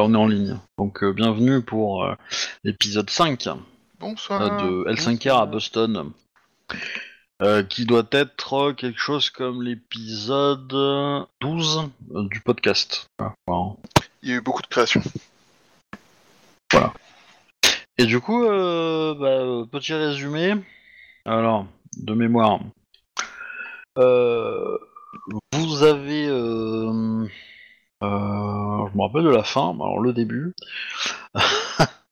On est en ligne. Donc euh, bienvenue pour euh, l'épisode 5 Bonsoir. euh, de L5R à Boston. Euh, qui doit être quelque chose comme l'épisode 12 euh, du podcast. Voilà. Voilà. Il y a eu beaucoup de créations. Et du coup, euh, bah, euh, petit résumé. Alors, de mémoire. Euh, vous avez... euh, je me rappelle de la fin, alors le début.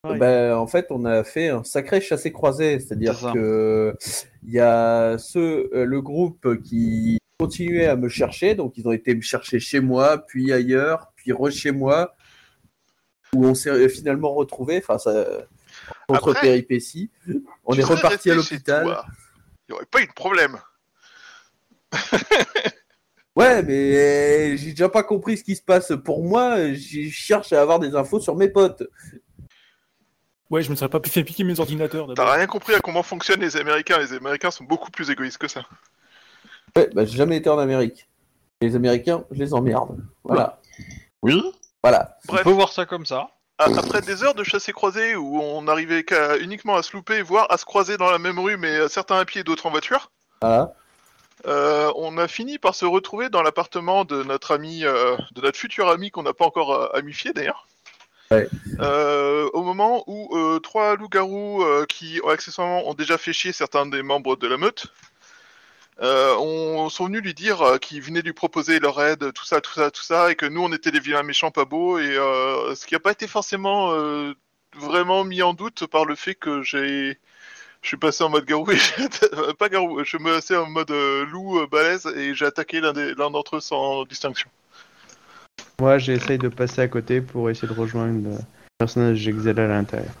Ouais. Ben, en fait, on a fait un sacré chassé-croisé, c'est-à-dire que il y a ceux, euh, le groupe qui continuait à me chercher, donc ils ont été me chercher chez moi, puis ailleurs, puis re chez moi, où on s'est finalement retrouvés, enfin, ça, contre Après, péripéties. On est reparti à l'hôpital. Il n'y aurait pas eu de problème. Ouais, mais j'ai déjà pas compris ce qui se passe pour moi. Je cherche à avoir des infos sur mes potes. Ouais, je me serais pas fait piquer mes ordinateurs. T'as rien compris à comment fonctionnent les Américains. Les Américains sont beaucoup plus égoïstes que ça. Ouais, bah, j'ai jamais été en Amérique. Les Américains, je les emmerde. Voilà. Oui, Voilà. on Bref, peut voir ça comme ça. après des heures de chassé croisé où on arrivait qu'à- uniquement à se louper, voire à se croiser dans la même rue, mais euh, certains à pied, d'autres en voiture, Voilà. Euh, on a fini par se retrouver dans l'appartement de notre ami, euh, de notre futur ami qu'on n'a pas encore euh, amifié d'ailleurs. Ouais. Euh, au moment où trois loups-garous qui accessoirement ont déjà fait chier certains des membres de la meute euh, on, sont venus lui dire qu'ils venaient lui proposer leur aide, tout ça, tout ça, tout ça, et que nous on était des vilains méchants pas beaux, et ce qui n'a pas été forcément vraiment mis en doute par le fait que j'ai, je suis passé en mode garou, et j'ai- pas garou, je me passé en mode euh, loup euh, balèze et j'ai attaqué l'un des- l'un d'entre eux sans distinction. Moi, j'essaye de passer à côté pour essayer de rejoindre le personnage j'excelle à l'intérieur.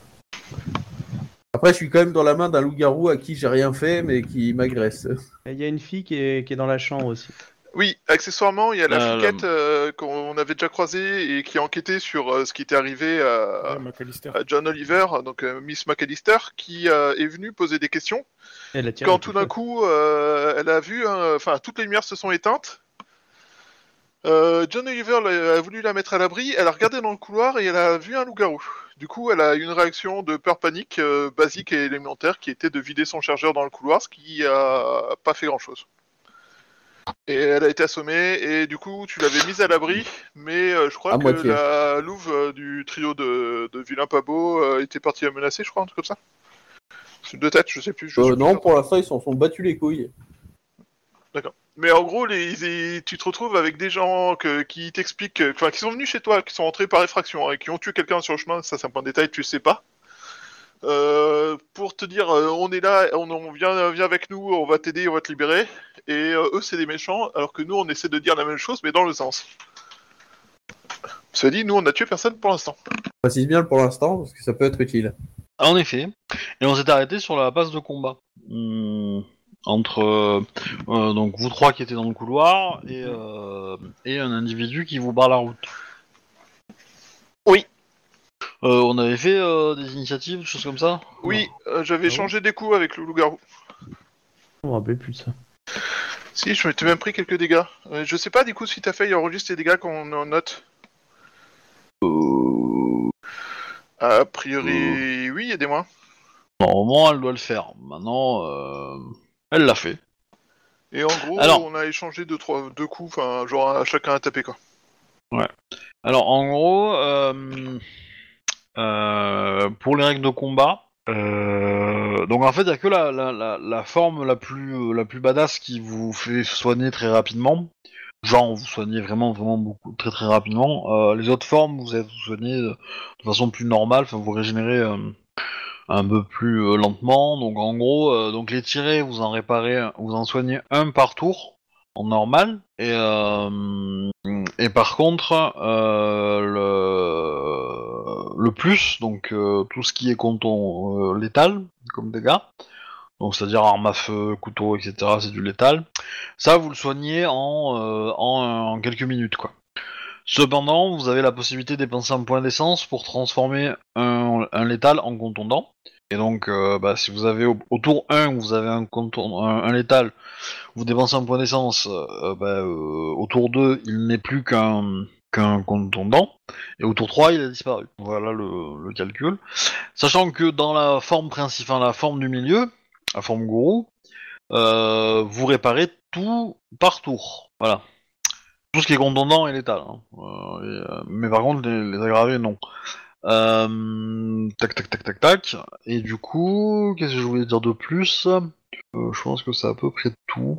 Après, je suis quand même dans la main d'un loup-garou à qui j'ai rien fait, mais qui m'agresse. Il y a une fille qui est, qui est dans la chambre aussi. Oui, accessoirement, il y a la fliquette euh, qu'on avait déjà croisée et qui a enquêté sur euh, ce qui était arrivé à, Ouais, McAllister. à John Oliver, donc euh, Miss McAllister, qui euh, est venue poser des questions. Elle a tiré Quand tout d'un coup, euh, elle a vu, hein, enfin, toutes les lumières se sont éteintes. Euh, John Oliver l'a- a voulu la mettre à l'abri. Elle a regardé dans le couloir et elle a vu un loup-garou. Du coup, elle a eu une réaction de peur panique euh, basique et élémentaire qui était de vider son chargeur dans le couloir, ce qui a pas fait grand-chose. Et elle a été assommée et du coup, tu l'avais mise à l'abri, mais euh, je crois À que moitié. la louve euh, du trio de, de vilains pas beaux euh, était partie à menacer, je crois, un truc comme ça. C'est de tête, je sais plus. je Euh, suis plus non, pour l'instant, ils s'en sont battus les couilles. Mais en gros, les, tu te retrouves avec des gens que, qui t'expliquent, enfin, qui sont venus chez toi, qui sont entrés par effraction hein, et qui ont tué quelqu'un sur le chemin. Ça, c'est un point de détail, tu sais pas. Euh, pour te dire, euh, on est là, on, on vient, viens avec nous, on va t'aider, on va te libérer. Et euh, eux, c'est des méchants, alors que nous, on essaie de dire la même chose, mais dans le sens. Cela dit, nous, on a tué personne pour l'instant. Précise bien pour l'instant, parce que ça peut être utile. En effet. Et on s'est arrêté sur la passe de combat. Hmm, entre donc vous trois qui étiez dans le couloir et, euh, et un individu qui vous barre la route. Euh, on avait fait euh, des initiatives, des choses comme ça Oui, euh, j'avais Ah bon changé des coups avec le loup-garou. Je me rappelle plus de ça. Si, je m'étais même pris quelques dégâts. Euh, je sais pas, du coup, si t'as fait, il enregistre les dégâts qu'on note. A priori, oui, aidez-moi. Normalement, elle doit le faire. Maintenant, euh, elle l'a fait. Et en gros, Alors- on a échangé deux, trois, deux coups, enfin, genre à chacun à taper, quoi. Alors, en gros, euh, pour les règles de combat, euh, donc en fait, il y a que la, forme la plus, la plus badass qui vous fait soigner très rapidement. Genre, vous soignez vraiment, vraiment beaucoup, très très rapidement. Euh, les autres formes, vous êtes soigné de, de façon plus normale, enfin, vous régénérez euh, un peu plus euh, lentement. Donc, en gros, euh, donc les tirés, vous en réparez, vous en soignez un par tour en normal. Et, euh, et par contre, euh, le, le plus, donc euh, tout ce qui est canton euh, létal, comme dégâts, donc c'est-à-dire arme à feu, couteau, etc., c'est du létal, ça vous le soignez en, euh, en, quelques minutes, quoi. Cependant, vous avez la possibilité de dépenser un point d'essence pour transformer un, létal en contondant. Et donc, bah, si vous avez au, au tour 1, vous avez un, contour, un, létal, vous dépensez un point d'essence, bah, au tour 2, il n'est plus qu'un qu'un contondant. Et au tour 3, il a disparu. Voilà le, calcul. Sachant que dans la forme principale, la forme du milieu, la forme gourou, euh, vous réparez tout par tour. Voilà. Tout ce qui est contondant et létal. hein. Euh, euh, mais par contre, les, aggravés, non. Tac, tac, tac, tac, tac. Et du coup, qu'est-ce que je voulais dire de plus? Je pense que c'est à peu près tout.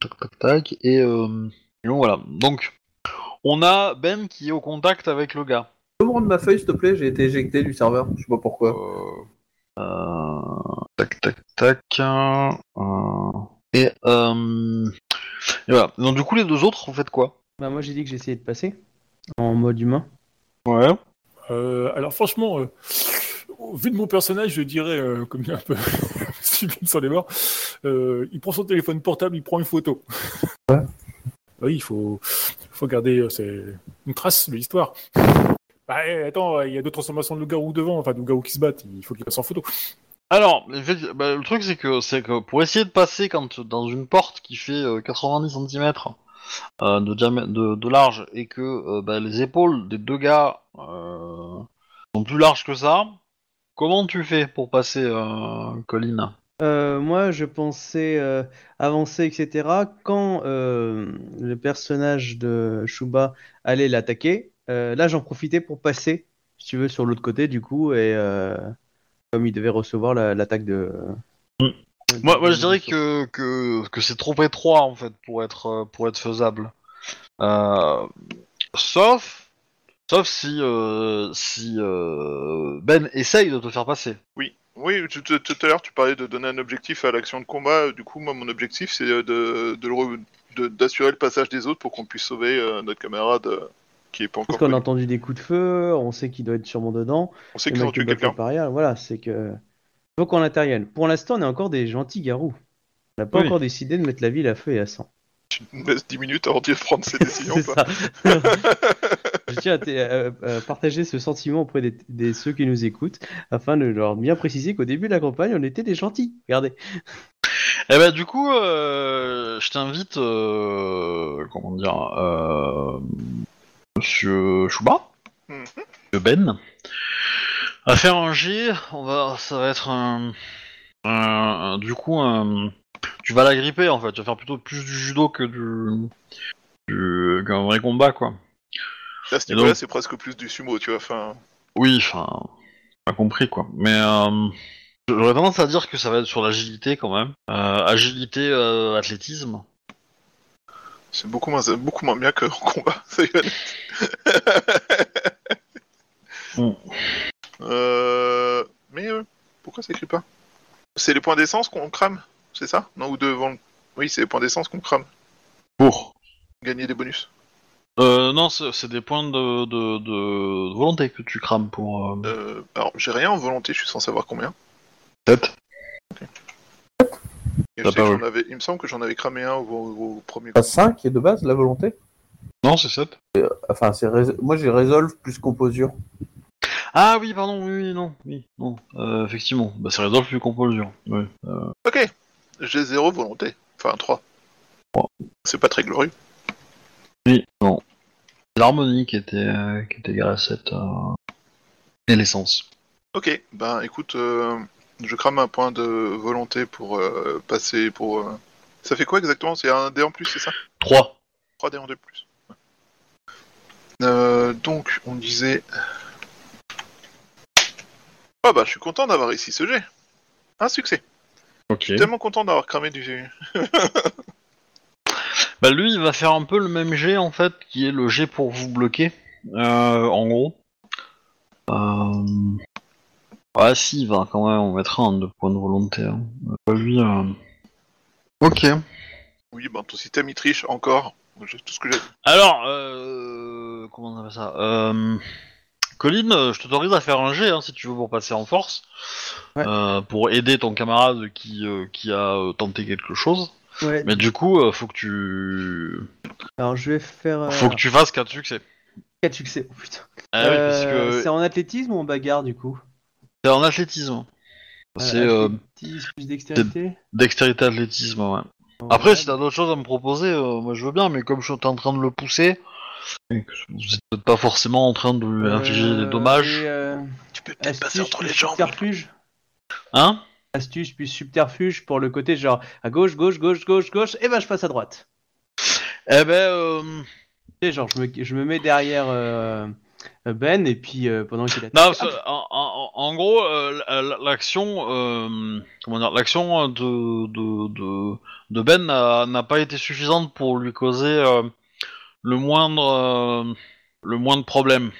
Tac, tac, tac. Et, et donc voilà. Donc, on a Ben qui est au contact avec le gars. peux me rendre ma feuille, s'il te plaît? J'ai été éjecté du serveur, je sais pas pourquoi. Euh, euh, tac, tac, tac. euh, et, euh, et voilà. Donc, du coup, les deux autres, vous faites quoi? Bah, moi, j'ai dit que j'essayais de passer en mode humain. Ouais. Euh, alors franchement, euh, au vu de mon personnage, je dirais, euh, comme il est un peu sublime sur les morts, euh, il prend son téléphone portable, il prend une photo. Ouais. Oui, il faut, faut garder euh, une trace de l'histoire. Bah, eh, attends, il y a deux transformations de loup-garou devant, enfin de loup-garou qui se battent, il faut qu'il passe en photo. Alors, bah, le truc c'est que c'est que pour essayer de passer quand dans une porte qui fait euh, 90 cm de, diamè- de, de large et que euh, bah, les épaules des deux gars euh, sont plus larges que ça, comment tu fais pour passer, euh, Colline? Euh, moi, je pensais euh, avancer, etc. Quand euh, le personnage de Shuba allait l'attaquer, euh, là, j'en profitais pour passer, si tu veux, sur l'autre côté, du coup, et euh, comme il devait recevoir la- l'attaque de. Mm. de- Moi, je dirais que, que, que c'est trop étroit en fait pour être, pour être faisable. Euh, sauf, sauf si, euh, si euh, Ben essaye de te faire passer. Oui, oui. Tout, tout- tout à l'heure, tu parlais de donner un objectif à l'action de combat. Du coup, moi, mon objectif, c'est euh, de de le re- de- d'assurer le passage des autres pour qu'on puisse sauver euh, notre camarade euh, qui est pas encore. Parce qu'on a entendu des coups de feu, on sait qu'il doit être sûrement dedans. On sait qu'ils ont tué quelqu'un. Voilà, c'est que. Faut qu'on intervienne. Pour l'instant, on est encore des gentils garous. On n'a pas Oui. encore décidé de mettre la ville à feu et à sang. Tu nous laisses 10 minutes avant de prendre ses décisions. Pas ça. Je tiens à, t- à- à partager ce sentiment auprès des, des- ceux qui nous écoutent, afin de leur bien préciser qu'au début de la campagne, on était des gentils. Regardez. Eh ben du coup, euh, je t'invite, euh, comment dire, euh, Monsieur Chouba. Monsieur Ben, à faire un G. On va, ça va être un, un- un- du coup, un- tu vas la gripper en fait. Tu vas faire plutôt plus du judo que du, du qu'un vrai combat quoi. À ce niveau-là, c'est presque plus du sumo, tu vois. Enfin, Oui, enfin, pas compris quoi. Mais euh, j'aurais tendance à dire que ça va être sur l'agilité quand même. Euh, agilité, euh, athlétisme. c'est beaucoup moins, beaucoup moins bien que combat. soyons honnêtes. Mm. Euh, mais euh, pourquoi ça écrit pas? C'est les points d'essence qu'on crame, c'est ça Non ou devant Oui, c'est les points d'essence qu'on crame. Pour. Gagner des bonus. Euh, non, c'est c'est des points de, de, de volonté que tu crames pour. Euh, Euh, alors, j'ai rien en volonté, je suis sans savoir combien. tête. Et je T'as sais que pas j'en avais- il me semble que j'en avais cramé un au, au- au premier Pas 5 est de base, la volonté Non, c'est 7. Enfin, c'est rés- moi j'ai résolve plus composure. Ah oui, pardon, oui, oui, non, oui, non, euh, effectivement. Bah, c'est Resolve plus compulsion. Oui. Euh, Ok, j'ai zéro volonté. Enfin, 3. Trois. C'est pas très glorieux. oui, non. L'harmonie qui était, euh, qui était égale à 7. euh, Et l'essence. Ok, ben écoute, euh, je crame un point de volonté pour euh, passer pour. euh, Ça fait quoi exactement? C'est un dé en plus, c'est ça? 3. 3 dés en 2 plus. Ouais. Donc, on disait. Oh bah, je suis content d'avoir réussi ce jet. Un succès. Ok. Tellement content d'avoir cramé du. Bah, lui, il va faire un peu le même jet, en fait, qui est le jet pour vous bloquer. Euh, en gros. Euh... Ouais, si, il va quand même en mettre un de points de volonté. Hein. Euh, lui, euh... Ok. Oui, ben ton système il triche encore. J'ai tout ce que j'ai. Alors, euh... comment on appelle ça? Euh... Colline, euh, je t'autorise à faire un jet hein, si tu veux pour passer en force, Ouais. euh, pour aider ton camarade qui, euh, qui a euh, tenté quelque chose. Ouais. Mais du coup, faut que tu, Alors, je vais faire. faut que tu fasses 4 succès. 4 succès. Oh, putain. Ah oui, parce que C'est en athlétisme ou en bagarre, du coup? C'est en athlétisme. C'est Athlétisme plus dextérité dextérité athlétisme. Ouais. Après, si t'as d'autres choses à me proposer, moi je veux bien, mais comme je suis en train de le pousser, vous êtes peut-être pas forcément en train de lui infliger Euh, des dommages. et, euh, Tu peux peut-être passer astuce entre puis les jambes. subterfuge. Hein? Astuce puis subterfuge pour le côté genre à gauche, gauche, gauche, gauche, gauche, et ben je passe à droite. Eh ben, euh, Tu sais, genre je me, je me mets derrière euh, Ben et puis euh, pendant qu'il non, attaque. en, en- en gros, euh, l- l'action, euh, comment dire, l'action de, de, de, de Ben n'a n'a pas été suffisante pour lui causer euh, le moindre, euh, le moindre problème,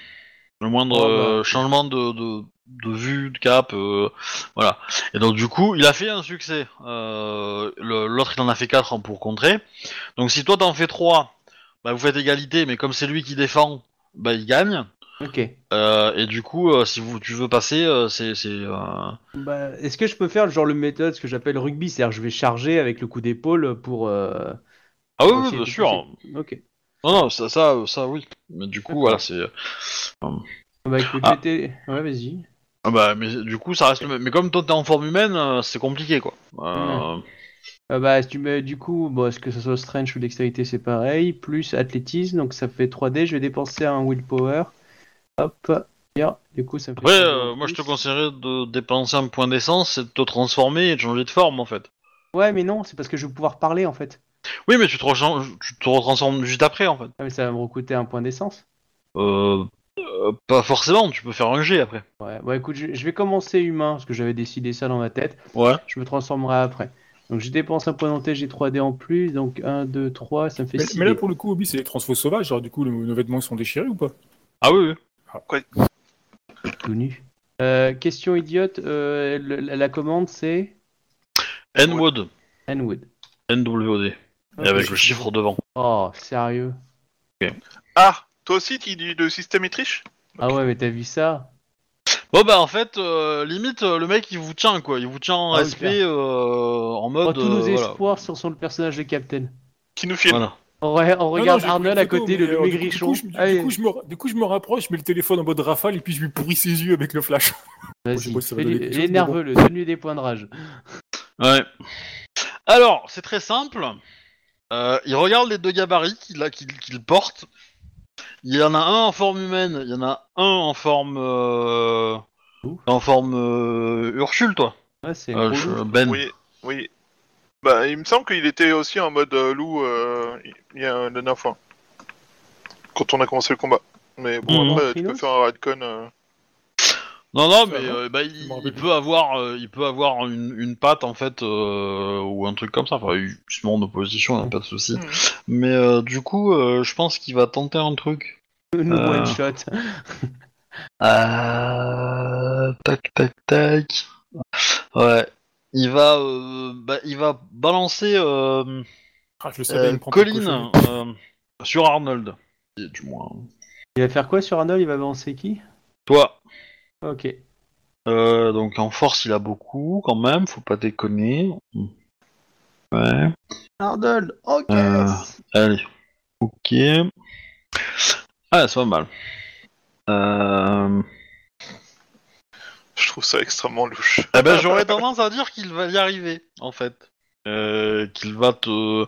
le moindre Oh, bah. euh, changement de, de, de vue, de cap, euh, voilà. Et donc du coup, il a fait un succès. Euh, L'autre, il en a fait quatre pour contrer. Donc si toi t'en fais trois, bah, vous faites égalité, mais comme c'est lui qui défend, bah il gagne. Ok. Euh, et du coup, euh, si vous, tu veux passer, euh, c'est. c'est, euh, Bah, Est-ce que je peux faire le genre le méthode, ce que j'appelle rugby, c'est-à-dire je vais charger avec le coup d'épaule pour. euh, Ah oui, oui, bien sûr. Ok. Non, non, ça, ça, ça, oui. Mais du coup, voilà, c'est. Bah écoute, Ah. j'étais. Ouais, vas-y. Ah bah, mais du coup, ça reste le même. Mais comme toi t'es en forme humaine, euh, c'est compliqué, quoi. Euh, Euh, bah, si tu mets du coup, bon, est-ce que ce soit strength ou dextérité, c'est pareil, plus athlétisme, donc ça fait 3D. Je vais dépenser un willpower. Hop, bien. Du coup, ça me fait. Six euh, moi, je te conseillerais de dépenser un point d'essence et de te transformer et de changer de forme, en fait. Ouais, mais non, c'est parce que je vais pouvoir parler en fait. Oui, mais tu te, rechanges- tu te retransformes juste après, en fait. Ah, mais ça va me recoûter un point d'essence. Euh, euh, pas forcément, tu peux faire un G après. Ouais, bon, écoute, je, je vais commencer humain parce que j'avais décidé ça dans ma tête. Ouais. Je me transformerai après. Donc, je dépense un point d'enté, j'ai 3D en plus. Donc, 1, 2, 3, ça me fait Mais, 6 mais là, pour le coup, Obi, c'est des transfos sauvages. Genre, du coup, le- nos vêtements ils sont déchirés ou pas? Ah oui, oui. tout nu. Euh, question idiote, euh, le- la, la commande c'est? N-Wood. Enwood. N-W-O-D. Et avec le chiffre devant. Oh, sérieux Ah, toi aussi, tu dis le système est triche Ah ouais, mais t'as vu ça Bon bah en fait, euh, limite, euh, le mec il vous tient quoi, il vous tient en Ah oui, respect euh, en Oh, mode... Tous nos euh, voilà. espoirs sont sur le personnage de Captain. Qui nous filme. Voilà. On, re- on regarde Non, non, j'ai Arnold à photo, côté, mais, le euh, du coup- maigrichon. Du coup, je, du Allez, coup, je me, du coup, je me rapproche, je mets le téléphone en mode rafale et puis je lui pourris ses yeux avec le flash. je sais vas-y, pas si ça va fais-lui- donner quelque il est chose, mais bon. nerveux, le donne-lui des points de rage. Ouais. Alors, c'est très simple. Euh, il regarde les deux gabarits qu'il a- qu'il qu'il porte. Il y en a un en forme humaine, il y en a un en forme... Euh, en forme euh, Ursule, toi. Ouais, c'est Euh, gros je- loup. ben. Oui, oui. Bah, il me semble qu'il était aussi en mode euh, loup euh, il y a la dernière fois. Quand on a commencé le combat. Mais bon, Mhm. après, tu peux faire un radcon. euh. Non, non, mais euh, bah, il, peut avoir, euh, il peut avoir une, une patte en fait euh, ou un truc comme ça. Enfin, il se met en opposition, y a pas de souci. Mhm. Mais euh, du coup, euh, je pense qu'il va tenter un truc. Nous Euh. one shot. Euh... Tac, tac, tac. Ouais. Il va, euh, bah, il va balancer euh, Ah, je le savais, euh, euh, sur Arnold. Du moins. Il va faire quoi sur Arnold? Il va balancer qui? Toi. Ok. Euh, donc en force, il a beaucoup quand même. Faut pas déconner. Ouais. Arnold, ok Euh. Allez. Ok. Ah, c'est pas mal. Euh... Je trouve ça extrêmement louche. Eh ben, j'aurais tendance à dire qu'il va y arriver, en fait. Euh, qu'il va te...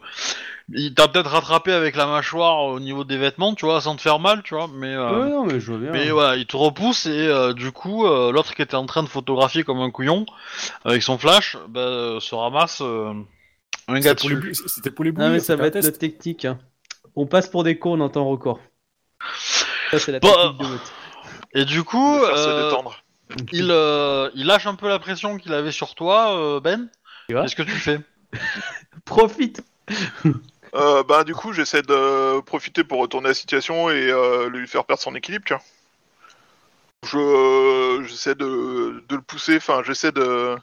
Il t'a peut-être rattrapé avec la mâchoire au niveau des vêtements, tu vois, sans te faire mal, tu vois, mais... euh, Ouais, non, mais je vois bien. Mais voilà, il te repousse et euh, du coup, euh, l'autre qui était en train de photographier comme un couillon, avec son flash, bah, euh, se ramasse euh, un gars C'était pour les dessus. bou- C'était pour les Ah, bouillir, mais ça c'était va être notre technique. hein. On passe pour des cons en temps record. Ça, c'est la Bah, technique de vote. Et du coup, euh, il, euh, il lâche un peu la pression qu'il avait sur toi, euh, Ben. Qu'est-ce que tu fais? Profite Euh, bah, du coup, j'essaie de profiter pour retourner la situation et euh, lui faire perdre son équilibre, tiens. Je, euh, j'essaie de, de le pousser, enfin, j'essaie de.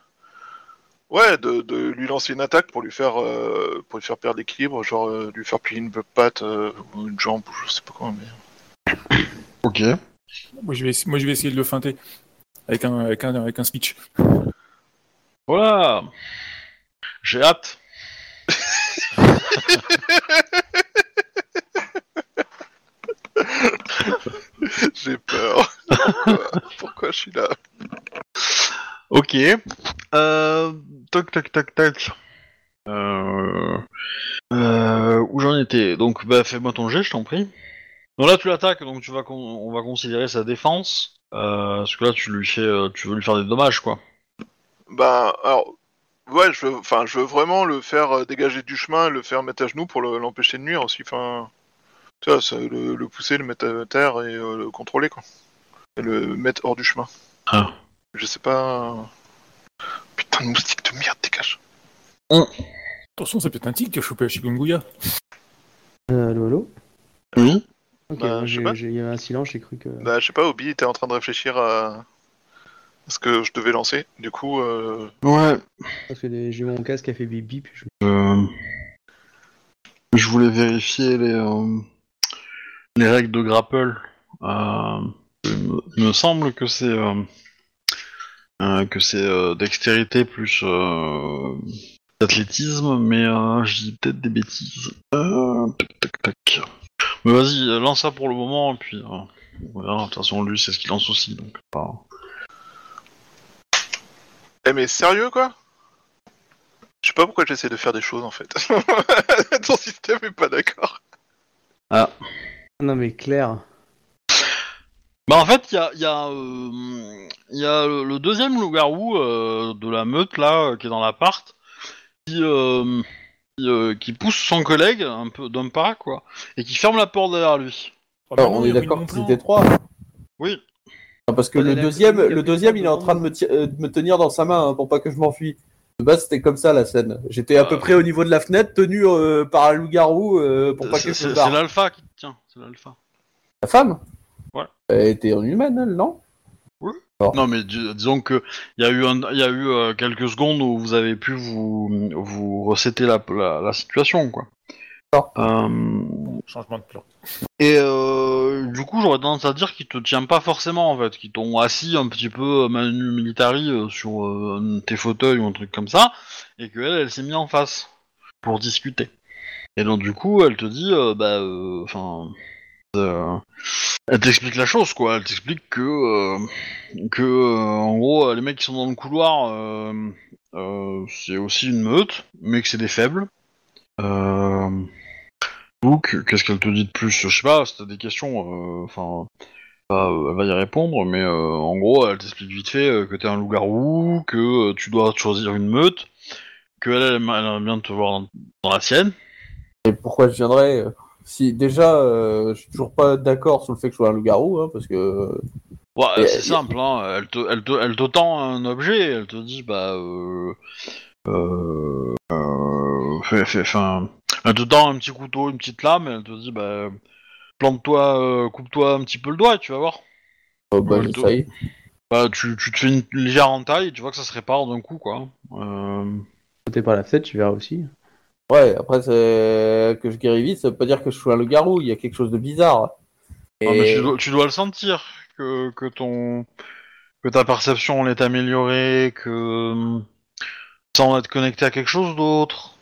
Ouais, de, de lui lancer une attaque pour lui faire, euh, pour lui faire perdre l'équilibre, genre euh, lui faire plier une patte euh, ou une jambe, ou je sais pas quoi, mais. Ok. Moi je, vais, moi, je vais essayer de le feinter. Avec un, avec un, avec un speech. Voilà. J'ai hâte. J'ai peur. Pourquoi, Pourquoi je suis là? Ok. Euh... Toc, toc, toc, toc. Euh... Euh... Où j'en étais? Donc, bah, fais-moi ton jet, je t'en prie. Donc là, tu l'attaques, donc on va considérer sa défense. Euh, parce que là, tu tu veux lui faire des dommages, quoi. Bah, alors, ouais, je veux, enfin, je veux vraiment le faire euh, dégager du chemin, le faire mettre à genoux pour le- l'empêcher de nuire aussi. Enfin, tu vois, ça, le, le pousser, le mettre à terre et euh, le contrôler, quoi. Et le mettre hors du chemin. Ah. Je sais pas. Putain de moustique de merde, dégage. Attention, c'est peut-être un tic qui a chopé la chikungunya. Euh, allô, allô? Oui. Ok, Bah, j'ai- avait un silence, j'ai cru que. Bah, je sais pas, Obi était en train de réfléchir à, à ce que je devais lancer. Du coup, euh... Ouais. Parce que j'ai mon casque qui a fait bip bip. je- Euh, je voulais vérifier les, euh, les règles de grapple. Euh, il me- semble que c'est euh, euh, que c'est euh, dextérité plus euh, athlétisme, mais euh, je dis peut-être des bêtises. Euh, tac tac tac. Mais vas-y, lance ça pour le moment et puis euh, on verra. De toute façon, lui, c'est ce qu'il lance aussi, donc pas. Eh, mais sérieux, quoi? Je sais pas pourquoi j'essaie de faire des choses, en fait. Ton système est pas d'accord. Non, mais clair. Bah en fait, il y a, il y a, euh, y a le, le deuxième loup-garou euh, de la meute là, euh, qui est dans l'appart, qui, euh, qui, euh, qui pousse son collègue un peu d'un pas quoi, et qui ferme la porte derrière lui. Alors, non, on il est d'accord c'était trois. Oui. Parce que le deuxième, qu'il le deuxième, de il est en train de me, ti- euh, de me tenir dans sa main hein, pour pas que je m'enfuis. De base, c'était comme ça la scène. J'étais à peu près au niveau de la fenêtre, tenu euh, par un loup-garou euh, pour pas C'est que je c'est- me c'est barre. l'alpha qui te tient, c'est l'alpha. La femme Ouais. Elle était en humaine, elle, non? Non mais dis- disons que il y a eu, un- y a eu euh, quelques secondes où vous avez pu vous, vous recéter la, la, la situation quoi. Euh, Changement de plan. Et euh, du coup, j'aurais tendance à dire qu'ils te tiennent pas forcément en fait, qu'ils t'ont assis un petit peu euh, manu militari euh, sur euh, tes fauteuils ou un truc comme ça, et qu'elle, elle, s'est mise en face pour discuter. Et donc du coup, elle te dit, euh, bah, enfin, euh, elle t'explique la chose quoi. Elle t'explique que, euh, que euh, en gros, les mecs qui sont dans le couloir, euh, euh, c'est aussi une meute, mais que c'est des faibles. Euh, donc, qu'est-ce qu'elle te dit de plus? Je sais pas, si t'as des questions, euh, enfin, bah, euh, elle va y répondre, mais euh, en gros, elle t'explique vite fait euh, que t'es un loup-garou, que tu dois choisir une meute, que elle, aimerait bien te voir dans, dans la sienne. Et pourquoi je viendrais Si déjà, je suis toujours pas d'accord sur le fait que je sois un loup-garou, hein, parce que Ouais, c'est simple, hein. elle, te, elle, te, elle te tend un objet, elle te dit, bah, euh, euh, fais- fais- enfin, elle te tend un petit couteau, une petite lame, et elle te dit, bah, plante-toi, euh, coupe-toi un petit peu le doigt, tu vas voir. euh, bah. Bah, tu, tu te fais une légère entaille, et tu vois que ça se répare d'un coup, quoi. Euh, Sauter par la fenêtre, tu verras aussi. Ouais, après, c'est- que je guéris vite, ça veut pas dire que je suis un loup-garou, il y a quelque chose de bizarre. non, mais tu, dois, tu dois le sentir, que, que ton, que ta perception elle est améliorée, que sans être connecté à quelque chose d'autre,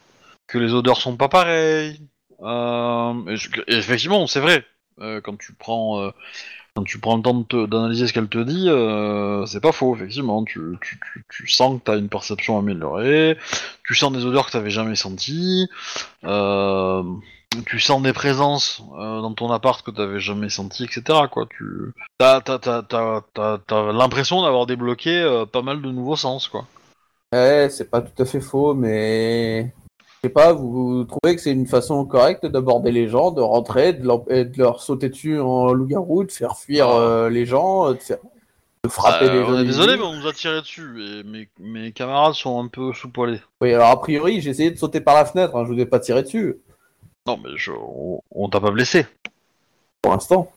que les odeurs sont pas pareilles. Euh, effectivement, c'est vrai. Euh, quand tu prends, euh, quand tu prends le temps d'analyser ce qu'elle te dit, euh, c'est pas faux. Effectivement, tu, tu, tu, tu sens que t'as une perception améliorée. Tu sens des odeurs que t'avais jamais senties. Euh, tu sens des présences euh, dans ton appart que t'avais jamais senties, etc. Quoi. Tu t'as, t'as, t'as, t'as, t'as, t'as l'impression d'avoir débloqué euh, pas mal de nouveaux sens, quoi. Ouais, c'est pas tout à fait faux, mais je sais pas, vous trouvez que c'est une façon correcte d'aborder les gens, de rentrer, de leur, et de leur sauter dessus en loup-garou, de faire fuir Ah. euh, les gens, de, faire, de frapper Euh, les gens. est des désolé, mais on nous a tiré dessus et mes, mes camarades sont un peu sous-poilés. Oui, alors a priori, j'ai essayé de sauter par la fenêtre, hein, je vous ai pas tiré dessus, Non, mais je, on, on t'a pas blessé. pour l'instant.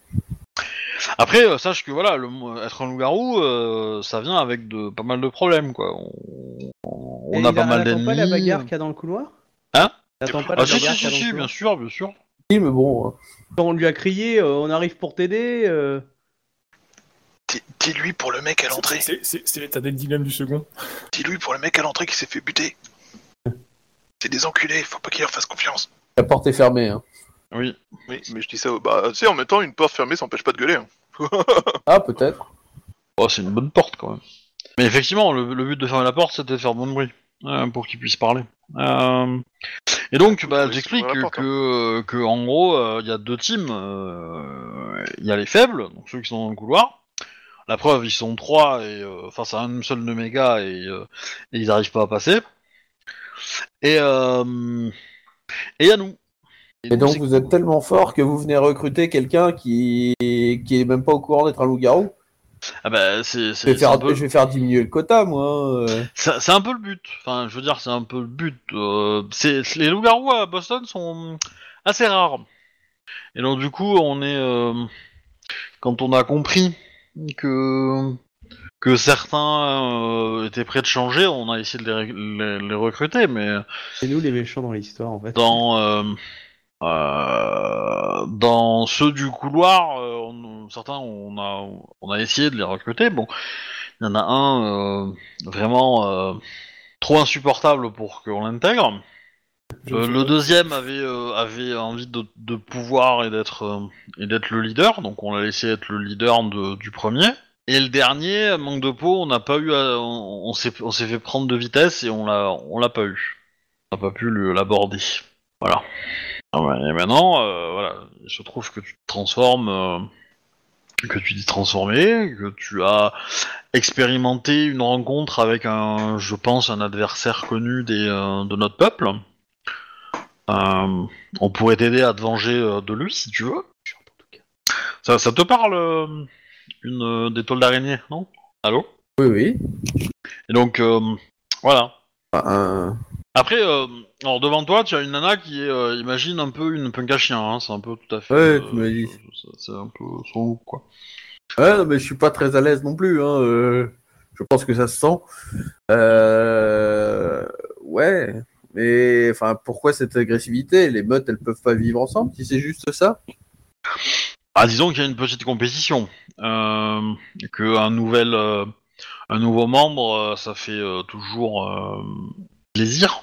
Après, euh, sache que voilà, le, être un loup-garou, euh, ça vient avec de, pas mal de problèmes, quoi. On, a il pas mal attend pas la d'ennemis. bagarre qu'il y a dans le couloir? Hein T'attends pas Ah la si, si, qu'il si, si, bien sûr, bien sûr. Oui, mais bon, euh, Quand on lui a crié, euh, on arrive pour t'aider. euh, Dis- Dis-lui pour le mec à l'entrée. C'est- C'est c'est l'état des dilemme du second. Dis-lui pour le mec à l'entrée qui s'est fait buter. C'est des enculés, faut pas qu'il leur fasse confiance. la porte est fermée. Hein. Oui. Oui, mais je dis ça, au- bah, tu sais, en même temps, une porte fermée, ça empêche pas de gueuler. hein. Ah, peut-être. Oh, c'est une bonne porte, quand même. Mais effectivement, le, le but de fermer la porte, c'était de faire bon bruit, euh, pour qu'ils puissent parler. Euh, Et donc, bah, j'explique que, important. que, que, en gros, euh, il y a deux teams. euh, Il y a les faibles, donc ceux qui sont dans le couloir. La preuve, ils sont trois et euh, face à un seul de méga et, euh, et ils n'arrivent pas à passer. Et euh, et il y a nous. Et donc vous êtes tellement fort que vous venez recruter quelqu'un qui qui est même pas au courant d'être un loup-garou. Ah bah, c'est Je vais faire peu je vais faire diminuer le quota moi. euh. c'est un peu le but. Enfin, je veux dire, c'est un peu le but. Euh, c'est les loups-garous à Boston sont assez rares. Et donc du coup, on est euh, quand on a compris que que certains euh, étaient prêts de changer, on a essayé de les, les- les recruter, mais C'est nous les méchants dans l'histoire en fait. dans euh, dans ceux du couloir, euh, on- certains on a on a essayé de les recruter. Bon, il y en a un euh, vraiment trop insupportable pour qu'on l'intègre. Le deuxième avait avait envie de, de pouvoir et d'être et d'être le leader, donc on l'a laissé être le leader de- du premier. Et le dernier, manque de peau, on n'a pas eu, à- on, on s'est on s'est fait prendre de vitesse et on l'a on l'a pas eu. On n'a pas pu l'aborder. Voilà. Ah ouais, et maintenant, euh, voilà, il se trouve que tu te transformes, euh, que tu t'es transformé, que tu as expérimenté une rencontre avec un, je pense, un adversaire connu des, euh, de notre peuple. On pourrait t'aider à te venger de lui si tu veux. Ça, ça te parle une des tôles d'araignée, non? Allô? Oui oui. Et donc voilà. Un- Après, euh, alors devant toi, tu as une nana qui est, euh, imagine un peu une punk à chien, hein, c'est un peu tout à fait. Ouais, tu m'as dit. c'est- un peu son look, quoi. Ouais, non, mais je suis pas très à l'aise non plus. Hein. euh, Je pense que ça se sent. Euh... Ouais. Mais enfin, pourquoi cette agressivité? Les meutes, elles peuvent pas vivre ensemble si c'est juste ça? Ah, disons qu'il y a une petite compétition, euh, que un nouvel, euh, un nouveau membre, euh, ça fait euh, toujours euh, plaisir.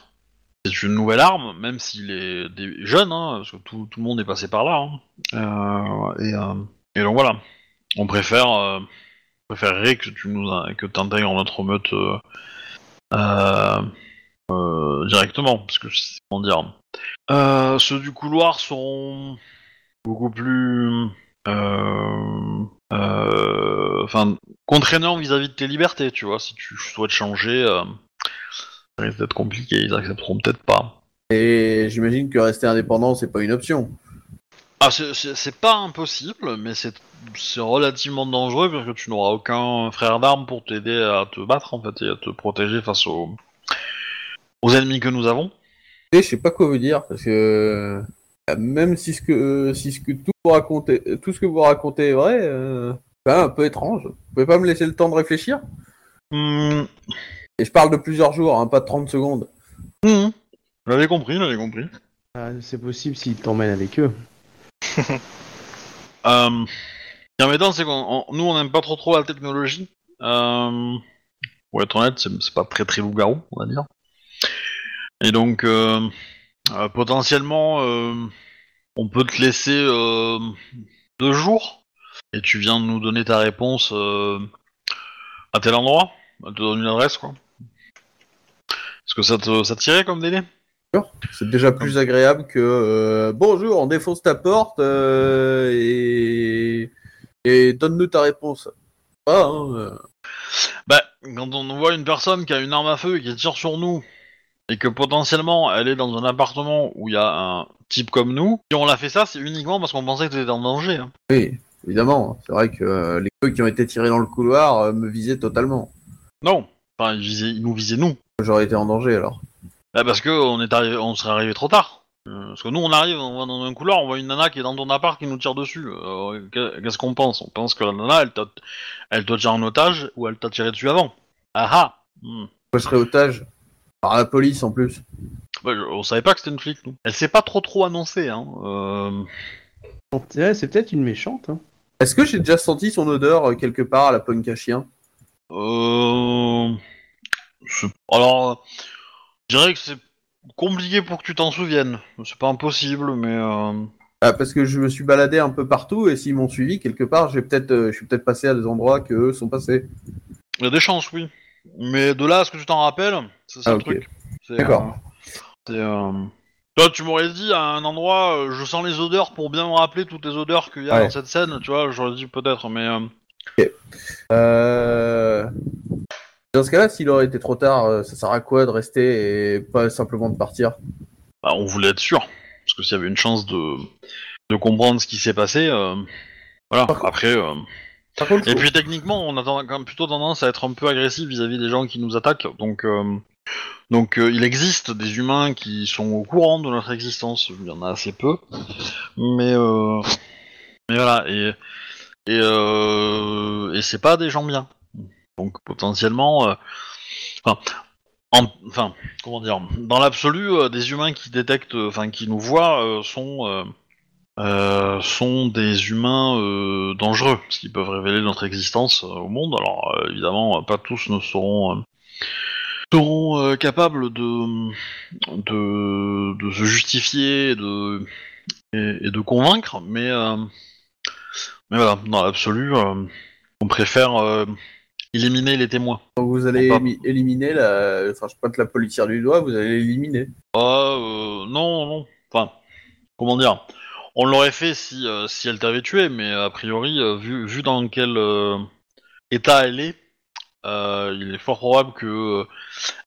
C'est une nouvelle arme, même s'il est des jeune, hein, parce que tout, tout le monde est passé par là. hein. Euh, et, euh, et donc voilà, on préfère, euh, préférerait que tu nous, que t'intègres notre meute euh, directement, parce que comment dire. Ceux du couloir sont beaucoup plus enfin contraignant vis-à-vis de tes libertés tu vois si tu souhaites changer ça risque d'être compliqué ils accepteront peut-être pas Et j'imagine que rester indépendant, c'est pas une option. ah c'est- pas impossible mais c'est c'est relativement dangereux parce que tu n'auras aucun frère d'armes pour t'aider à te battre en fait et à te protéger face aux aux ennemis que nous avons Et je sais pas quoi vous dire parce que euh, même si ce que si ce que tout vous racontez, tout ce que vous racontez est vrai, euh, c'est un peu étrange. Vous pouvez pas me laisser le temps de réfléchir? Hmm, Et je parle de plusieurs jours, hein, pas de 30 secondes. hmm. j'avais compris j'avais compris Ah, c'est possible s'ils t'emmènent avec eux. Euh, est embêtant, c'est qu'on on- nous on n'aime pas trop trop la technologie. Euh, pour être honnête, c'est c'est pas très très loup-garou, on va dire. Et donc euh, euh, potentiellement, euh, on peut te laisser euh, deux jours et tu viens de nous donner ta réponse euh, à tel endroit. Elle te donne une adresse, quoi. Est-ce que ça te ça tirait comme délai? C'est déjà plus agréable que euh, bonjour, on défonce ta porte euh, et et donne-nous ta réponse. Ah, hein, euh. Bah, quand on voit une personne qui a une arme à feu et qui tire sur nous, et que potentiellement elle est dans un appartement où il y a un type comme nous, si on l'a fait ça, c'est uniquement parce qu'on pensait que t'étais en danger. hein. Oui, évidemment. C'est vrai que les coups qui ont été tirés dans le couloir me visaient totalement. Non, enfin, ils, visaient- ils nous visaient nous. J'aurais été en danger alors. Bah, parce que on est arrivé, on serait arrivé trop tard. Euh, Parce que nous, on arrive, on va dans un couloir, on voit une nana qui est dans ton appart qui nous tire dessus. Euh, qu'est- Qu'est-ce qu'on pense? On pense que la nana, elle t'a, elle t'a en otage ou elle t'a tiré dessus avant. Ah ah Hmm. Je serais otage par la police en plus. Bah, je- on savait pas que c'était une flic, nous. Elle s'est pas trop trop annoncée, hein. Euh... C'est peut-être une méchante. Hein. Est-ce que j'ai déjà senti son odeur quelque part à la punk à chien? Euh... Alors, je dirais que c'est compliqué pour que tu t'en souviennes. C'est pas impossible, mais... Euh... Ah, Parce que je me suis baladé un peu partout et s'ils m'ont suivi quelque part, j'ai peut-être, euh, je suis peut-être passé à des endroits que eux sont passés. Il y a des chances, oui. Mais de là à ce que tu t'en rappelles, c'est ça Ah, le ok. truc. C'est, D'accord. euh, c'est, euh, Toi, tu m'aurais dit à un endroit, euh, je sens les odeurs pour bien me rappeler toutes les odeurs qu'il y a Ouais. dans cette scène, tu vois, j'aurais dit peut-être, mais... euh, Euh, Dans ce cas-là, s'il aurait été trop tard, euh, ça sert à quoi de rester et pas simplement de partir? Bah, on voulait être sûr, parce que s'il y avait une chance de, de comprendre ce qui s'est passé, euh, voilà, après... euh, Par contre, Et puis techniquement, on a quand même plutôt tendance à être un peu agressif vis-à-vis des gens qui nous attaquent. Donc, euh, donc euh, il existe des humains qui sont au courant de notre existence. Il y en a assez peu, mais euh, mais voilà. Et et euh, et c'est pas des gens bien. Donc potentiellement, euh, enfin, en- enfin, comment dire, dans l'absolu, euh, des humains qui détectent, euh, enfin, qui nous voient, sont sont des humains dangereux, parce qu'ils peuvent révéler notre existence au monde. Alors évidemment, pas tous ne seront seront capables de, de se justifier et de et, de convaincre, mais mais voilà, dans l'absolu, on préfère éliminer les témoins. Donc vous allez éliminer la. Enfin, je pointe la policière du doigt, vous allez l'éliminer. Ah, euh, non, non. Enfin, comment dire? On l'aurait fait si, euh, si elle t'avait tué, mais a priori, euh, vu, vu dans quel euh, état elle est, il est fort probable que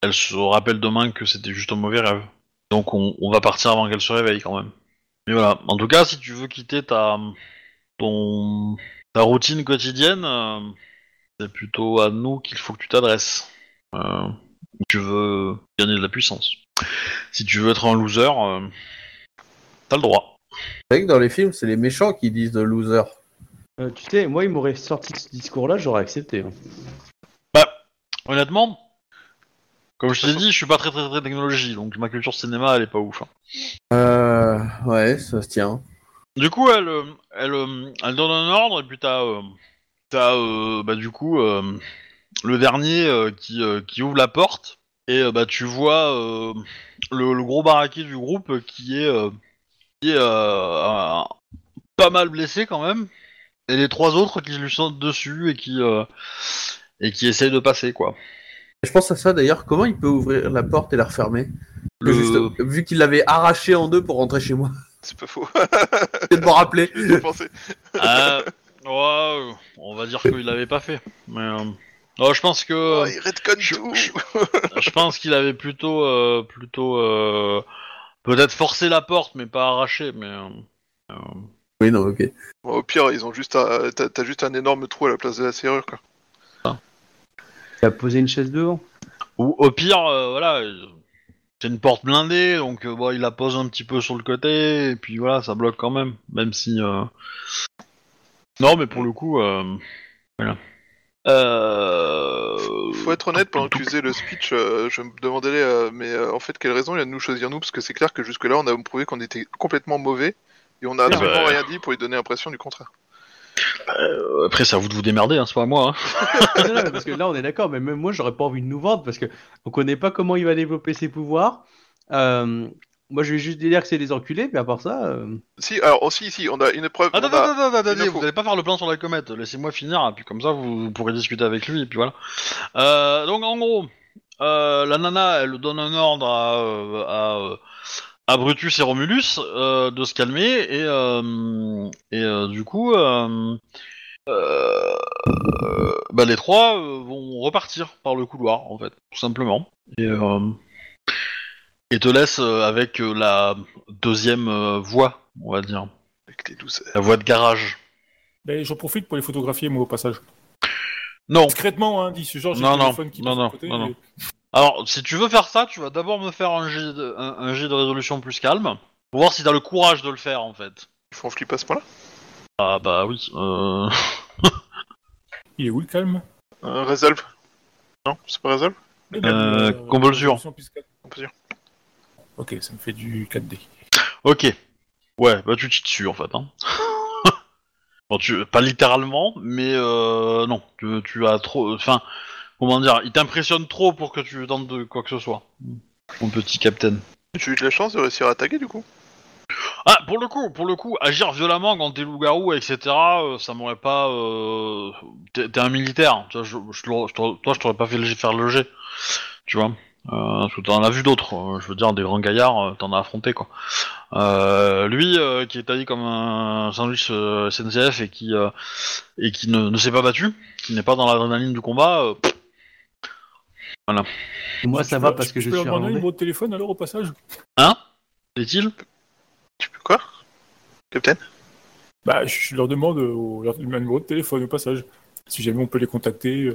elle se rappelle demain que c'était juste un mauvais rêve. Donc on, on va partir avant qu'elle se réveille quand même. Mais voilà. En tout cas, si tu veux quitter ta ton ta routine quotidienne, c'est plutôt à nous qu'il faut que tu t'adresses. Euh, tu veux gagner de la puissance. Si tu veux être un loser, euh, t'as le droit. C'est vrai que dans les films, c'est les méchants qui disent de loser. Euh, tu sais, moi, il m'aurait sorti ce discours-là, j'aurais accepté. hein. Bah, honnêtement, comme je t'ai dit, je suis pas très très très technologie, donc ma culture cinéma elle est pas ouf. hein. Euh. Ouais, ça se tient. Du coup, elle, euh, elle, euh, elle donne un ordre et puis t'as, euh, t'as, euh, bah du coup, euh, le dernier euh, qui, euh, qui ouvre la porte et euh, bah tu vois euh, le, le gros baraquet du groupe qui est, euh, qui est euh, un- pas mal blessé quand même et les trois autres qui lui sautent dessus et qui euh, et qui essayent de passer quoi. Je pense à ça d'ailleurs, comment il peut ouvrir la porte et la refermer? Le- Juste- Vu qu'il l'avait arraché en deux pour rentrer chez moi. C'est pas faux. C'est de m'en rappeler. Ouais, on va dire qu'il l'avait pas fait, mais euh, non, je pense que Oh, il redconne je- tout. je- je pense qu'il avait plutôt, euh, plutôt, euh, peut-être forcé la porte, mais pas arraché, mais. euh, euh, Oui, non, ok. Bon, au pire, ils ont juste un... t'as t'as juste un énorme trou à la place de la serrure, quoi. Tu as posé une chaise devant. Ou au pire, euh, voilà, euh, c'est une porte blindée, donc euh, bon, il la pose un petit peu sur le côté, et puis voilà, ça bloque quand même, même si. euh, Non, mais pour le coup, euh, voilà. Euh... Faut être honnête, pendant que tu faisais le speech, euh, je me demandais, euh, mais euh, en fait, quelle raison il a de nous choisir nous? Parce que c'est clair que jusque-là, on a prouvé qu'on était complètement mauvais, et on a absolument bah. rien dit pour lui donner l'impression du contraire. Euh, après, c'est à vous de vous démerder, hein, c'est pas à moi. Hein. non, non, parce que là, on est d'accord, mais même moi, j'aurais pas envie de nous vendre parce que on connaît pas comment il va développer ses pouvoirs. Euh, moi, je vais juste dire que c'est des enculés, mais à part ça. euh, Si, alors, oh, si, si, on a une preuve. Attends, on a- attends, attends, attends, info. vous allez pas faire le plan sur la comète, laissez-moi finir, et puis comme ça vous, vous pourrez discuter avec lui, et puis voilà. Euh, donc en gros, euh, la nana, elle donne un ordre à, euh, à, euh, à Brutus et Romulus euh, de se calmer, et, euh, et euh, du coup, euh, euh, euh, bah, les trois euh, vont repartir par le couloir, en fait, tout simplement. Et, euh, et te laisse euh, avec euh, la deuxième euh, voie, on va dire. Avec les douze. La voie de garage. Ben, J'en profite pour les photographier, moi, au passage. Non. Discrètement, hein, dit ce genre, j'ai Non, non, téléphone qui non, non, côté, non, non. et- Alors, si tu veux faire ça, tu vas d'abord me faire un jet de, un, un jet de résolution plus calme. Pour voir si t'as le courage de le faire, en fait. Ils font flipper à ce point-là Ah bah oui. Euh... Il est où le calme? Euh, Resolve Non, c'est pas Resolve Euh, euh, convolution. résolution plus quatre. Convolution. Ok, ça me fait du 4D. Ok. Ouais, bah tu t'y dessus, en fait. Hein. bon, tu... Pas littéralement, mais euh, non. Tu, tu as trop... Enfin, comment dire Il t'impressionne trop pour que tu tentes de quoi que ce soit. Mon petit capitaine. Tu as eu de la chance de réussir à attaquer, du coup? Ah, pour le coup, pour le coup, agir violemment quand t'es loup-garou, etc., euh, ça m'aurait pas. Euh... T'es un militaire, tu vois, je, te toi je t'aurais pas fait le faire le jet, tu vois. Euh, parce que t'en as vu d'autres, euh, je veux dire des grands gaillards, euh, t'en as affronté quoi. Euh, lui, euh, qui est taillé comme un sandwich euh, SNCF et qui euh, et qui ne, ne s'est pas battu, qui n'est pas dans l'adrénaline du combat, euh, pff, Moi, Tu ça peux- va parce tu que je peux suis un irlandais. numéro de téléphone alors au passage hein? Est-il? Tu peux quoi? Capitaine? Bah, je leur demande au- leur- un numéro de téléphone au passage. Si jamais on peut les contacter.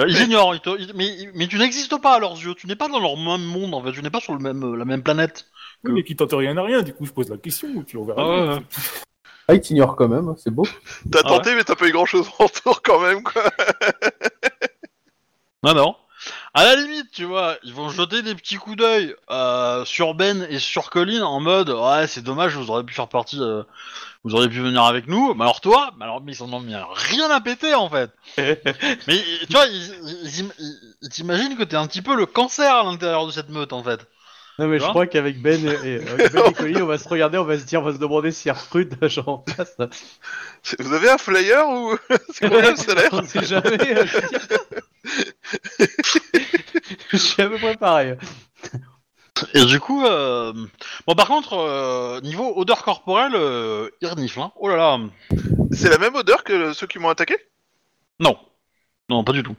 Euh. Ils ignorent, ils te- ils- mais, mais tu n'existes pas à leurs yeux, tu n'es pas dans leur même monde en fait, tu n'es pas sur le même, euh, la même planète. Oui, mais qui tentent rien à rien, du coup je pose la question, tu on verra. Ah ouais, bien. ouais. Ah, il t'ignore quand même, hein, c'est beau. T'as Ah ouais tenté, mais t'as pas eu grand chose en retour quand même, quoi. Non, non. À la limite, tu vois, ils vont jeter des petits coups d'œil euh, sur Ben et sur Colin en mode ouais, c'est dommage, vous auriez pu faire partie, euh, vous auriez pu venir avec nous. Mais alors toi, mais alors mais ils en ont mis rien à péter en fait. mais tu vois, ils, ils, ils- ils t'imaginent que t'es un petit peu le cancer à l'intérieur de cette meute en fait. Non, mais je crois qu'avec Ben et, et- avec Ben et Colin, on va se regarder, on va se dire, on va se demander s'il y a recrute genre en place. Vous avez un flyer ou c'est combien le salaire On sait jamais. euh, je suis à peu près pareil. Et du coup, euh... bon par contre, euh, niveau odeur corporelle, euh, il renifle. Hein. Oh là là, C'est la même odeur que ceux qui m'ont attaqué? Non, non pas du tout.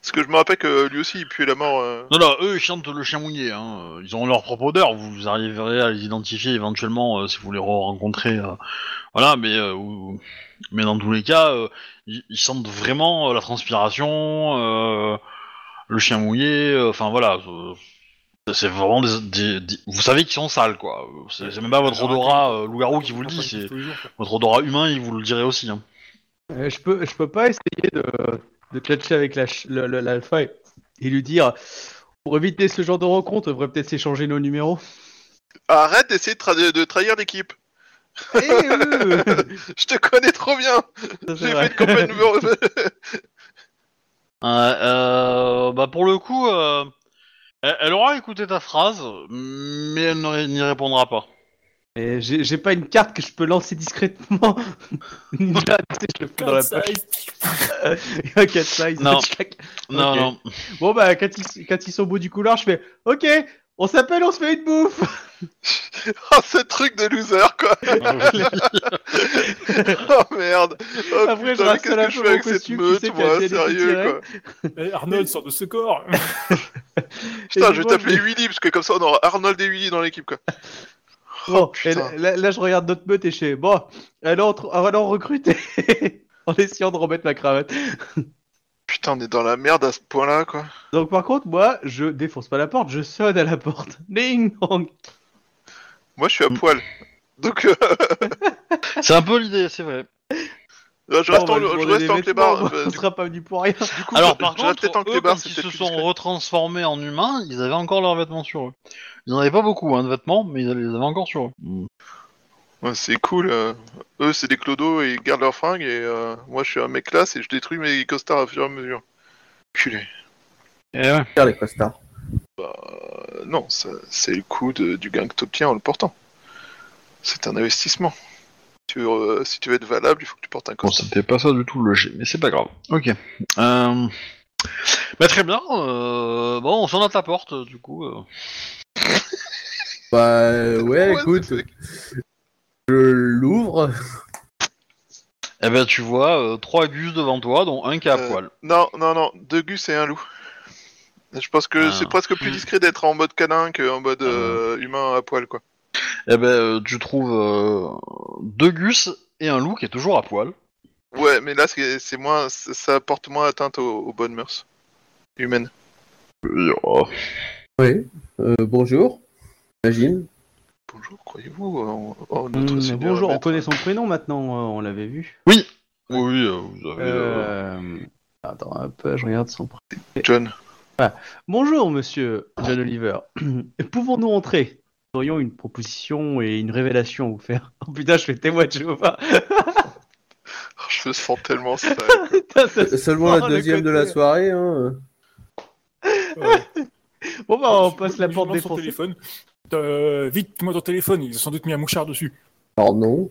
Parce que je me rappelle que lui aussi il puait la mort. euh. Non, non, eux ils chantent le chien mouillé. Hein. Ils ont leur propre odeur. Vous arriverez à les identifier éventuellement euh, si vous les rencontrez. euh, voilà, mais euh, ou- mais dans tous les cas, euh, ils, ils sentent vraiment euh, la transpiration, euh, le chien mouillé. euh, Enfin voilà, euh, c'est vraiment des, des- des- Vous savez qu'ils sont sales, quoi. C'est même pas votre odorat euh, loup-garou qui vous le dit. C'est votre odorat humain, il vous le dirait aussi. Hein. Euh, je peux, je peux pas essayer de, de clatcher avec la l'alpha et, et lui dire, pour éviter ce genre de rencontre, on devrait peut-être s'échanger nos numéros. Arrête d'essayer de, tra- de trahir l'équipe. Eh, euh, Je te connais trop bien. J'ai fait une campagne numéro. Euh, euh, bah pour le coup, euh, elle, elle aura écouté ta phrase, mais elle ne- n'y répondra pas. Et j'ai j'ai pas une carte que je peux lancer discrètement. Ninja, tu sais, je le fous dans la Cat poche. size. Un cat size. Non. Non, non. Bon bah quand ils, quand ils sont au bout du couloir, je fais OK, on s'appelle, on se fait une bouffe. oh, ce truc de loser, quoi. oh merde. Oh, Après, je putain, qu'est-ce là que je pour fais avec cette tu meute, sais, moi, sérieux, quoi. Eh, Arnold sort de ce corps. Putain, Et je vais t'appeler Willy, parce que comme ça, on aura Arnold et Willy dans l'équipe, quoi. Bon, Oh, et putain. là, là- là, je regarde notre meute et je fais bon, alors, tr- alors recruter en essayant de remettre ma cravate. Putain, on est dans la merde à ce point-là, quoi. Donc par contre, moi, je défonce pas la porte, je sonne à la porte. Ding dong. Moi, je suis à poil. Donc, euh, C'est un peu l'idée, c'est vrai. je reste en, lui je reste en clébard. euh, on du sera pas venu pour rien. coup, Alors je- par je reste contre, peut-être en eux, clébard, quand c'est ils peut-être se plus sont discret. retransformés en humains, ils avaient encore leurs vêtements sur eux. Ils en avaient pas beaucoup hein, de vêtements, mais ils les avaient encore sur eux. Ouais, c'est cool. euh, Eux, c'est des clodos et ils gardent leurs fringues. Et euh, moi, je suis un mec classe et je détruis mes costards à fur et à mesure. Culé. Et ouais. Faire les costards. Euh, non, ça- c'est le coût de- du gain que tu obtiens en le portant. C'est un investissement. Tu, euh, si tu veux être valable, il faut que tu portes un Bon, costard. c'était pas ça du tout le G, mais c'est pas grave. Ok. Euh... Bah très bien. euh, Bon, on sonne à ta porte, du coup. euh. Bah euh, ouais, Ouais, écoute, c'est- je l'ouvre. Eh ben, tu vois euh, trois gus devant toi, dont un qui est à Euh, poil. Non, non, non. Deux gus et un loup. Je pense que Ah. c'est presque plus discret d'être en mode canin qu'en mode euh, humain à poil, quoi. Eh ben, euh, tu trouves euh, deux gus et un loup qui est toujours à poil. Ouais, mais là, c'est c'est moins, ça ça porte moins atteinte aux, aux bonnes mœurs humaines. Oh, Oui. Euh, bonjour. J'imagine. Bonjour, croyez-vous en, en notre Seigneur bonjour, on connaît son prénom maintenant, euh, on l'avait vu. Oui, oui, euh, vous avez. euh, Euh... Attends un peu, je regarde son prénom. John. Bonjour, monsieur John Oliver. Pouvons-nous entrer? Nous aurions une proposition et une révélation à vous faire. Oh putain, je fais témoin de Jéhovah. Oh, je me sens tellement sale. Seulement la deuxième de la soirée. Hein. Ouais. Bon bah, on passe la porte défoncée. téléphone. Euh, vite, moi ton téléphone, ils ont sans doute mis un mouchard dessus. Alors non.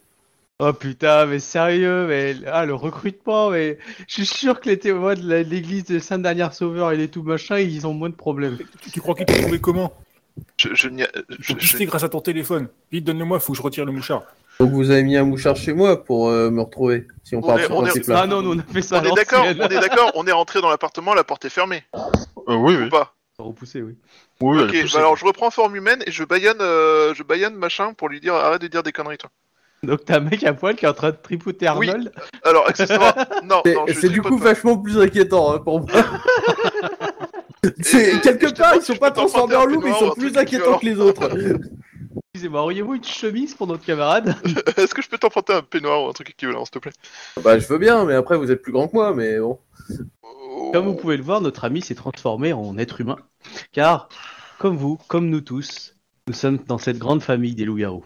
Oh putain, mais sérieux, mais ah, le recrutement, mais je suis sûr que les témoins de l'église de Sainte-Dernière Sauveur et les tout machin, ils ont moins de problèmes. Tu, tu crois qu'il t'a trouvé comment? Je, je, n'y a- je- grâce à ton téléphone. Vite, donne-le-moi, faut que je retire le mouchard. Donc vous avez mis un mouchard chez moi pour euh, me retrouver, si on, On part est- sur on est-. Ah non, on a fait ça. on est d'accord, on est d'accord, on est rentré dans l'appartement, la porte est fermée. Euh, oui, Ou oui. pas? Repoussé, oui. Oui, Ok, bah alors je reprends forme humaine et je baïonne, euh, je baïonne machin pour lui dire arrête de dire des conneries toi. Donc t'as un mec à poil qui est en train de tripoter Oui. Arnold. Alors accessoirement, non, C'est non, je c'est du coup pas. vachement plus inquiétant hein, pour moi. Quelque part ils sont pas transformés en un loups, mais ils sont plus inquiétants que les autres. Excusez-moi, auriez-vous une chemise pour notre camarade Est-ce que je peux t'emprunter un peignoir ou un truc équivalent s'il te plaît? Bah je veux bien, mais après vous êtes plus grand que moi, mais bon. Comme vous pouvez le voir, notre ami s'est transformé en être humain. Car, comme vous, comme nous tous, nous sommes dans cette grande famille des loups-garous.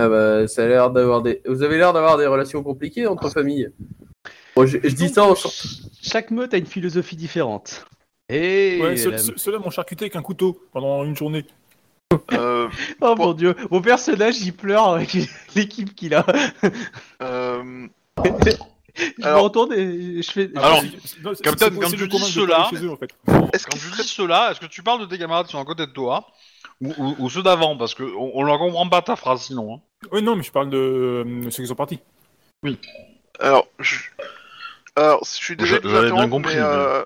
Ah bah ça a l'air d'avoir des. Vous avez l'air d'avoir des relations compliquées entre familles. Bon, je, je dis ça en. Chaque meute a une philosophie différente. Et Ouais, ce- la- ce- ceux-là m'ont charcuté avec un couteau pendant une journée. Euh, Oh Bon. mon dieu, mon personnage il pleure avec l'équipe qu'il a. euh, Je Alors- me retourne et je fais. Alors, non, c'est- Captain, quand tu dis cela-. Est-ce que dis cela, est-ce que tu parles de tes camarades qui sont à côté de toi ou, ou- ou ceux d'avant? Parce que on, on leur comprend pas ta phrase sinon. hein. Oui, non, mais je parle de euh, ceux qui sont partis. Alors, je... Alors, je suis désolé de vous J'avais bien compris, mais, mais- euh,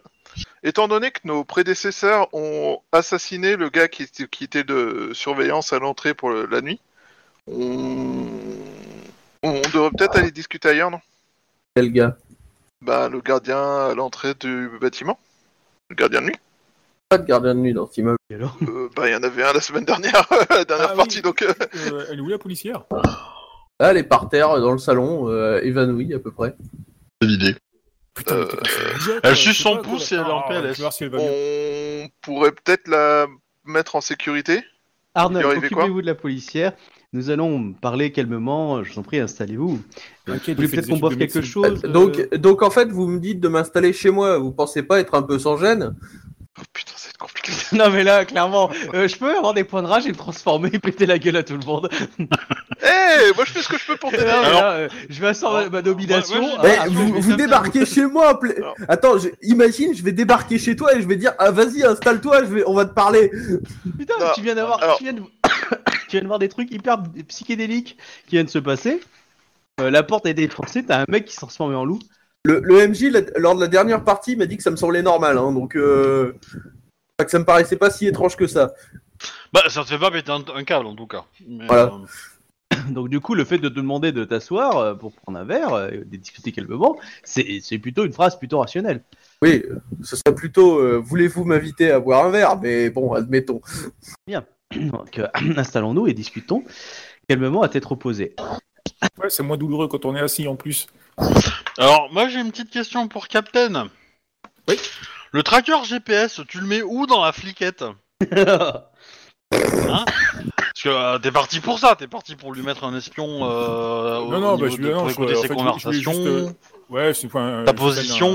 étant donné que nos prédécesseurs ont assassiné le gars qui était, qui était de surveillance à l'entrée pour le- la nuit, on... on devrait peut-être aller discuter ailleurs, non? Quel gars? Bah, le gardien à l'entrée du bâtiment Le gardien de nuit Pas de gardien de nuit dans cet immeuble. Et alors? Euh, Bah, il y en avait un la semaine dernière, la dernière Ah oui. partie, donc... euh, Euh, elle est où la policière? Là, elle est par terre dans le salon, euh, évanouie à peu près. C'est l'idée. Putain, Euh, mais elle euh, suce je sais son pas, pouce quoi. et elle est en Ah, PLS. je vais voir si elle va mieux. on pourrait peut-être la mettre en sécurité. Arnold, Il arrivait quoi? occupez-vous de la policière. Nous allons parler calmement. Je vous en prie, installez-vous. T'inquiète, Vous voulez peut-être qu'on boive quelque chose euh, Donc, donc en fait, vous me dites de m'installer chez moi. Vous pensez pas être un peu sans gêne? Oh putain, c'est compliqué. Non mais là, clairement, euh, je peux avoir des points de rage et me transformer et péter la gueule à tout le monde. Eh, moi je fais ce que je peux pour t'aider. mais Alors- là, euh, je vais asseoir Alors, ma domination. hein, Eh, après, je vous, débarquez chez moi. en pla-. Attends, je- imagine, je vais débarquer chez toi et je vais dire ah vas-y installe-toi, je vais, on va te parler. Putain, Non, tu viens d'avoir, alors- tu viens de, tu viens de voir des trucs hyper psychédéliques qui viennent de se passer. Euh, la porte est défoncée, t'as un mec qui s'en transformé en loup. Le, le MJ la- lors de la dernière partie m'a dit que ça me semblait normal, hein, donc euh, que ça me paraissait pas si étrange que ça. Bah, ça te fait pas péter un, un câble en tout cas. Mais, Voilà. euh, Donc du coup, le fait de te demander de t'asseoir euh, pour prendre un verre et de discuter calmement, c'est, c'est plutôt une phrase plutôt rationnelle. Oui, ce serait plutôt euh, voulez-vous m'inviter à boire un verre, mais bon, admettons. Donc euh, installons-nous et discutons calmement à tête reposée. Ouais, c'est moins douloureux quand on est assis en plus. Alors, moi j'ai une petite question pour Captain. Oui. Le tracker GPS, tu le mets où dans la fliquette Parce que euh, t'es parti pour ça, t'es parti pour lui mettre un espion euh, au- Non, non, au bah, niveau je de- lui- non, pour je- écouter en ses fait, je voulais- je voulais conversations, juste, Ouais, c'est enfin, ta position.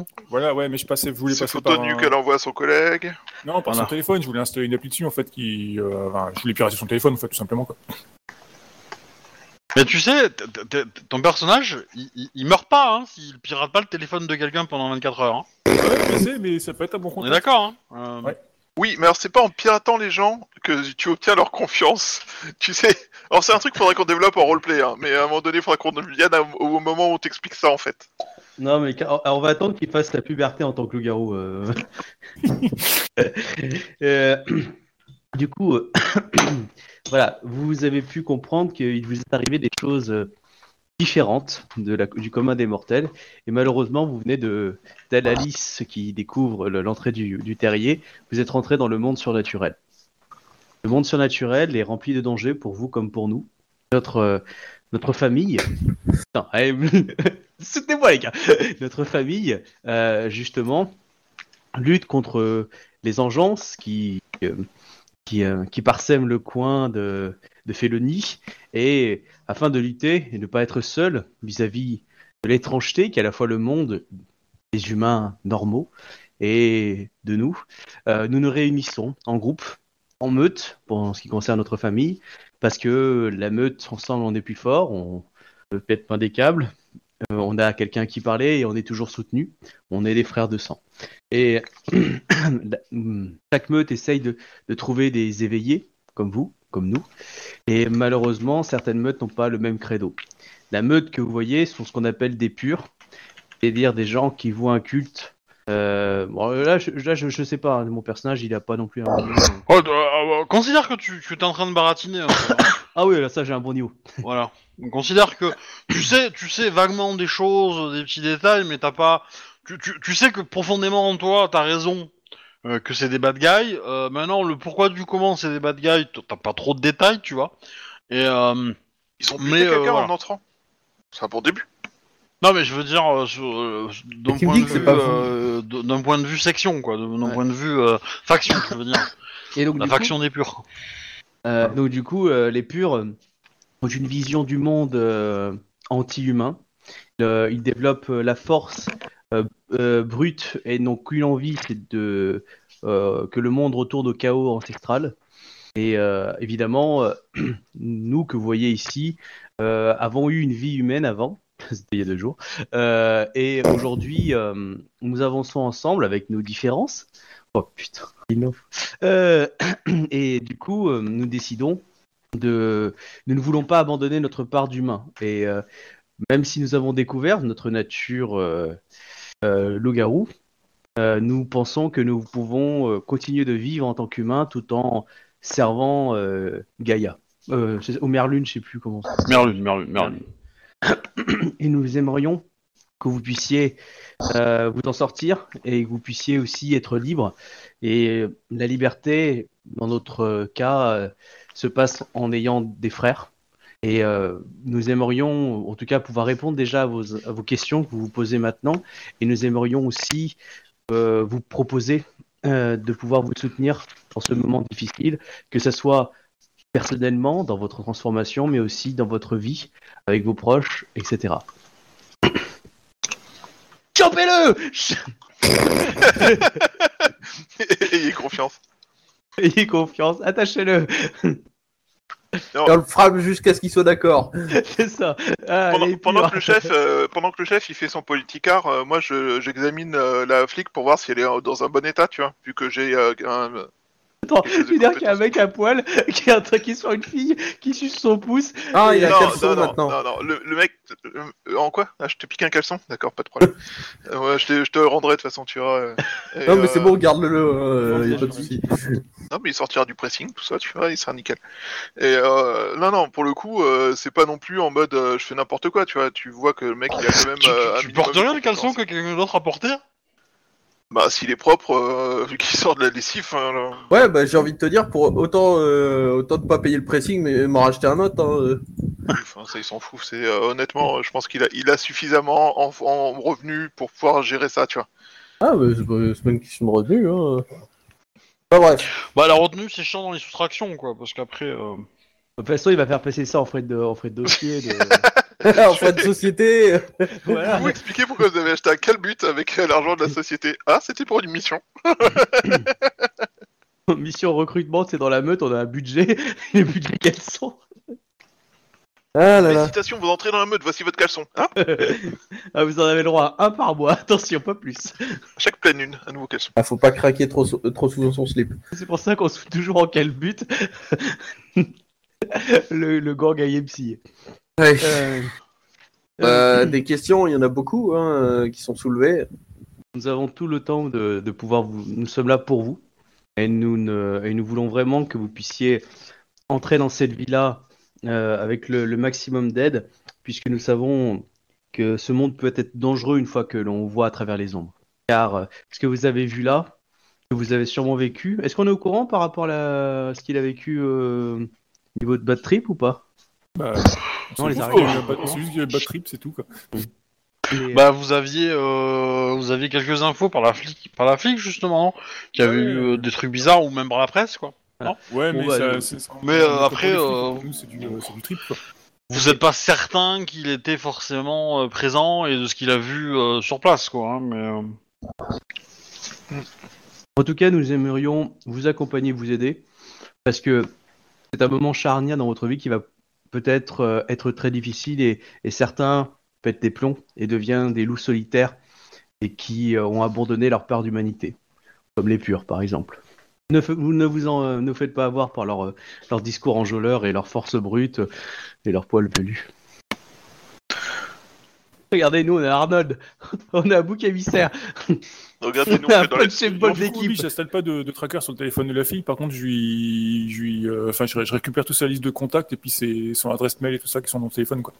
un- Voilà, ouais, mais je passais, voulais Ces passer photos par nues un- qu'elle envoie à son collègue. Non, par Voilà. son téléphone, je voulais installer une appli dessus en fait qui, euh, enfin, je voulais pirater son téléphone en fait tout simplement quoi. Mais tu sais, t- t- t- ton personnage, il, il- il meurt pas hein, s'il pirate pas le téléphone de quelqu'un pendant 24 heures. hein. Ouais, je sais, mais ça peut être un bon On est d'accord hein Euh, Ouais. Oui, mais alors c'est pas en piratant les gens que tu obtiens leur confiance. Tu sais. Alors c'est un truc qu'il faudrait qu'on développe en roleplay, hein, mais à un moment donné, il faudrait qu'on vienne au moment où on t'explique ça en fait. Non, mais on va attendre qu'il fasse la puberté en tant que loup-garou. euh. Euh, du coup, euh, voilà, vous avez pu comprendre qu'il vous est arrivé des choses la, du commun des mortels. Et malheureusement, vous venez de tel Alice qui découvre le- l'entrée du, du terrier. Vous êtes rentré dans le monde surnaturel. Le monde surnaturel est rempli de dangers pour vous comme pour nous. Notre, notre famille. Soutenez-moi les gars. Notre famille, euh, justement, lutte contre les engences qui, euh, qui, euh, qui parsèment le coin de, de Félonie et afin de lutter et ne pas être seul vis-à-vis de l'étrangeté qu'est à la fois le monde des humains normaux et de nous, euh, nous nous réunissons en groupe, en meute, pour ce qui concerne notre famille, parce que la meute, ensemble, on est plus fort, on, euh, peut-être pas des câbles. Euh, on a quelqu'un qui parlait et on est toujours soutenu. On est des frères de sang. Et chaque meute essaye de trouver des éveillés, comme vous, comme nous. Et malheureusement, certaines meutes n'ont pas le même credo. La meute que vous voyez sont ce qu'on appelle des purs, c'est-à-dire des gens qui voient un culte. Euh, bon, là, je, là, je, je sais pas, hein, mon personnage, il a pas non plus un. Oh, euh, euh, considère que tu, que t'es en train de baratiner. hein. Ah oui, là, ça, j'ai un bon niveau. voilà. On considère que tu sais, tu sais vaguement des choses, des petits détails, mais t'as pas. Tu, tu, tu sais que profondément en toi, t'as raison. Euh, que c'est des bad guys. Euh, maintenant, le pourquoi du comment c'est des bad guys, t'as pas trop de détails, tu vois. Et euh, Ils ont Mais, buté euh, quelqu'un voilà. en entrant. C'est un bon début. non, mais je veux dire, d'un point de vue, euh, point de section, quoi, d'un Ouais. point de vue euh, faction, je veux dire, Et donc, la coup, faction des purs. Euh, donc du coup, euh, les purs ont une vision du monde euh, anti-humain. Euh, ils développent euh, la force brute et n'ont qu'une envie, c'est de euh, que le monde retourne au chaos ancestral. Et euh, évidemment, euh, nous que vous voyez ici euh, avons eu une vie humaine avant. C'était il y a deux jours. Euh, et aujourd'hui, euh, nous avançons ensemble avec nos différences. Oh putain, il euh, et du coup, euh, nous décidons de. Nous ne voulons pas abandonner notre part d'humain. Et euh, même si nous avons découvert notre nature euh, euh, loup-garou, euh, nous pensons que nous pouvons euh, continuer de vivre en tant qu'humains tout en servant euh, Gaïa. Euh, ou Merlune, je sais plus comment. Merlune, Merlune, Merlune. Et nous aimerions que vous puissiez euh, vous en sortir et que vous puissiez aussi être libre. Et la liberté, dans notre cas, euh, se passe en ayant des frères. Et euh, nous aimerions, en tout cas, pouvoir répondre déjà à vos, à vos questions que vous vous posez maintenant. Et nous aimerions aussi euh, vous proposer euh, de pouvoir vous soutenir dans ce moment difficile, que ce soit personnellement dans votre transformation, mais aussi dans votre vie avec vos proches, etc. Chopez-le Ayez confiance. Ayez confiance, attachez-le Et on le frappe jusqu'à ce qu'il soit d'accord. C'est ça Ah, Pendant, que le chef, euh, pendant que le chef, il fait son politicard, euh, moi, je- j'examine euh, la flic pour voir si elle est dans un bon état, tu vois, vu que j'ai euh, un. Attends, tu veux dire qu'il y a un mec à poil qui est attaqué sur une fille qui suce son pouce Ah, il y a non, caleçon maintenant. non, non, le, le mec, euh, en quoi? Ah, je te pique un caleçon? D'accord, pas de problème. Euh, ouais, je, te, je te le rendrai de toute façon, tu vois. euh, et, Non, mais c'est euh, bon, garde-le, euh, y a pas de souci. Non, mais il sortira du pressing, tout ça, tu vois, il sera nickel. Et euh, non, non, pour le coup, euh, c'est pas non plus en mode euh, je fais n'importe quoi, tu vois. Tu vois que le mec, il a quand même. Tu, euh, un tu minimum portes de rien le caleçon compétences. que quelqu'un d'autre a porté? Bah, s'il est propre, euh, vu qu'il sort de la lessive, hein, là. Ouais, bah j'ai envie de te dire, pour autant, euh, autant de pas payer le pressing, mais m'en racheter un autre. Hein. euh. Enfin, ça, il s'en fout. C'est euh, honnêtement, je pense qu'il a, il a suffisamment en, en revenus pour pouvoir gérer ça, tu vois. Ah, mais c'est pas, c'est pas une question de revenu. Hein. Enfin bref. Bah la retenue c'est chiant dans les soustractions quoi, parce qu'après... euh, De toute façon, il va faire passer ça en frais de, en frais de dossier. De... en fait, de société. voilà. Vous expliquez pourquoi vous avez acheté un calbut avec euh, l'argent de la société. Ah, c'était pour une mission. Mission recrutement, c'est dans la meute, on a un budget. Les budgets quels sont? Ah là là. Félicitations, vous entrez dans la meute, voici votre caleçon. Hein? Ah, Vous en avez le droit à un par mois, attention, pas plus. Chaque pleine lune, un nouveau caleçon. Ah, faut pas craquer trop, sou- trop souvent son slip. C'est pour ça qu'on se fout toujours en quel but le, le gang IMC. Ouais. Euh, Euh, des questions, il y en a beaucoup hein, euh, qui sont soulevées. Nous avons tout le temps de, de pouvoir vous. Nous sommes là pour vous. Et nous, ne- et nous voulons vraiment que vous puissiez entrer dans cette vie-là euh, avec le, le maximum d'aide, puisque nous savons que ce monde peut être dangereux une fois que l'on voit à travers les ombres. Car euh, ce que vous avez vu là, que vous avez sûrement vécu, est-ce qu'on est au courant par rapport à la- ce qu'il a vécu euh, au niveau de Bad Trip ou pas? Bah, Non, les araignées. c'est juste qu'il y a un bad trip, c'est tout. Quoi. Et, Bah vous aviez euh, vous aviez quelques infos par la flic par la flic justement qui avait Ouais. eu euh, des trucs bizarres ou même par la presse quoi. Ouais, Bon, mais bah, ça, le- Mais, euh, après, euh, c'est du, euh, trip quoi. Vous êtes pas certain qu'il était forcément euh, présent et de ce qu'il a vu euh, sur place quoi. hein, mais euh, En tout cas, nous aimerions vous accompagner, vous aider, parce que c'est un moment charnière dans votre vie qui va peut-être euh, être très difficile et, certains pètent des plombs et deviennent des loups solitaires et qui euh, ont abandonné leur part d'humanité, comme les purs par exemple. Ne, vous ne vous en euh, ne faites pas avoir par leur, leur discours enjôleur et leur force brute et leur poil pelus. Regardez, nous on est Arnold, on est un bouc émissaire. Regardez-nous, On a dans j'installe pas de, de tracker sur le téléphone de la fille. Par contre, je lui, je lui, euh, enfin, je, je récupère toute sa liste de contacts et puis ses, son adresse mail et tout ça qui sont dans le téléphone, quoi.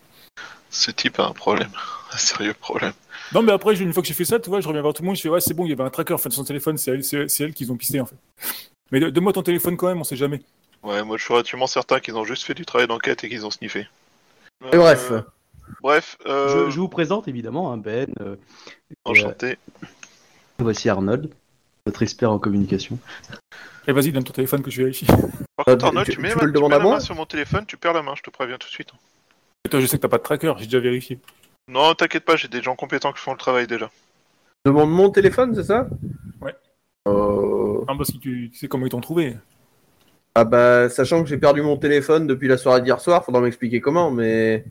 Ce type a un problème. Un sérieux problème. Non, mais après, une fois que j'ai fait ça, tu vois, je reviens voir tout le monde, je fais ouais, c'est bon, il y avait un tracker en fait sur son téléphone, c'est elle, c'est, c'est elle qu'ils ont pisté en fait. Mais de- donne-moi ton téléphone quand même, on sait jamais. Ouais, moi je suis relativement certain qu'ils ont juste fait du travail d'enquête et qu'ils ont sniffé. Et bref. Euh, Bref, euh, Je, je vous présente évidemment hein, Ben. euh, enchanté. voici Arnold, notre expert en communication. Et vas-y, donne ton téléphone que je vérifie. Par Euh, contre, Arnold, tu- tu, mets, tu le demandes la main sur mon téléphone, tu perds la main, je te préviens tout de suite. Et toi, je sais que t'as pas de tracker, j'ai déjà vérifié. Non, t'inquiète pas, j'ai des gens compétents qui font le travail déjà. Demande mon téléphone, c'est ça? Ouais. Euh, Non, parce que tu, tu sais comment ils t'ont trouvé. Ah bah, sachant que j'ai perdu mon téléphone depuis la soirée d'hier soir, faudra m'expliquer comment, mais...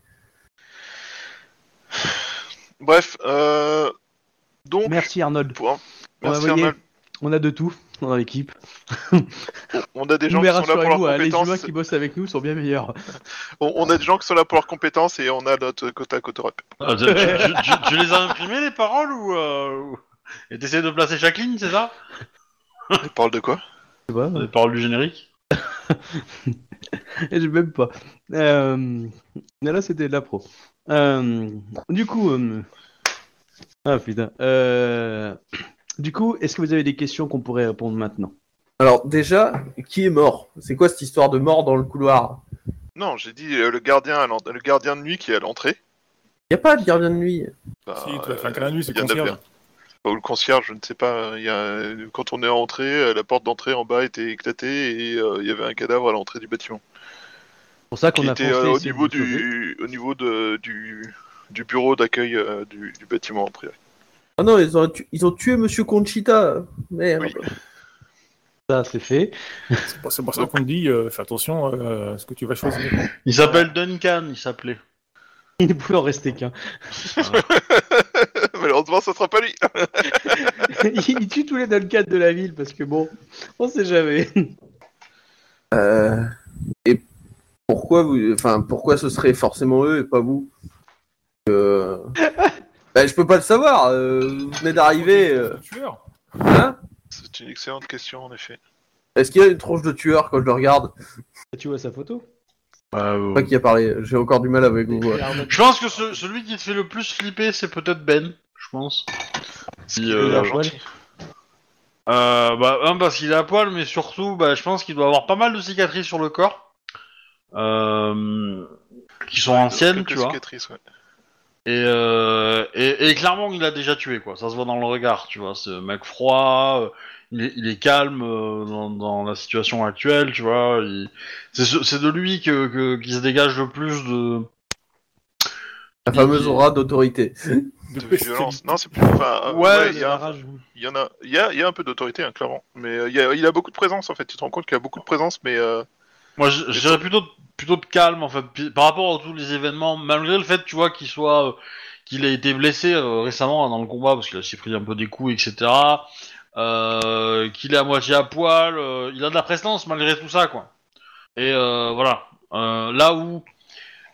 Bref, euh... donc, Merci Arnold. pour- Ouais, merci voyez, Arnold. On a de tout dans l'équipe. On a des gens qui sont là pour leurs rassurez-vous, hein, les humains compétences. qui bossent avec nous sont bien meilleurs. On, on a des gens qui sont là pour leurs compétences et on a notre quota quota rep. Ah, tu, tu- tu- tu- tu les as imprimés les paroles ou, euh, Et t'essayes de placer chaque ligne, c'est ça? On parle de quoi? Vois Les paroles du générique? Et je même pas. Euh... mais Là, c'était de la pro. Euh, Du coup. euh, Ah putain. Euh... Du coup, est-ce que vous avez des questions qu'on pourrait répondre maintenant? Alors, déjà, qui est mort? C'est quoi cette histoire de mort dans le couloir? Non, j'ai dit euh, le gardien, à l'en- le gardien de nuit qui est à l'entrée. Y a pas de gardien de nuit? Bah, si, toi, enfin, la nuit, c'est il concierge. bien. Ou le concierge, je ne sais pas. Il y a... Quand on est entré, la porte d'entrée en bas était éclatée et euh, il y avait un cadavre à l'entrée du bâtiment. C'est pour ça qu'on Qui a était pensé euh, au niveau du, au niveau de, du, du bureau d'accueil euh, du, du bâtiment en privé. Ah non, ils ont, tu- ils ont tué Monsieur Conchita. Merde. Oui. Ça, c'est fait. C'est pour, c'est pour ça qu'on dit, euh, fais attention euh, à ce que tu vas choisir. Il s'appelle Duncan, il s'appelait. Il ne pouvait en rester qu'un. Malheureusement, ça sera pas lui. il tue tous les Duncan de la ville parce que bon, on sait jamais. Euh, et pourquoi vous, enfin, pourquoi ce serait forcément eux et pas vous euh... bah, Je peux pas le savoir. euh, vous venez d'arriver. euh, Tueur. hein C'est une excellente question en effet. Est-ce qu'il y a une tronche de tueur quand je le regarde? Tu vois sa photo? Euh, Pas qui a parlé. J'ai encore du mal avec vous. ouais. Je pense que ce- celui qui te fait le plus flipper, c'est peut-être Ben, je pense. Si, Il a euh. Euh, bah, un, parce qu'il est à poil, mais surtout, bah, je pense qu'il doit avoir pas mal de cicatrices sur le corps. Euh, qui sont anciennes, tu vois. cicatrices, ouais. Et, euh, et, et clairement, il a déjà tué, quoi. Ça se voit dans le regard, tu vois. C'est un mec froid, euh, il est, il est calme dans, dans la situation actuelle, tu vois. il- C'est ce- c'est de lui que, que, qui se dégage le plus de... La fameuse aura d'autorité. De violence. Non, c'est plus. Enfin, Ouais, il y, a un- rage. il y en a, il y a, il y a un peu d'autorité, hein, clairement. Mais euh, il, y a, il a beaucoup de présence en fait. Tu te rends compte qu'il y a beaucoup de présence, mais euh, Moi, je, plutôt, plutôt de calme, en fait, par rapport à tous les événements, malgré le fait, tu vois, qu'il soit, euh, qu'il ait été blessé euh, récemment dans le combat, parce qu'il a s'est pris un peu des coups, etc. Euh, qu'il est à moitié à poil, euh, il a de la prestance malgré tout ça, quoi. Et euh, voilà. Euh, là où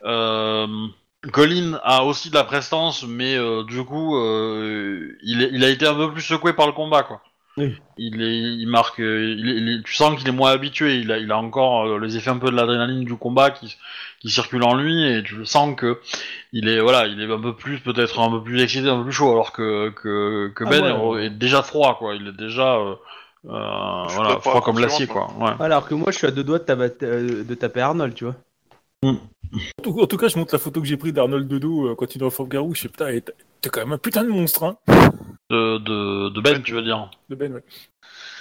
euh, Colin a aussi de la prestance, mais euh, du coup, euh, il, il a été un peu plus secoué par le combat, quoi. Oui. Il est, il marque, il est- il est- tu sens qu'il est moins habitué. Il a, il a encore euh, les effets un peu de l'adrénaline du combat qui, qui circulent en lui, et tu sens que il est, voilà, il est un peu plus, peut-être un peu plus excité, un peu plus chaud, alors que que, que Ah Ben ouais. est déjà froid, quoi. Il est déjà, euh, euh, voilà, froid comme l'acier, quoi. Ouais. Alors que moi, je suis à deux doigts de, tabater- euh, de taper Arnold, tu vois. En tout, en tout cas, je montre la photo que j'ai prise d'Arnold euh, quand il est dans Fort Garou. Je sais, putain, t'es quand même un putain de monstre, hein. De, de, de Ben, tu veux dire. De Ben, ouais.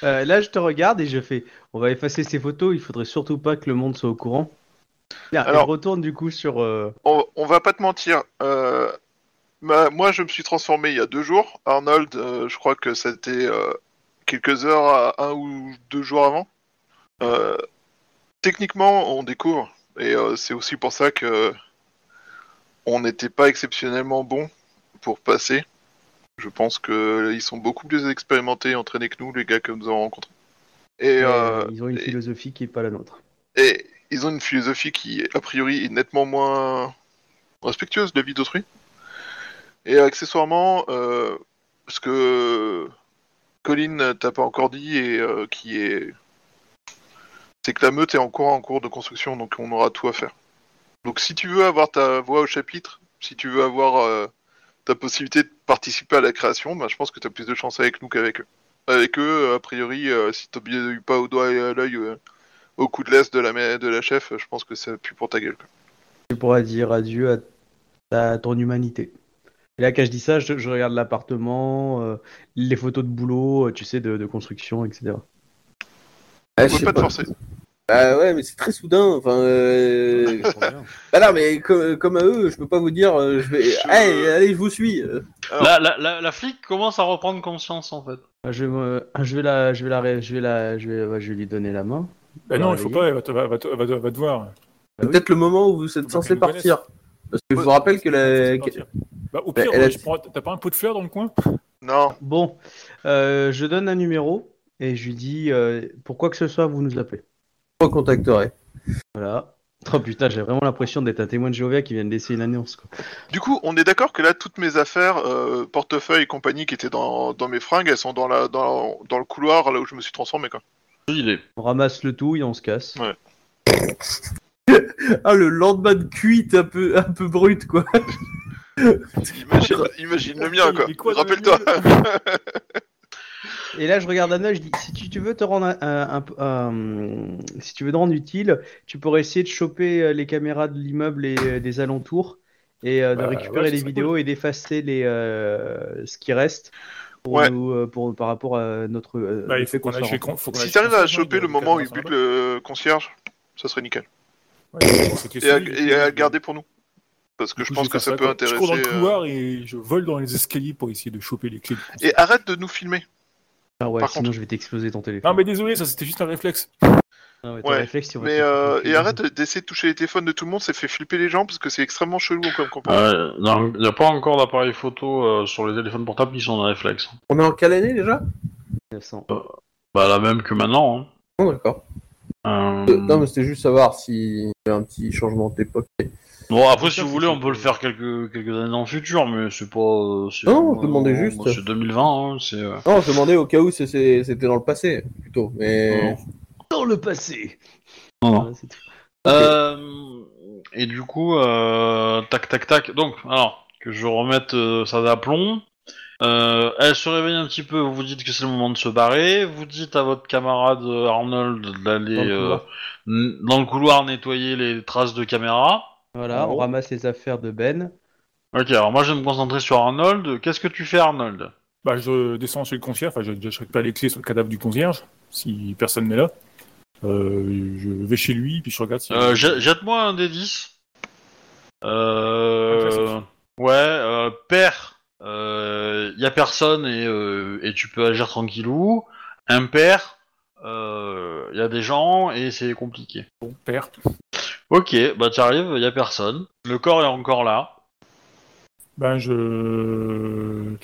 Euh, là, je te regarde et je fais on va effacer ces photos, il faudrait surtout pas que le monde soit au courant. Bien, Alors- retourne du coup sur. euh, on, on va pas te mentir. euh, ma- moi, je me suis transformé il y a deux jours. Arnold, euh, je crois que c'était euh, quelques heures à un ou deux jours avant. Euh, techniquement, on découvre Et euh, c'est aussi pour ça que on n'était pas exceptionnellement bon pour passer. Je pense que ils sont beaucoup plus expérimentés et entraînés que nous, les gars que nous avons rencontrés. Et, euh, ils ont une et- philosophie qui est pas la nôtre. et ils ont une philosophie qui, a priori, est nettement moins respectueuse de la vie d'autrui. Et accessoirement, euh, ce que Colin t'a pas encore dit et euh, qui est, c'est que la meute est encore en cours de construction, donc on aura tout à faire. Donc si tu veux avoir ta voix au chapitre, si tu veux avoir ta possibilité de participer à la création, bah, je pense que tu as plus de chance avec nous qu'avec eux. Avec eux, a priori, euh, si t'as eu pas au doigt et à l'œil euh, au coup de laisse de la, de la chef, je pense que c'est plus pour ta gueule. quoi. Tu pourras dire adieu à, ta- ton humanité. Et là, quand je dis ça, je, je regarde l'appartement, euh, les photos de boulot, euh, tu sais, de, de construction, etc. Ah, On je sais pas te pas. forcer. Bah ouais, mais c'est très soudain. Enfin, euh... bah non, mais comme, comme à eux, je peux pas vous dire. euh, je vais. Je- Allez, allez, je vous suis. euh. Alors- La, la, la, la flic commence à reprendre conscience en fait. Ah, Je vais, me- je vais la, je vais la, je vais la, je vais, ouais, je vais lui donner la main. Bah non, il faut pas, elle va te, va, va te- va te- va te voir. Ah oui. Peut-être le moment où vous êtes censé partir. Parce que je vous rappelle que la. Bah, au pire, a- t'as pas un pot de fleurs dans le coin? Non, Bon, euh, je donne un numéro et je lui dis, euh, pour quoi que ce soit, vous nous appelez. Je recontacterai. Voilà. Oh putain, j'ai vraiment l'impression d'être un témoin de Jéhovah qui vient de laisser une annonce. Quoi. Du coup, on est d'accord que là, toutes mes affaires, euh, portefeuille et compagnie qui étaient dans, dans mes fringues, elles sont dans, la, dans, dans le couloir là où je me suis transformé. Quoi. Il est. On ramasse le tout et on se casse. Ah, le lendemain de cuite un peu, un peu brut, quoi. Imagine, imagine le mien, quoi. Quoi Rappelle-toi. Et là, je regarde Anna, je dis, si tu, tu veux te rendre un, un- un- un- si tu veux te rendre utile, tu pourrais essayer de choper euh, les caméras de l'immeuble et euh, des alentours et euh, de Bah, récupérer ouais, les vidéos et d'effacer les euh, ce qui reste pour Ouais. nous, pour par rapport à notre. euh, Bah, il faut qu'on aille Si t'arrives à choper le moment où il bute le concierge, ça serait nickel. Ouais, Et à, et à garder pour nous. Parce que je pense que faire ça peut quoi. intéresser. Je cours dans le couloir et je vole dans les escaliers pour essayer de choper les clés. Et arrête de nous filmer. Ah ouais, Par sinon contre- je vais t'exploser ton téléphone. Non, mais désolé, ça c'était juste un réflexe. Ah ouais, réflexe, tu Mais euh, et arrête d'essayer de toucher les téléphones de tout le monde, ça fait flipper les gens parce que c'est extrêmement chelou comme comportement. Euh, non, il n'y a pas encore d'appareil photo euh, sur les téléphones portables qui sont en réflexe. On est en quelle année déjà? 900. Bah la même que maintenant. Hein. Oh, d'accord. Euh, Euh, Non, mais c'était juste savoir s'il y avait un petit changement d'époque. Bon après si vous voulez on peut le faire quelques quelques années dans le futur mais c'est pas. euh, c'est- Non, je demandais euh, juste. C'est 2020 hein, c'est. euh, Non, je demandais au cas où c'est- c'est- c'était dans le passé, plutôt. Mais. Dans le passé. Non, non. Voilà, c'est tout. Euh, et du coup, euh, tac, tac, tac. Donc, alors, que je remette euh, ça d'aplomb. Euh, elle se réveille un petit peu, vous vous dites que c'est le moment de se barrer. Vous dites à votre camarade euh, Arnold d'aller Dans le euh, couloir. n- dans le couloir nettoyer les traces de caméra. Voilà, on ramasse les affaires de Ben. Ok, alors moi je vais me concentrer sur Arnold. Qu'est-ce que tu fais, Arnold? Bah, je descends chez le concierge, enfin, je, je récupère les clés sur le cadavre du concierge, si personne n'est là. Euh, je vais chez lui, puis je regarde si. euh, jet- Jette-moi un des 10. Un Euh... Ouais, euh, père, il y a personne et, euh, et tu peux agir tranquillou. Impair, il y a des gens et c'est compliqué. Bon, père. Ok, bah tu arrives, il y a personne. Le corps est encore là. Ben, je.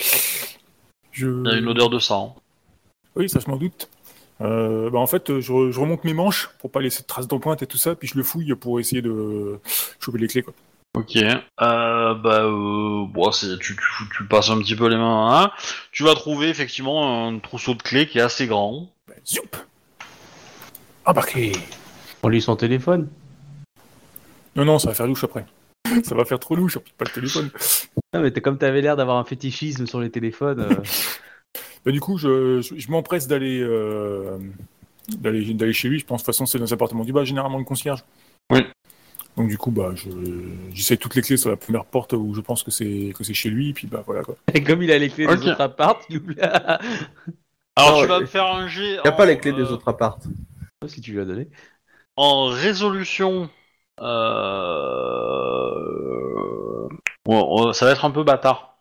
Je. Il y a une odeur de sang. Oui, ça, je m'en doute. Euh, bah, en fait, je, re- je remonte mes manches pour pas laisser de traces d'empreinte et tout ça, puis je le fouille pour essayer de choper les clés, quoi. Ok, euh, bah euh, bon, c'est, tu, tu, tu passes un petit peu les mains un. Tu vas trouver effectivement un trousseau de clés qui est assez grand. Ben, zoup Embarqué On lui son téléphone. Non, non, ça va faire louche après. ça va faire trop louche, on pique pas le téléphone. Ah, mais t'es- comme t'avais l'air d'avoir un fétichisme sur les téléphones. euh, Bah, du coup, je, je, je m'empresse d'aller euh, d'aller d'aller chez lui. Je pense de toute façon, c'est dans les appartements du bas, généralement le concierge. Oui. Donc du coup, bah, je, j'essaye toutes les clés sur la première porte où je pense que c'est que c'est chez lui, puis bah voilà quoi. Et comme il a les clés des autres il oublie. Alors Non, tu vas me faire un jet. Il n'y a en, pas les clés des euh, autres appartes. si tu lui as donné. En résolution. Euh... bon, ça va être un peu bâtard.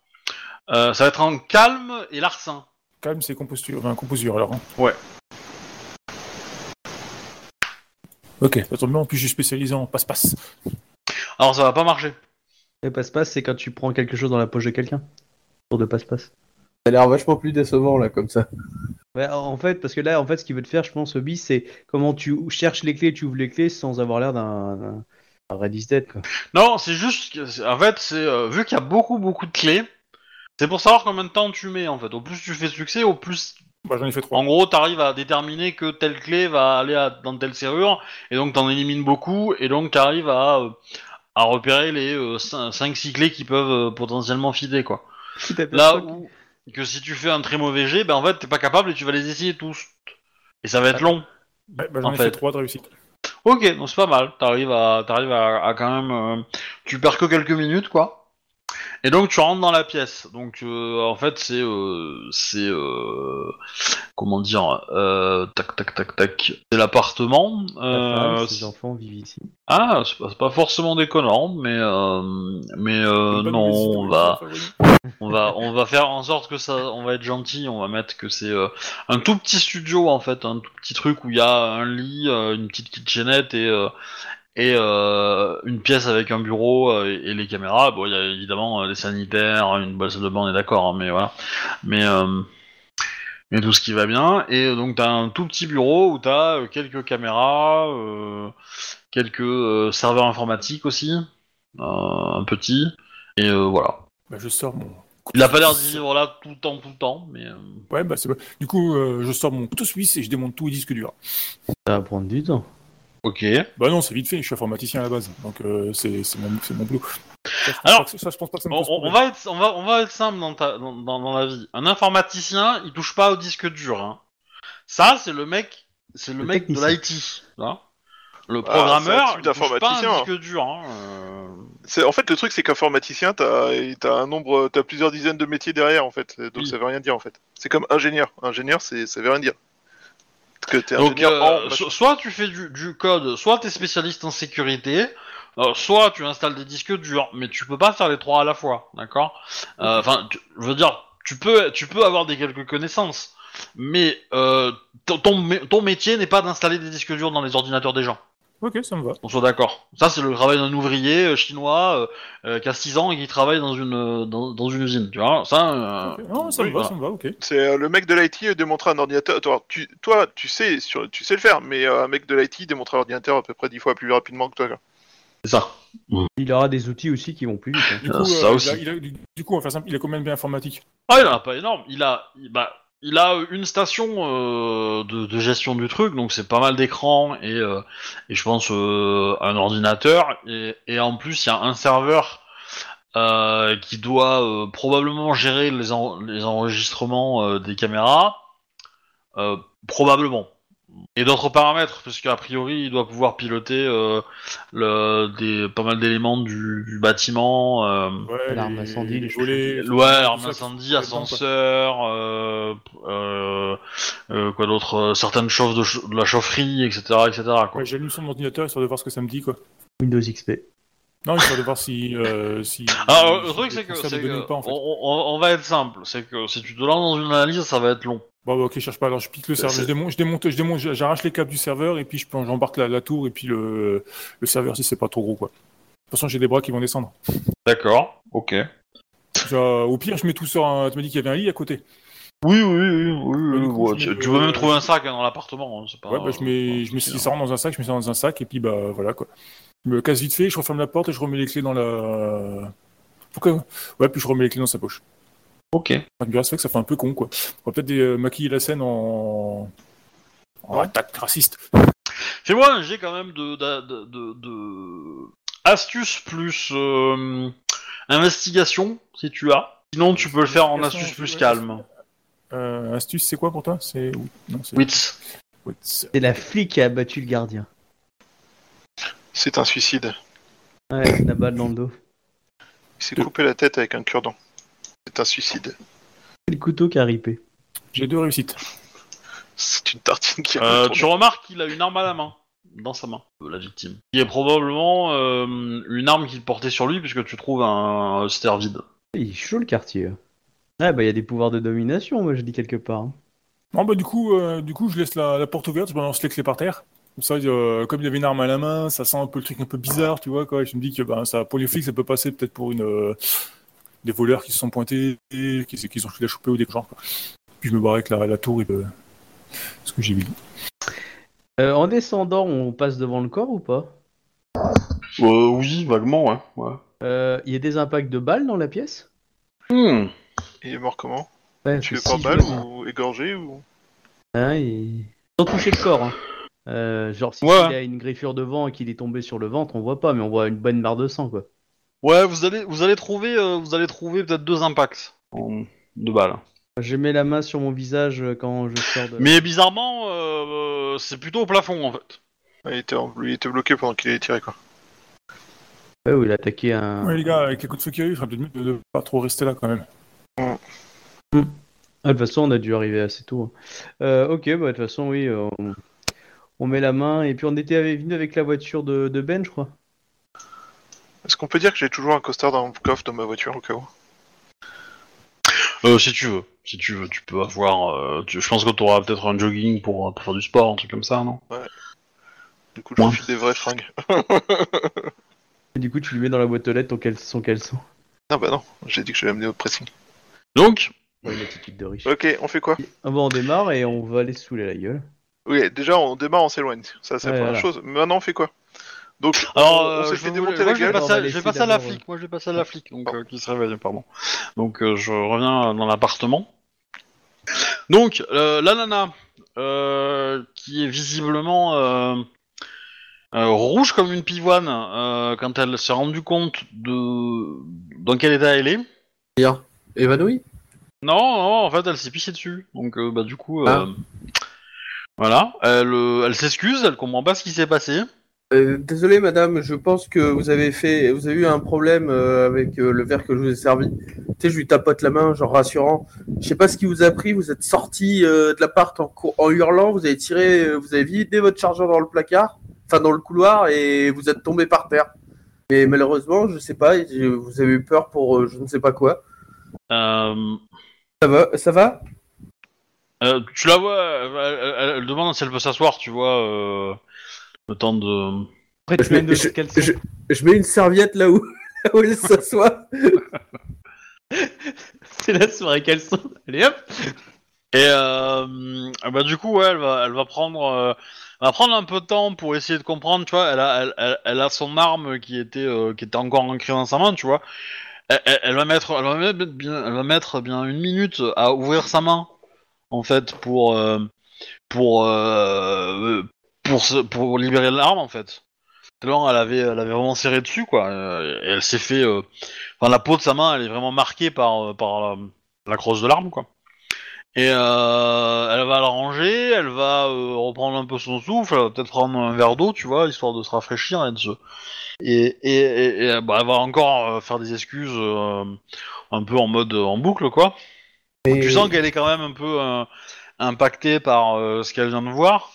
Euh, ça va être en calme et larcin. Calme, c'est composture, enfin composure alors. hein. Ouais. Ok, ça tombe bien, en plus je suis spécialisé en passe-passe. Alors ça va pas marcher. Et passe-passe, c'est quand tu prends quelque chose dans la poche de quelqu'un. Pour de passe-passe. Ça a l'air vachement plus décevant là comme ça. Ouais, en fait, parce que là, en fait, ce qu'il veut te faire, je pense, Obi, c'est comment tu cherches les clés, tu ouvres les clés sans avoir l'air d'un Dead, quoi. Non, c'est juste, que en fait, c'est euh, vu qu'il y a beaucoup beaucoup de clés, c'est pour savoir combien de temps tu mets en fait. Au plus tu fais succès, au plus, Bah, j'en ai fait trois. en gros, t'arrives à déterminer que telle clé va aller à- dans telle serrure, et donc t'en élimines beaucoup, et donc t'arrives à euh, à repérer les 5-6 clés qui peuvent euh, potentiellement fider quoi. Là où que si tu fais un très mauvais jet, ben en fait t'es pas capable et tu vas les essayer tous, et ça va être long. Ouais, bah, j'en en ai fait. fait trois de réussite. Ok, donc c'est pas mal. T'arrives à, t'arrives à, à quand même, euh, tu perds que quelques minutes, quoi. Et donc tu rentres dans la pièce. Donc euh, en fait c'est, euh, c'est, euh, comment dire, euh, tac tac tac tac. C'est l'appartement. Euh, ses enfants vivent ici. ah, c'est pas, pas forcément déconnant, mais euh, mais euh, non, on va, on va, on va faire en sorte que ça, on va être gentil, on va mettre que c'est euh, un tout petit studio en fait, un tout petit truc où il y a un lit, une petite kitchenette et euh, et euh, une pièce avec un bureau euh, et, et les caméras. Bon, il y a évidemment euh, les sanitaires, une bonne salle de bain, on est d'accord, hein, mais voilà. Mais euh, mais tout ce qui va bien. Et donc t'as un tout petit bureau où t'as euh, quelques caméras, euh, quelques euh, serveurs informatiques aussi, euh, un petit. Et euh, voilà. Bah, je sors mon. Il a pas l'air d'y vivre là tout le temps, tout le temps, mais. euh, Ouais, bah c'est Du coup, euh, je sors mon couteau suisse et je démonte tout les disques durs. Ça va prendre du temps. Ok. Bah non, c'est vite fait, je suis informaticien à la base, donc euh, c'est mon, mon boulot. Ça, Alors, ça, je pense pas que ça me On, va être, on, va, on va être simple dans, ta, dans, dans, dans la vie. Un informaticien, il touche pas au disque dur. Hein. Ça, c'est le mec, c'est le, Le mec technicien. de l'IT. là. Le Ah, programmeur, un il touche pas un disque dur. Hein. euh. C'est en fait le truc, c'est qu'informaticien, t'as as un nombre, t'as plusieurs dizaines de métiers derrière en fait, donc Oui. ça veut rien dire en fait. C'est comme ingénieur. Ingénieur, c'est ça veut rien dire. Que t'es Donc, ingénieur euh, en so- soit tu fais du, du code, soit t'es spécialiste en sécurité, euh, soit tu installes des disques durs, mais tu peux pas faire les trois à la fois, d'accord? Euh, Enfin, tu- je veux dire, tu peux, tu peux avoir des quelques connaissances, mais euh, ton, ton, mé- ton métier n'est pas d'installer des disques durs dans les ordinateurs des gens. Ok, ça me va. On soit d'accord. Ça, c'est le travail d'un ouvrier euh, chinois euh, euh, qui a 6 ans et qui travaille dans une, euh, dans, dans une usine, tu vois Ça, euh. Non, ça oui, me va, voilà. ça me va, ok. C'est euh, le mec de l'IT démontrer un ordinateur. Toi, tu, toi, tu sais, sur, tu sais le faire, mais euh, un mec de l'IT démontrer un ordinateur à peu près dix fois plus rapidement que toi. quoi. c'est ça. Il aura des outils aussi qui vont plus vite. hein. Du Euh, coup, ça aussi. il a- il a- du, du coup, on va faire simple, il a combien de biens informatiques? Ah, il en a pas énorme. Il a, il, bah, il a une station euh, de, gestion du truc, donc c'est pas mal d'écrans et, euh, et je pense euh, un ordinateur et, et en plus il y a un serveur qui doit probablement gérer les, en- les enregistrements des caméras, probablement. Et d'autres paramètres, puisqu'à priori il doit pouvoir piloter euh, le, des, pas mal d'éléments du, du bâtiment. euh, Ouais, L'arme incendie, les volets, Ouais, arme incendie, quoi. ascenseur, euh, euh, euh, quoi d'autre, euh, certaines choses de, ch- de la chaufferie, etc., etc. Quoi. Ouais, j'allume son ordinateur histoire de voir ce que ça me dit, quoi. Windows XP. Non, histoire de voir si. Euh, si Alors, le si truc c'est que, que ou pas, en fait. on, on- on va être simple, c'est que si tu te lances dans une analyse, ça va être long. Bon, bah, ok, je cherche pas. Alors, je pique le serveur, je démonte, je démonte, je démonte, j'arrache les câbles du serveur et puis j'embarque la, la tour et puis le, le serveur si c'est pas trop gros, quoi. De toute façon, j'ai des bras qui vont descendre. D'accord, ok. Genre, au pire, je mets tout sur un. Tu m'as dit qu'il y avait un lit à côté. Oui, oui, oui, oui, Bah, du oui, coup, ouais, je tu, tu peux même trouver un sac hein, dans l'appartement, hein, c'est pas... Ouais, bah, je mets, je mets ça rentre dans un sac, je mets ça dans un sac et puis bah voilà quoi. Je me casse vite fait, je referme la porte et je remets les clés dans la. Pourquoi? Ouais, puis je remets les clés dans sa poche. Ok. Vrai que ça fait un peu con quoi. On va peut-être euh, maquiller la scène en. en attaque raciste. Fais-moi un jet quand même de, de, de, de- de- astuce plus euh, investigation, si tu as. Sinon, tu peux le faire en astuce plus ouais, calme. Euh, astuce, c'est quoi pour toi? C'est. Non, c'est. Wits. Wits. C'est la flic qui a abattu le gardien. C'est un suicide. Ouais, la balle dans le dos. Il s'est coupé la tête avec un cure-dent. C'est un suicide. C'est le couteau qui a ripé. J'ai deux réussites. C'est une tartine qui a Euh, retourné. tu remarques qu'il a une arme à la main, dans sa main, la victime. Qui est probablement euh, une arme qu'il portait sur lui, puisque tu trouves un holster vide. Il est chaud le quartier. Ouais, bah il y a des pouvoirs de domination, moi je dis quelque part. hein. Bon bah du coup, euh, du coup, je laisse la, la porte ouverte, je balance les clés par terre. Comme ça, euh, comme il y avait une arme à la main, ça sent un peu le truc un peu bizarre, tu vois, quoi. Et je me dis que ben, ça, pour les flics, ça peut passer peut-être pour une, euh, des voleurs qui se sont pointés, et qui, qui ont fait la choper ou des gens, quoi. Puis je me barre avec la, la tour et le... ce que j'ai vu. Euh, en descendant, on passe devant le corps ou pas? Euh, oui, vaguement, ouais. ouais. Euh, Il y a des impacts de balles dans la pièce? Hmm. Il est mort comment? Ouais, Tué c'est par si balle ou égorgé ou? Hein, et- Sans toucher le corps. hein. Euh, genre, si Ouais. il a une griffure devant et qu'il est tombé sur le ventre, on voit pas, mais on voit une bonne barre de sang, quoi. Ouais, vous allez, vous allez trouver, euh, vous allez trouver peut-être deux impacts en- de balles. Je mets la main sur mon visage euh, quand je sors de. Mais bizarrement, euh, euh, c'est plutôt au plafond en fait. Il, était en- lui, il était bloqué pendant qu'il est tiré quoi. Ouais, où il a attaqué un. Ouais, les gars, avec les coups de feu qu'il y a eu, il ferait peut-être mieux de, de pas trop rester là quand même. Ah, de toute façon, on a dû arriver assez tôt. hein. Euh, ok, bah de toute façon, oui, euh, on... on met la main et puis on était avec- venu avec la voiture de, de Ben, je crois. Est-ce qu'on peut dire que j'ai toujours un costard dans le coffre de ma voiture au cas où? Euh, si tu veux, si tu veux, tu peux avoir. euh, tu- je pense que tu auras peut-être un jogging pour, pour faire du sport, un truc comme ça, non? Du coup, je Ouais. me file des vraies fringues. Et du coup, tu lui mets dans la boîte aux lettres ton, cale- son caleçon. non, bah non, j'ai dit que je vais amener au pressing. Donc, Ouais, une attitude de riche. Ok, on fait quoi? Ah bon, on démarre et on va aller se saouler la gueule. Oui, déjà, on démarre, on s'éloigne. Ça, c'est Ouais, la première voilà. chose. Maintenant, on fait quoi? Donc, alors, on, on euh, s'est je fait démonter moi, la je vais gueule. Je vais passer à la flic. Moi, je vais passer à la flic, donc euh, qui se réveille, pardon. Donc, euh, je reviens dans l'appartement. Donc, euh, la nana, qui est visiblement rouge comme une pivoine quand elle s'est rendue compte de dans quel état elle est. Bien. Évanoui Non, non, en fait, elle s'est pissée dessus. Donc, bah, du coup, Ah. voilà. Elle, euh, elle s'excuse, elle comprend pas ce qui s'est passé. Euh, désolé madame, je pense que vous avez fait, vous avez eu un problème euh, avec euh, le verre que je vous ai servi. Tu sais, je lui tapote la main, genre rassurant. Je sais pas ce qui vous a pris, vous êtes sorti de l'appart en, en hurlant, vous avez tiré, vous avez vidé votre chargeur dans le placard, enfin dans le couloir, et vous êtes tombé par terre. Mais malheureusement, je sais pas, vous avez eu peur pour je ne sais pas quoi. Ça va, ça va? Tu la vois, elle, elle- elle demande si elle peut s'asseoir, tu vois, le temps de... Après, tu Je mets de je- je, je mets une serviette là où, là où elle s'assoit. C'est la soirée caleçon. Allez hop Et euh, bah du coup, ouais, elle va, elle va prendre, euh, elle va prendre un peu de temps pour essayer de comprendre, tu vois. Elle a, elle, elle, elle a son arme qui était, euh, qui était encore ancrée dans sa main, tu vois. Elle, elle- elle va mettre, elle va mettre bien, elle va mettre bien une minute à ouvrir sa main, en fait, pour, euh, pour, euh, pour, se- pour libérer l'arme, en fait. Alors, elle avait, elle avait vraiment serré dessus, quoi. euh, Et elle s'est fait, euh, enfin, la peau de sa main, elle est vraiment marquée par, euh, par la, la crosse de l'arme, quoi. Et euh, elle va la ranger, elle va euh, reprendre un peu son souffle, elle va peut-être prendre un verre d'eau, tu vois, histoire de se rafraîchir et de se... Et, et, et- et, bah, elle va encore faire des excuses euh, un peu en mode en boucle, quoi. Tu sens qu'elle est quand même un peu impactée par ce qu'elle vient de voir.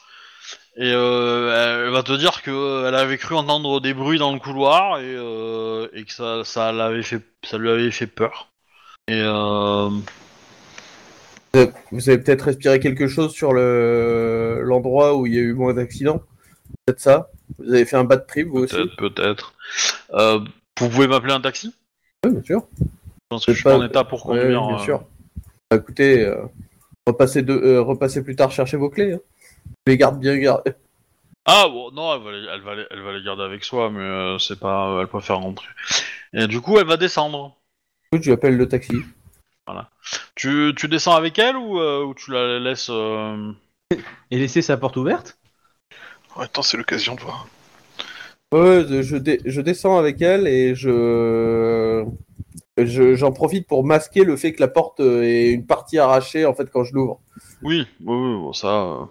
Et euh, elle va te dire que elle avait cru entendre des bruits dans le couloir et, euh, et que ça, ça, l'avait fait, ça lui avait fait peur. Et euh, Vous avez peut-être respiré quelque chose sur le l'endroit où il y a eu moins d'accidents? Peut-être ça? Vous avez fait un bad trip vous aussi? Peut-être, peut-être. Euh, vous pouvez m'appeler un taxi? Oui, bien sûr. Je pense que je suis pas en état pour Ouais, conduire. bien euh, sûr. Bah, écoutez, euh, repassez, de, euh, repassez plus tard chercher vos clés. Hein. Les garde bien gardées. Ah bon, non, elle va, les, elle, va les, elle va les garder avec soi, mais euh, c'est pas, elle préfère rentrer. Et du coup, elle va descendre. Écoute, je lui appelle le taxi. Tu, tu descends avec elle ou, euh, ou tu la laisses euh, Et laisser sa porte ouverte? En même temps, c'est l'occasion de voir. Ouais, je, dé- je descends avec elle et je je- j'en profite pour masquer le fait que la porte euh, est une partie arrachée en fait quand je l'ouvre. Oui, oui, oui, bon, ça.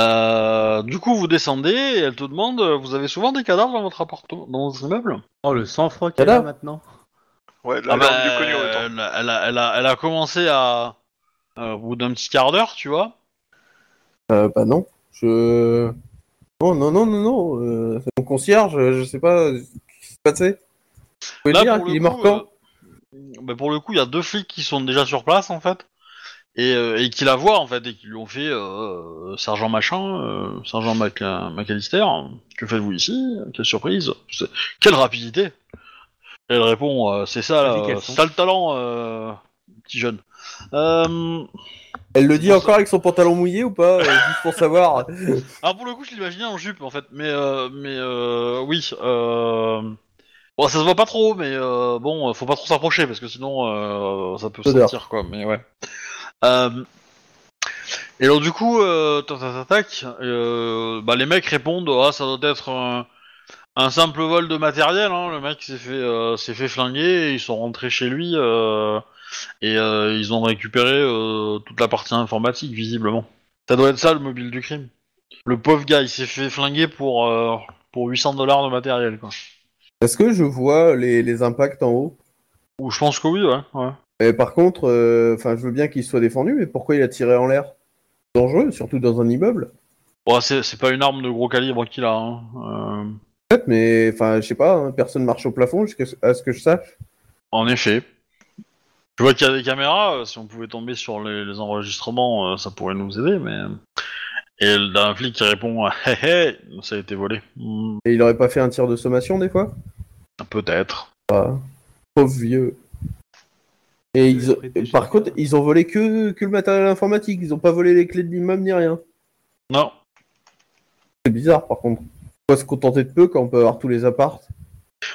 Euh. Euh, du coup, vous descendez et elle te demande euh, Vous avez souvent des cadavres dans votre appartement, dans votre immeuble? Oh, le sang-froid qu'elle a maintenant. Ouais, là, Ah bah, on est connu elle, elle a, elle, a, elle a commencé à. euh, au bout d'un petit quart d'heure, tu vois. Euh, bah non, je non non non non non. euh, c'est mon concierge, je sais pas ce qui s'est passé. Vous pouvez Là, dire pour le est mort coup, quand? euh, bah, pour le coup, il y a deux flics qui sont déjà sur place en fait. Et, euh, et qui la voient en fait et qui lui ont fait euh, sergent machin, euh, sergent Mac McAllister, que faites-vous ici? Quelle surprise Quelle rapidité Et elle répond euh, c'est ça, c'est ça le talent, euh, petit jeune. Euh, Elle le dit encore avec son pantalon mouillé ou pas euh, Juste pour savoir? Alors pour le coup, je l'imaginais en jupe en fait, mais euh, mais euh, oui. Euh... Bon, ça se voit pas trop, mais euh, bon, faut pas trop s'approcher parce que sinon euh, ça peut sentir quoi. Mais ouais. Euh... Et alors du coup, euh, tac, tac, tac, euh, bah les mecs répondent, ah ça doit être un, un simple vol de matériel. Hein. Le mec s'est fait euh, s'est fait flinguer, et ils sont rentrés chez lui et ils ont récupéré toute la partie informatique visiblement. Ça doit être ça le mobile du crime. Le pauvre gars, il s'est fait flinguer pour, pour 800 dollars de matériel, quoi. Est-ce que je vois les, les impacts en haut? Ou je pense que oui, ouais. ouais. Et par contre, euh, je veux bien qu'il soit défendu, mais pourquoi il a tiré en l'air? Dangereux, surtout dans un immeuble. Bon, c'est pas une arme de gros calibre qu'il a. Hein. Euh, mais enfin, je sais pas. hein, personne marche au plafond jusqu'à à ce que je sache. en effet. Je vois qu'il y a des caméras, euh, si on pouvait tomber sur les, les enregistrements, ça pourrait nous aider, mais... Et d'un flic qui répond « Hé hé, ça a été volé. Et il aurait pas fait un tir de sommation des fois? Peut-être. Pauvre vieux. Et ils par contre, ils ont volé que, que le matériel informatique. Ils ont pas volé les clés de l'immeuble ni rien. Non. C'est bizarre, par contre. Faut se contenter de peu quand on peut avoir tous les apparts.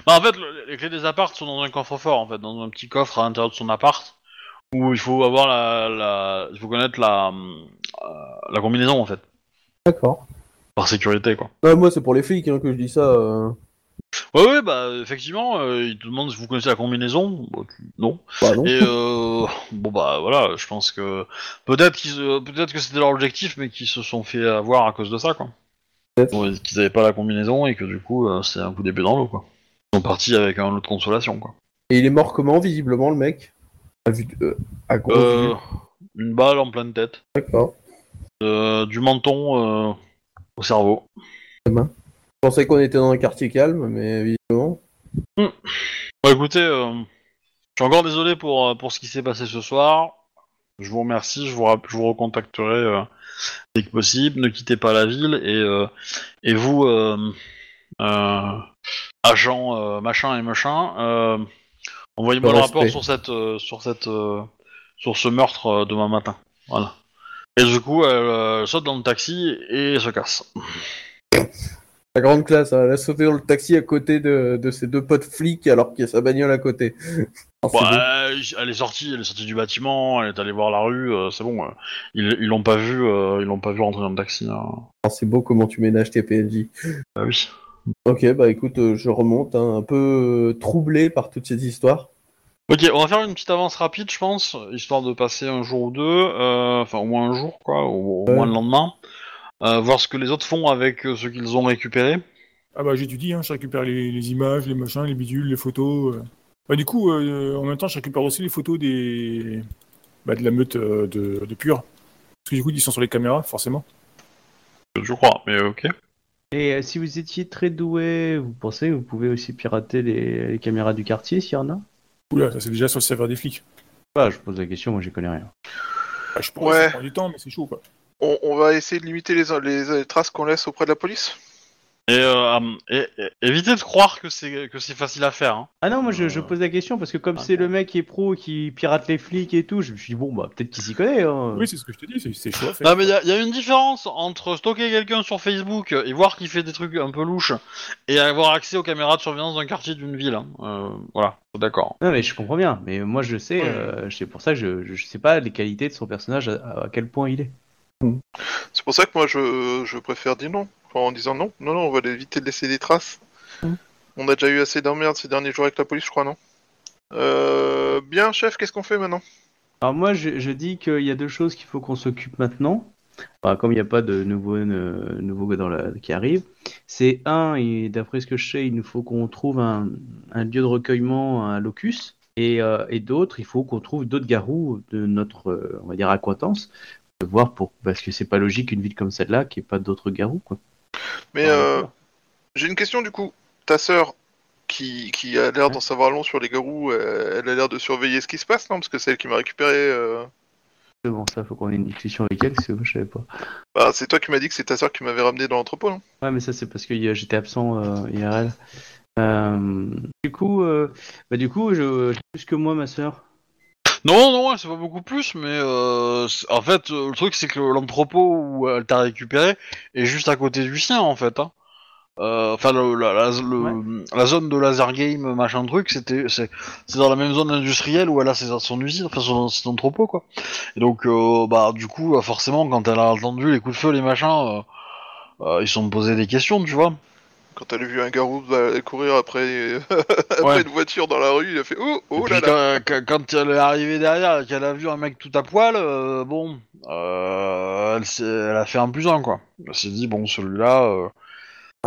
Bah, en fait, le- les clés des apparts sont dans un coffre-fort, en fait, dans un petit coffre à l'intérieur de son appart, où il faut avoir la... la... Il faut connaître la... euh, la combinaison, en fait. D'accord. Par sécurité, quoi. Non, moi, c'est pour les flics hein, que je dis ça. euh. Ouais, ouais, bah effectivement, euh, il te demande si vous connaissez la combinaison. Bah, tu- Non. Bah, non. Et euh, bon bah voilà, je pense que peut-être qu'ils, euh, peut-être que c'était leur objectif, mais qu'ils se sont fait avoir à cause de ça, quoi. Peut-être. Qu'ils avaient pas la combinaison et que du coup euh, c'est un coup d'épée dans l'eau, quoi. Ils sont partis avec un lot de consolation, quoi. Et il est mort comment, visiblement, le mec? À, vue de- euh, à Euh, vue. une balle en pleine tête, D'accord. euh, du menton euh, au cerveau. Je pensais qu'on était dans un quartier calme, mais visiblement. Bah écoutez, euh, je suis encore désolé pour, euh, pour ce qui s'est passé ce soir. Je vous remercie, je vous, je vous recontacterai euh, dès que possible. Ne quittez pas la ville et, euh, et vous, agent machin et machin, envoyez-moi Le rapport sur cette, sur cette, sur ce meurtre demain matin. Voilà. Et du coup, elle saute dans le taxi et se casse. La grande classe, hein, elle a sauté dans le taxi à côté de, de ses deux potes flics alors qu'il y a sa bagnole à côté. Ah, euh, elle est sortie, elle est sortie du bâtiment, elle est allée voir la rue, euh, c'est bon. euh, ils ils l'ont pas vu, euh, ils l'ont pas vu rentrer dans le taxi. hein. Ah, c'est beau comment tu ménages tes PNJ. Bah oui. Ok, bah écoute, euh, je remonte, hein, un peu euh, troublé par toutes ces histoires. Ok, on va faire une petite avance rapide, je pense, histoire de passer un jour ou deux, euh, enfin au moins un jour, quoi, au, au Ouais. moins le lendemain, voir ce que les autres font avec euh, ce qu'ils ont récupéré. Ah bah j'étudie, hein, je récupère les, les images, les machins, les bidules, les photos. euh. Bah, du coup, euh, en même temps, je récupère aussi les photos des... Bah, de la meute euh, de, de Pure. Parce que du coup, ils sont sur les caméras, forcément. Je crois, mais ok. Et euh, si vous étiez très doué, vous pensez que vous pouvez aussi pirater les, les caméras du quartier s'il y en a? Oula, ça c'est déjà sur le serveur des flics. Bah, je pose la question, moi j'y connais rien. Bah, je pense Ouais. que ça prend du temps, mais c'est chaud quoi. On, on va essayer de limiter les, les, les traces qu'on laisse auprès de la police. Et, euh, et- et- évitez de croire que c'est que c'est facile à faire. Hein. Ah non, moi je, je Euh, pose la question parce que comme ah c'est le mec qui est pro qui pirate les flics et tout, je me suis dit bon bah peut-être qu'il s'y connaît. Hein. Oui, c'est ce que je te dis, c'est- chaud à faire. Non mais il y, a- y a une différence entre stocker quelqu'un sur Facebook et voir qu'il fait des trucs un peu louches et avoir accès aux caméras de surveillance d'un quartier d'une ville. hein. Euh, voilà, d'accord. Non mais je comprends bien, mais moi je sais, Ouais. euh, c'est pour ça que je, je sais pas les qualités de son personnage à, à quel point il est. C'est pour ça que moi je, je préfère dire non. Enfin, en disant non, non, non, on va éviter de laisser des traces. Mm. On a déjà eu assez d'emmerdes ces derniers jours avec la police, je crois, non euh, Bien, chef, qu'est-ce qu'on fait maintenant Alors moi je, je dis qu'il y a deux choses qu'il faut qu'on s'occupe maintenant. Enfin, comme il n'y a pas de nouveaux euh, nouveaux dans la, qui arrivent, c'est un et d'après ce que je sais, il nous faut qu'on trouve un, un lieu de recueillement à Locus. Et, euh, et d'autres, il faut qu'on trouve d'autres garous de notre, euh, on va dire, acquaintance, de voir pour parce que c'est pas logique une ville comme celle-là qui ait pas d'autres garous quoi. Mais euh, j'ai une question du coup. Ta sœur, qui, qui a l'air d'en savoir long sur les garous, euh, elle a l'air de surveiller ce qui se passe, non? Parce que c'est elle qui m'a récupéré. euh, Bon, ça, faut qu'on ait une discussion avec elle, parce que moi, je savais pas. Bah, c'est toi qui m'as dit que c'est ta soeur qui m'avait ramené dans l'entrepôt, non? Ouais, mais ça, c'est parce que j'étais absent euh, IRL. Euh, du coup, euh, bah, du coup, je, je- plus que moi, ma sœur. Non, non, c'est pas beaucoup plus, mais euh, en fait, euh, le truc c'est que l'entrepôt où elle t'a récupéré est juste à côté du sien, en fait. Hein. Euh, Enfin, le- la, la, le- la zone de laser game, machin truc, c'était c'est c'est dans la même zone industrielle où elle a ses, son usine, enfin son, son entrepôt, quoi. Et donc, euh, bah, du coup, euh, forcément, quand elle a entendu les coups de feu, les machins, euh, euh, ils se sont posés des questions, tu vois. Quand elle a vu un garou courir après, après Ouais. une voiture dans la rue, il a fait Oh, oh là là quand, quand- quand elle est arrivée derrière et qu'elle a vu un mec tout à poil, euh, bon, euh, elle, a fait un plus un quoi. Elle s'est dit bon celui-là, euh,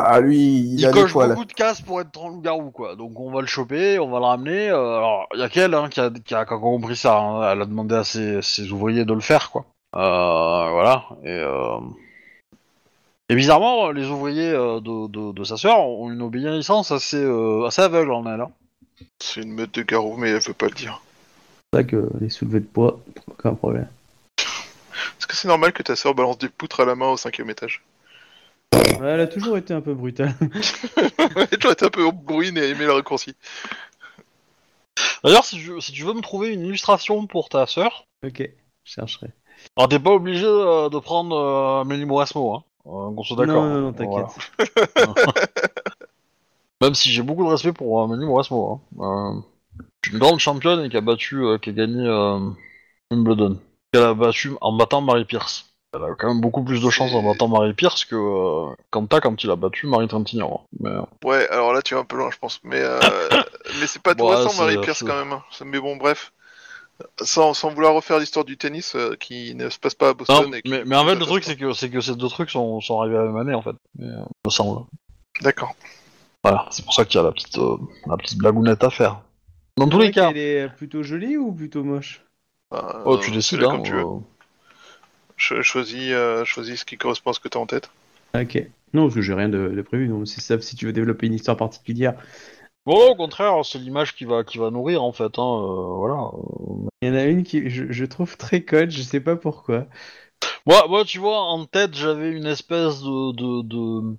Ah, lui, il, il, a des coche beaucoup de cases pour être un loup-garou quoi. Donc on va le choper, on va le ramener. euh, alors il y a qu'elle hein, qui, a, qui a qui a compris ça. hein. Elle a demandé à ses, ses ouvriers de le faire quoi. Euh, voilà. Et, euh, et bizarrement, les ouvriers euh, de, de, de sa sœur ont une obéissance assez, euh, assez aveugle en elle. hein. C'est une meute de garous, mais elle veut pas le dire. C'est ça que les soulevés de poids, aucun problème. Est-ce que c'est normal que ta soeur balance des poutres à la main au cinquième étage? Ouais, elle a toujours été un peu brutale. Elle a toujours été un peu bruine et aimé le raccourci. D'ailleurs, si, tu- si tu veux me trouver une illustration pour ta sœur, ok, je chercherai. alors t'es pas obligé euh, de prendre euh, Amélie Mauresmo, hein. Euh, qu'on soit d'accord. Non, non, non, t'inquiète. Voilà. Même si j'ai beaucoup de respect pour euh, Amélie Mauresmo. Hein. Euh, une grande championne et qui a battu, euh, qui a gagné euh, Wimbledon. Elle a battu en battant Marie Pierce. Elle a quand même beaucoup plus de chance en battant Marie Pierce que euh, Kanta quand il a battu Marie Trintignant. Mais, euh, Ouais, alors là tu vas un peu loin, je pense. Mais, euh, mais c'est pas tout récent, c'est- Marie Pierce, quand même. hein. Mais bon, bref. Sans, sans vouloir refaire l'histoire du tennis euh, qui ne se passe pas à Boston. non, et qui- mais, mais en fait, le truc, c'est que, c'est que ces deux trucs sont, sont arrivés à la même année, en fait. Mais, euh, me semble. pas. D'accord. Voilà, c'est pour ça qu'il y a la petite, euh, la petite blagounette à faire. Dans tous les cas, Elle est plutôt jolie ou plutôt moche? Bah, oh, tu décides, hein. comme tu veux. euh, Cho- choisis, euh, choisis ce qui correspond à ce que tu as en tête. Ok. Non, parce que j'ai rien de, de prévu. Donc, c'est ça, si tu veux développer une histoire particulière. Bon, au contraire, c'est l'image qui va, qui va nourrir, en fait. Hein, euh, voilà. Il y en a une qui je, je trouve très conne, je sais pas pourquoi. Moi, moi, tu vois, en tête, j'avais une espèce de, de, de,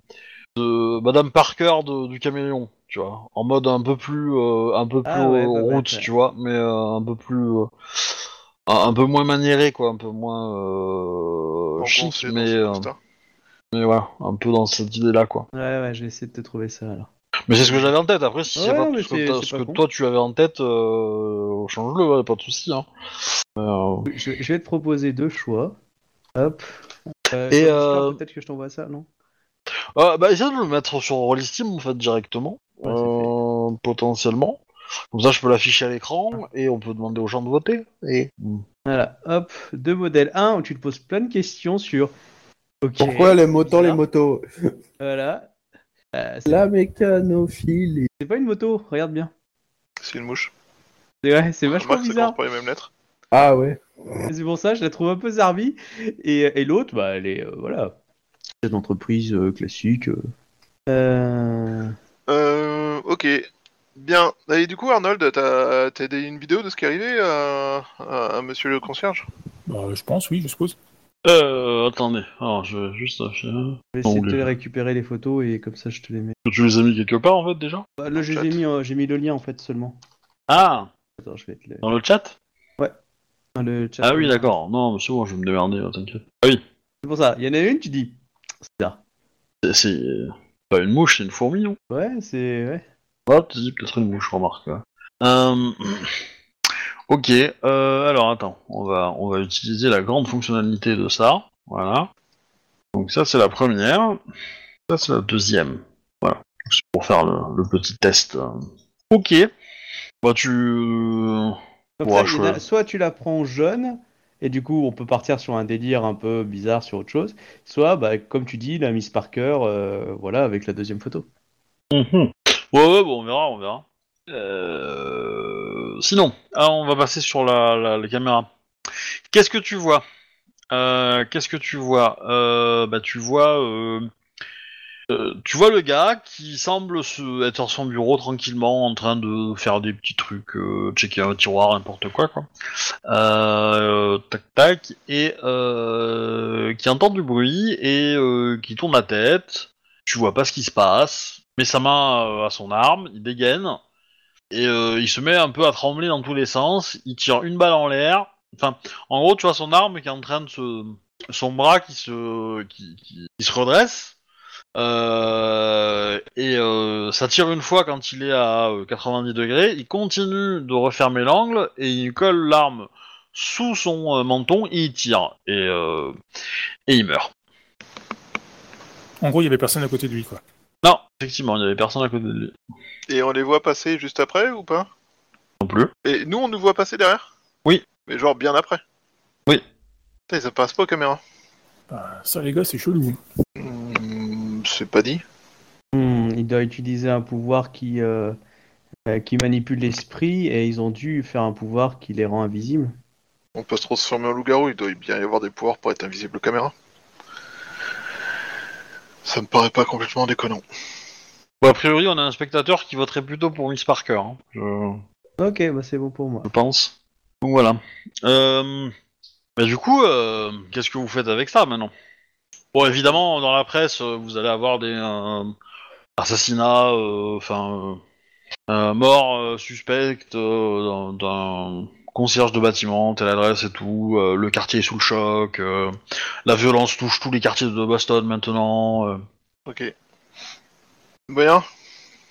de Madame Parker de- du caméléon, tu vois, en mode un peu plus, euh, un peu plus Ah ouais, euh, route, tu vois, mais euh, un peu plus, euh, un, peu moins maniéré, quoi, un peu moins euh, chic, mais, euh, mais voilà, un peu dans cette idée-là, quoi. Ouais, ouais, je vais essayer de te trouver ça alors. Mais c'est ce que j'avais en tête. Après, si c'est Ouais, pas mais ce que, c'est- t'as- c'est ce pas que con. toi tu avais en tête, euh, change-le, ouais, pas de souci. Hein. Euh, Je, je vais te proposer deux choix. Hop. Euh, Et, sur Discord, euh, Peut-être que je t'envoie ça, non? Euh, bah, essaye de le mettre sur Rollistim en fait directement, Ouais, c'est euh, potentiellement. Comme ça, je peux l'afficher à l'écran et on peut demander aux gens de voter. Et Voilà, hop, deux modèles. Un où tu te poses plein de questions sur. Ok. Pourquoi aime autant les motos? Voilà. Euh, c'est La mécanophilie. c'est pas une moto, regarde bien. C'est une mouche. C'est ouais, c'est vachement ça bizarre. commence par les mêmes lettres. Ah ouais. C'est pour ça, je la trouve un peu zarbi. Et, et l'autre, bah, elle est, euh, voilà, chef d'entreprise euh, classique. euh. Euh, Euh, ok. Bien. Et du coup, Arnold, t'as t'as des- une vidéo de ce qui est arrivé à, à- à monsieur le concierge? Bah, je pense, oui, je suppose. Euh, attendez, alors je vais juste. Je vais essayer de te les récupérer les photos et comme ça je te les mets. Tu les as mis quelque part en fait déjà Bah, là, je les chat. ai mis, euh, j'ai mis le lien en fait seulement. Ah, Attends, je vais te le. dans le chat dans le chat. Ah oui, d'accord. Non, monsieur, moi je vais me démerder, euh, t'inquiète. Ah oui, C'est pour ça. Il y en a une, tu dis. C'est ça. c'est- c'est pas une mouche, c'est une fourmi. non Ouais, c'est. Ouais. Ah, tu dis peut-être une mouche, remarque. ouais. Euh, Ok, euh, alors attends, on va, on va utiliser la grande fonctionnalité de ça. Voilà. Donc ça c'est la première. Ça c'est la deuxième. Voilà. C'est pour faire le, le petit test. Ok. Bah tu... Ça, a- soit tu la prends jeune, et du coup on peut partir sur un délire un peu bizarre sur autre chose, soit, bah, comme tu dis, la Miss Parker, euh, voilà, avec la deuxième photo. Mhm. Ouais, ouais, bon, on verra, on verra. Euh... Sinon, ah, on va passer sur la, caméra. Qu'est-ce que tu vois? Euh, Qu'est-ce que tu vois? Euh, Bah, tu vois euh, tu vois le gars qui semble se, être sur son bureau tranquillement en train de faire des petits trucs, checker un tiroir, n'importe quoi quoi. Tac tac et qui entend du bruit et qui tourne la tête. Tu vois pas ce qui se passe, met sa main à son arme, il dégaine et euh, il se met un peu à trembler dans tous les sens. Il tire une balle en l'air. Enfin, en gros, tu vois son arme qui est en train de se, son bras qui se, qui, se redresse. Euh, et euh, ça tire une fois quand il est à euh, 90 degrés. Il continue de refermer l'angle et il colle l'arme sous son menton et il tire et et il meurt. En gros, il y avait personne à côté de lui, quoi. Effectivement, il y avait personne à côté de lui Et on les voit passer juste après ou pas? Non plus. Et nous, on nous voit passer derrière? Oui. Mais genre bien après? Oui. Putain, ça passe pas aux caméras. Bah, ça, les gars, c'est chelou. Hmm, c'est pas dit. Hmm, il doit utiliser un pouvoir qui, euh, euh, qui manipule l'esprit et ils ont dû faire un pouvoir qui les rend invisibles. On peut se transformer en loup-garou, il doit bien y avoir des pouvoirs pour être invisible aux caméras. Ça me paraît pas complètement déconnant. Bon, a priori, on a un spectateur qui voterait plutôt pour Miss Parker. hein, je... Ok, bah c'est bon pour moi. je pense. Donc voilà. Euh... Bah, du coup, euh, qu'est-ce que vous faites avec ça maintenant? Bon, évidemment, dans la presse, euh, vous allez avoir des euh, assassinats, euh, enfin, euh, euh, mort euh, suspecte euh, d'un- d'un concierge de bâtiment, telle adresse et tout. euh, le quartier est sous le choc. euh, la violence touche tous les quartiers de Boston maintenant. euh. Ok. Bien.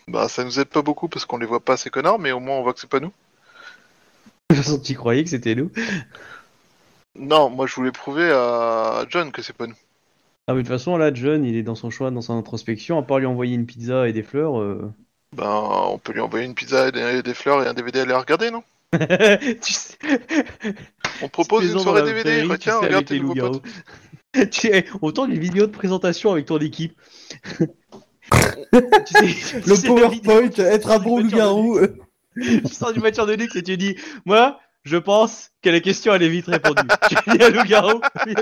Bah ça nous aide pas beaucoup parce qu'on les voit pas ces connards, mais au moins on voit que c'est pas nous. De toute façon, tu croyais que c'était nous Non, moi je voulais prouver à John que c'est pas nous. Ah, mais de toute façon, là, John, il est dans son choix, dans son introspection. À part lui envoyer une pizza et des fleurs. euh, Ben on peut lui envoyer une pizza et des, des fleurs et un DVD à aller regarder, non tu sais, On propose une soirée DVD, prairie, tu retiens, sais, regarde tes nouveaux potes. tu autant une vidéo de présentation avec ton équipe. tu sais, tu Le PowerPoint, être un bon loup-garou. luxe. Tu sors d'une voiture de luxe et tu dis Moi, je pense que la question elle est vite répondue. tu dis à loup-garou, il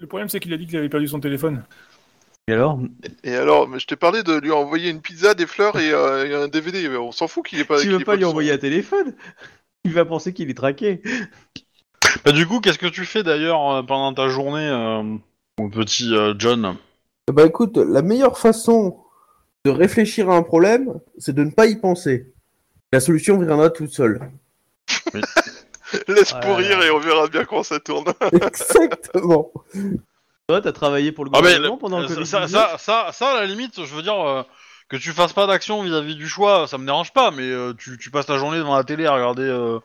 le problème, c'est qu'il a dit qu'il avait perdu son téléphone. Et alors? Et alors, mais je t'ai parlé de lui envoyer une pizza, des fleurs et, euh, et un DVD. On s'en fout qu'il est pas. Tu veux ait pas lui envoyer un téléphone? Il va penser qu'il est traqué. Bah, du coup, qu'est-ce que tu fais d'ailleurs euh, pendant ta journée, euh, mon petit euh, John? Bah écoute, la meilleure façon de réfléchir à un problème, c'est de ne pas y penser. La solution viendra toute seule. Laisse Ouais. pourrir et on verra bien comment ça tourne. Exactement. Toi, t'as travaillé pour le Ah, mais gouvernement pendant le ça, Covid ça, ça, ça, ça, à la limite, je veux dire euh, que tu fasses pas d'action vis-à-vis du choix, ça me dérange pas, mais euh, tu, tu passes ta journée devant la télé à regarder, euh,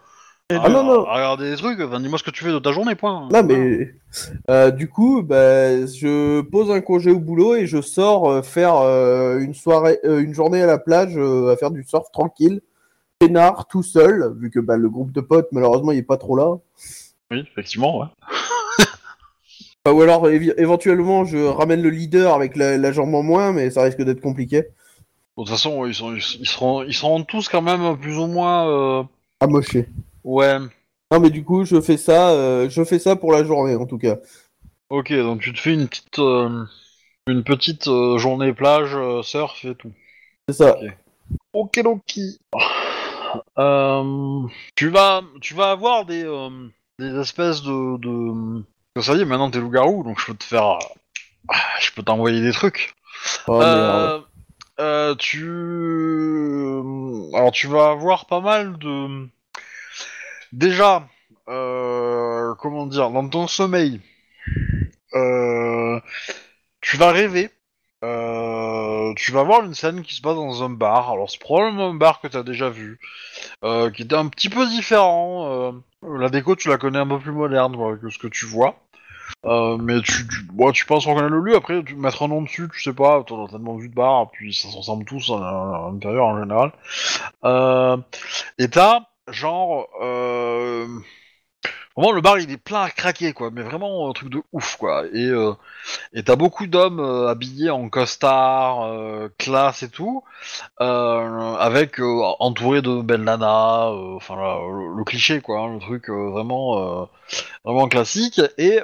à, Ah non, non. à regarder des trucs. Enfin, dis-moi ce que tu fais de ta journée, point. Non mais euh, du coup, bah, je pose un congé au boulot et je sors euh, faire euh, une soirée, euh, une journée à la plage euh, à faire du surf tranquille, peinard, tout seul, vu que bah, le groupe de potes malheureusement il est pas trop là. Oui, effectivement, ouais. Enfin, ou alors éventuellement je ramène le leader avec la, la jambe en moins, mais ça risque d'être compliqué. Bon, De toute façon, ils, sont, ils, seront, ils seront tous quand même plus ou moins. euh, Amoché. Ouais. Non mais du coup je fais ça, euh, je fais ça pour la journée en tout cas. Ok, donc tu te fais une petite, euh, une petite euh, journée plage, surf et tout. C'est ça. Ok, ok. Euh, tu vas, tu vas avoir des, des espèces de, de... Ça y est, maintenant t'es loup-garou, donc je peux te faire, je peux t'envoyer des trucs. Oh, tu, alors tu vas avoir pas mal de, déjà, euh, comment dire, dans ton sommeil, euh, tu vas rêver. Euh, tu vas voir une scène qui se passe dans un bar. Alors c'est probablement un bar que tu as déjà vu, euh, qui était un petit peu différent. euh, la déco tu la connais un peu plus moderne quoi, que ce que tu vois. Euh, mais tu, tu, bon, tu penses reconnaître le lieu, après tu mettre un nom dessus, tu sais pas, t'en as tellement vu de bar, puis ça s'en ressemble tous à, à l'intérieur en général. Euh, et t'as genre euh, vraiment le bar il est plein à craquer quoi, mais vraiment un truc de ouf quoi. Et euh, et t'as beaucoup d'hommes euh, habillés en costard, euh, classe et tout, euh, avec entourés de bandanas, euh, enfin le, le cliché quoi, hein, le truc vraiment vraiment classique. Et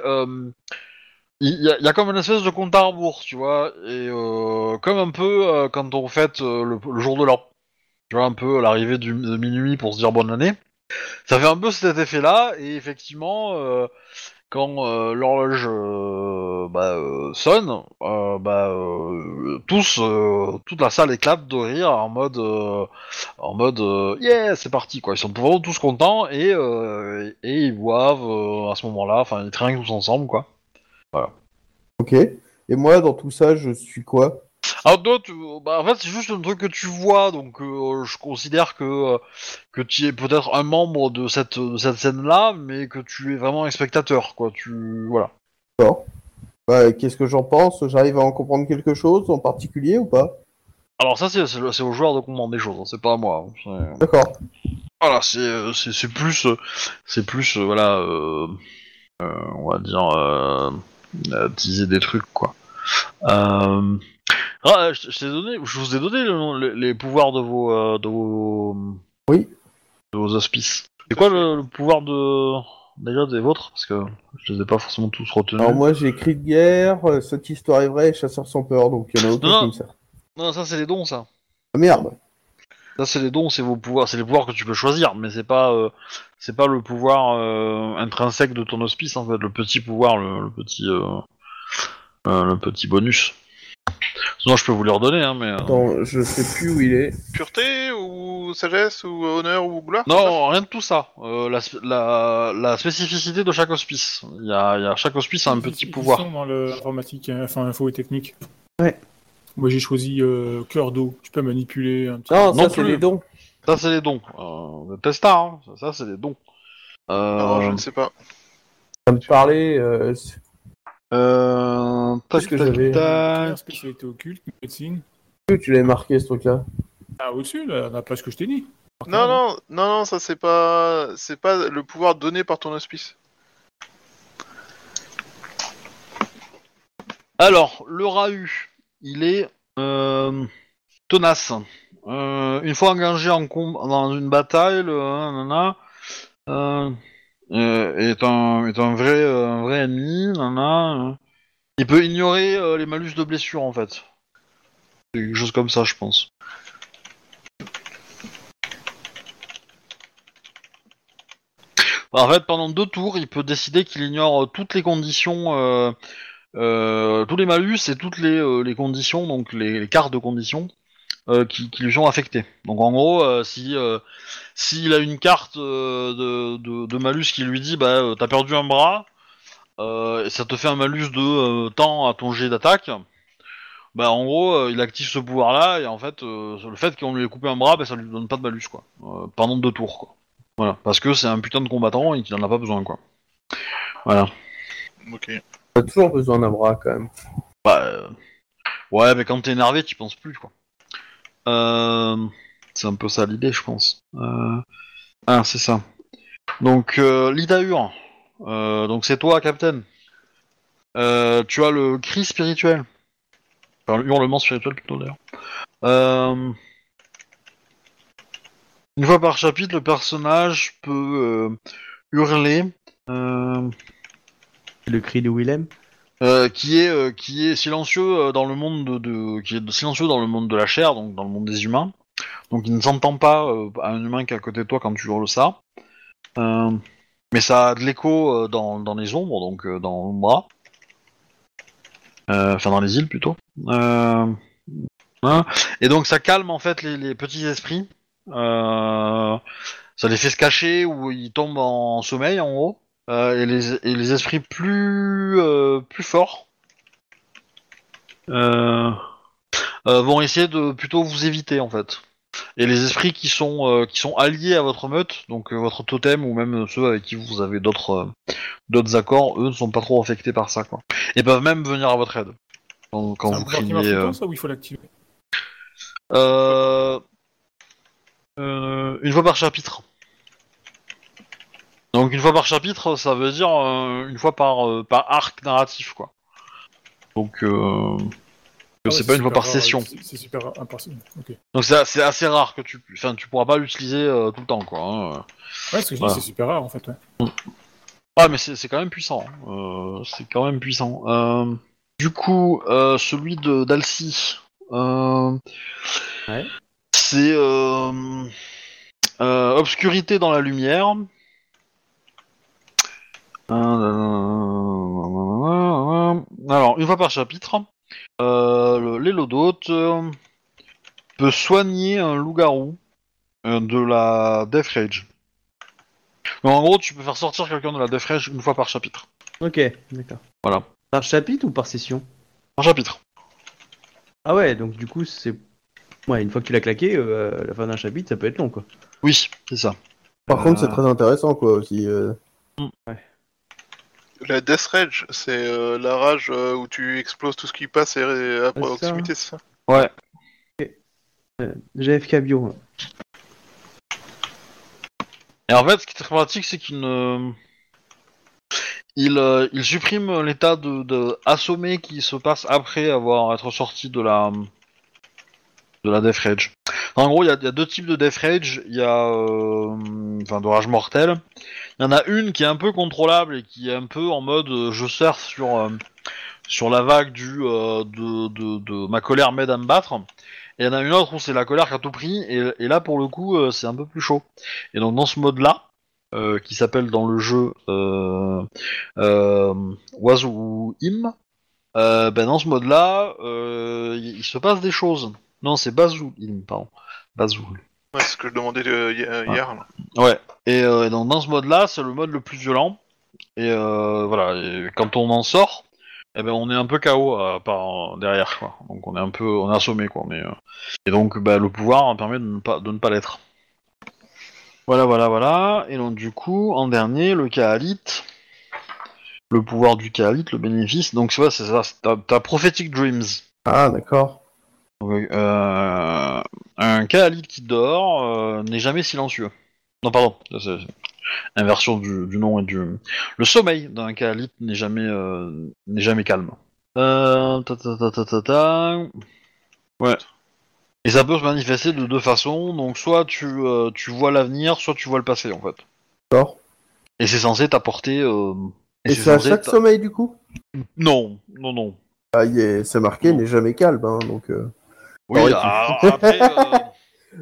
il y, a- y a comme une espèce de compte à rebours, tu vois, et euh, comme un peu euh, quand on fête le, le jour de l'an. Tu vois, un peu à l'arrivée de minuit pour se dire bonne année. Ça fait un peu cet effet-là, et effectivement, euh, quand euh, l'horloge euh, bah, sonne, bah, tous, toute la salle éclate de rire en mode, en mode, yeah, c'est parti quoi. Ils sont vraiment tous contents et et ils boivent à ce moment-là, enfin ils trinquent tous ensemble quoi. Ok. Et moi, dans tout ça, je suis quoi? Alors toi, tu- bah, en fait, c'est juste un truc que tu vois, donc euh, je considère que euh, que tu es peut-être un membre de cette de cette scène-là, mais que tu es vraiment un spectateur, quoi. Tu voilà. D'accord. Bah, Qu'est-ce que j'en pense? J'arrive à en comprendre quelque chose en particulier ou pas? Alors ça, c'est c'est le- c'est au joueur de comprendre des choses, hein, c'est pas à moi. hein. C'est- D'accord. Voilà, c'est euh, c'est c'est plus euh, c'est plus euh, voilà, euh, euh, on va dire euh, euh, teaser des trucs quoi. Euh, ah, je, je t'ai donné, je vous ai donné le nom- les, les pouvoirs de vos euh, de vos Oui. de vos auspices. C'est quoi le, le pouvoir de déjà des vôtres? Parce que je les ai pas forcément tous retenus. Alors moi, j'ai cri de guerre, euh, cette histoire est vraie, chasseur sans peur, donc il y en a aucun Non, qui non. ça c'est les dons ça. Ah merde. Ça c'est les dons, c'est vos pouvoirs, c'est les pouvoirs que tu peux choisir, mais c'est pas euh, c'est pas le pouvoir euh, intrinsèque de ton hospice en fait, le petit pouvoir, le, le petit euh, euh, le petit bonus. Sinon je peux vous les redonner hein, mais euh, Attends, je sais plus où il est. Pureté ou sagesse ou honneur ou gloire non rien de tout ça. Euh, la, sp- la, la spécificité de chaque hospice. Il y a, il y a chaque hospice a un petit ils pouvoir. sont dans l'informatique, hein, enfin info et technique. Ouais. Moi j'ai choisi euh, cœur d'eau. Tu peux manipuler un petit Non, Non ça c'est plus. les dons. Ça c'est les dons. Euh, Testa, hein. ça, ça, c'est les dons. Euh, Non, je ne sais pas. Ça me parlait. euh, c'est- euh, tac, que tac, j'avais tac. Spécialité occulte, médecine. tu l'avais marqué ce truc-là. Ah au-dessus, là, on a pas ce que je t'ai dit. Non, non, non, non, ça c'est pas, c'est pas le pouvoir donné par ton hospice. Alors, le Rahu, il est euh, tenace. Euh, une fois engagé en com- dans une bataille, le nanana, euh, est, un, est un, vrai, euh, un vrai ennemi. euh. il peut ignorer euh, les malus de blessure, en fait. Quelque chose comme ça, je pense. En fait, pendant deux tours, il peut décider qu'il ignore euh, toutes les conditions euh, euh, tous les malus et toutes les, euh, conditions, donc les, les cartes de conditions euh, qui, qui lui sont affectées. Donc en gros, euh, si euh, s'il a une carte euh, de, de, de malus qui lui dit bah euh, t'as perdu un bras euh, et ça te fait un malus de euh, temps à ton jet d'attaque, bah en gros euh, il active ce pouvoir là et en fait euh, le fait qu'on lui ait coupé un bras, bah, ça lui donne pas de malus quoi euh, pendant deux tours quoi. Voilà, parce que c'est un putain de combattant et qu'il en a pas besoin quoi. Voilà. Ok. A toujours besoin d'un bras quand même. Bah, euh, ouais, mais quand t'es énervé, tu penses plus, quoi. Euh, c'est un peu ça l'idée, je pense. Euh, Ah, c'est ça. Donc, euh, Lidaur, euh, donc c'est toi, Captain. Tu as le cri spirituel. Enfin, le hurlement spirituel, plutôt, d'ailleurs. Une fois par chapitre, le personnage peut hurler. Le cri de Willem? Euh, qui est euh, qui est silencieux euh, dans le monde de, qui est silencieux dans le monde de la chair, donc dans le monde des humains. Donc il ne s'entend pas à un humain qui est à côté de toi quand tu hurles ça. Mais ça a de l'écho dans, dans les ombres, donc dans l'ombra. Enfin dans les îles plutôt. Hein. Et donc ça calme en fait les, les petits esprits. Ça les fait se cacher ou ils tombent en sommeil en gros. Euh, et, les, et les esprits plus euh, plus forts euh, euh, vont essayer de plutôt vous éviter en fait. Et les esprits qui sont euh, qui sont alliés à votre meute, donc euh, votre totem ou même ceux avec qui vous avez d'autres euh, d'autres accords, eux ne sont pas trop affectés par ça quoi. Et peuvent même venir à votre aide quand, quand C'est un vous criez. euh, temps, ça, ou il faut l'activer? Euh, euh, une fois par chapitre. Donc une fois par chapitre, ça veut dire euh, une fois par, euh, par arc narratif, quoi. Donc euh, Ah ouais, c'est pas une fois par rare, session. C'est super impossible. Ouais, Donc c'est assez rare que tu, enfin tu pourras pas l'utiliser euh, tout le temps, quoi. hein. ce que je dis, Voilà. c'est super rare en fait. Ouais. Ah, mais c'est c'est quand même puissant. hein. Euh, c'est quand même puissant. Euh, du coup, euh, celui de d'Alcy, euh, Ouais. c'est euh, euh, obscurité dans la lumière. Euh, Alors, une fois par chapitre, euh, euh, peut soigner un loup-garou euh, de la Death Rage. Donc, en gros, tu peux faire sortir quelqu'un de la Death Rage une fois par chapitre. Ok, d'accord. Voilà. Par chapitre ou par session? Par chapitre. Ah ouais, donc du coup, c'est. Ouais, une fois que tu l'as claqué, euh, à la fin d'un chapitre, ça peut être long, quoi. Oui, c'est ça. Par contre, c'est très intéressant, quoi, aussi. euh. La Death Rage, c'est euh, la rage euh, où tu exploses tout ce qui passe et, à ça. proximité, c'est ça? Ouais. Euh, GFK bio. Et en fait, ce qui est très pratique, c'est qu'il ne... Il, euh, il supprime l'état de, de assommé qui se passe après avoir être sorti de la de la Death Rage. En gros, il y, y a deux types de Death Rage. Il y a euh, enfin de rage mortelle. Il y en a une qui est un peu contrôlable et qui est un peu en mode euh, je surfe sur euh, sur la vague du euh, de, de, ma colère m'aide à me battre. Et il y en a une autre où c'est la colère qui a tout pris et, et là pour le coup c'est un peu plus chaud. Et donc dans ce mode-là, euh, qui s'appelle dans le jeu euh, Im, ben dans ce mode-là, euh, il se passe des choses. Non, c'est Bazou Im, pardon. Bazou. Ouais, c'est ce que je demandais euh, hi- Ah. hier. là. Ouais. Et euh, donc dans ce mode-là, c'est le mode le plus violent. Et euh, voilà. Et quand on en sort, eh ben on est un peu KO euh, par derrière, quoi. Donc on est un peu, on est assommé, quoi. Mais euh, et donc bah, le pouvoir permet de ne pas, de ne pas l'être. Voilà, voilà, voilà. Et donc du coup, en dernier, le Kaalit. Le pouvoir du Kaalit, le bénéfice. Donc c'est vrai, c'est ça. c'est ta, ta prophetic dreams. Ah, d'accord. Euh, un Kaalit qui dort euh, n'est jamais silencieux. Non, pardon, c'est inversion du, du nom et du. Le sommeil d'un Kaalit n'est jamais euh, n'est jamais calme. Euh, ta, ta, ta, ta, ta, ta. Ouais. Et ça peut se manifester de deux façons. Donc soit tu tu vois l'avenir, soit tu vois le passé en fait. D'accord. Et c'est censé t'apporter. Et c'est à chaque sommeil, du coup? Non, non, non. Ah, est- c'est marqué, n'est jamais calme, hein, donc... Euh... Oui, Ouais, tu- alors, après. euh,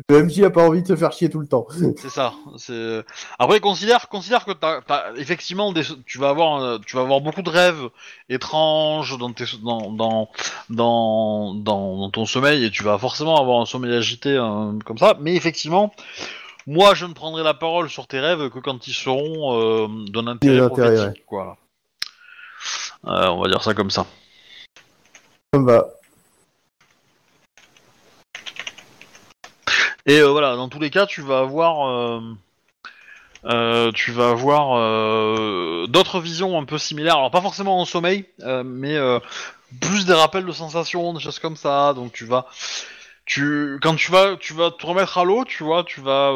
Le MJ a pas envie de te faire chier tout le temps. C'est ça. C'est après considère considère que t'as, t'as- effectivement des, tu vas avoir euh, tu vas avoir beaucoup de rêves étranges dans tes dans dans dans, dans, dans ton sommeil et tu vas forcément avoir un sommeil agité euh, comme ça. Mais effectivement, moi je ne prendrai la parole sur tes rêves que quand ils seront euh, d'un intérêt prophétique, quoi. Euh, on va dire ça comme ça. Ça me va. Et euh, voilà, dans tous les cas, tu vas avoir, euh, euh, tu vas avoir euh, d'autres visions un peu similaires. Alors pas forcément en sommeil, euh, mais plus des rappels de sensations, des choses comme ça. Donc tu vas, tu, quand tu vas, tu vas te remettre à l'eau, tu vois, tu vas,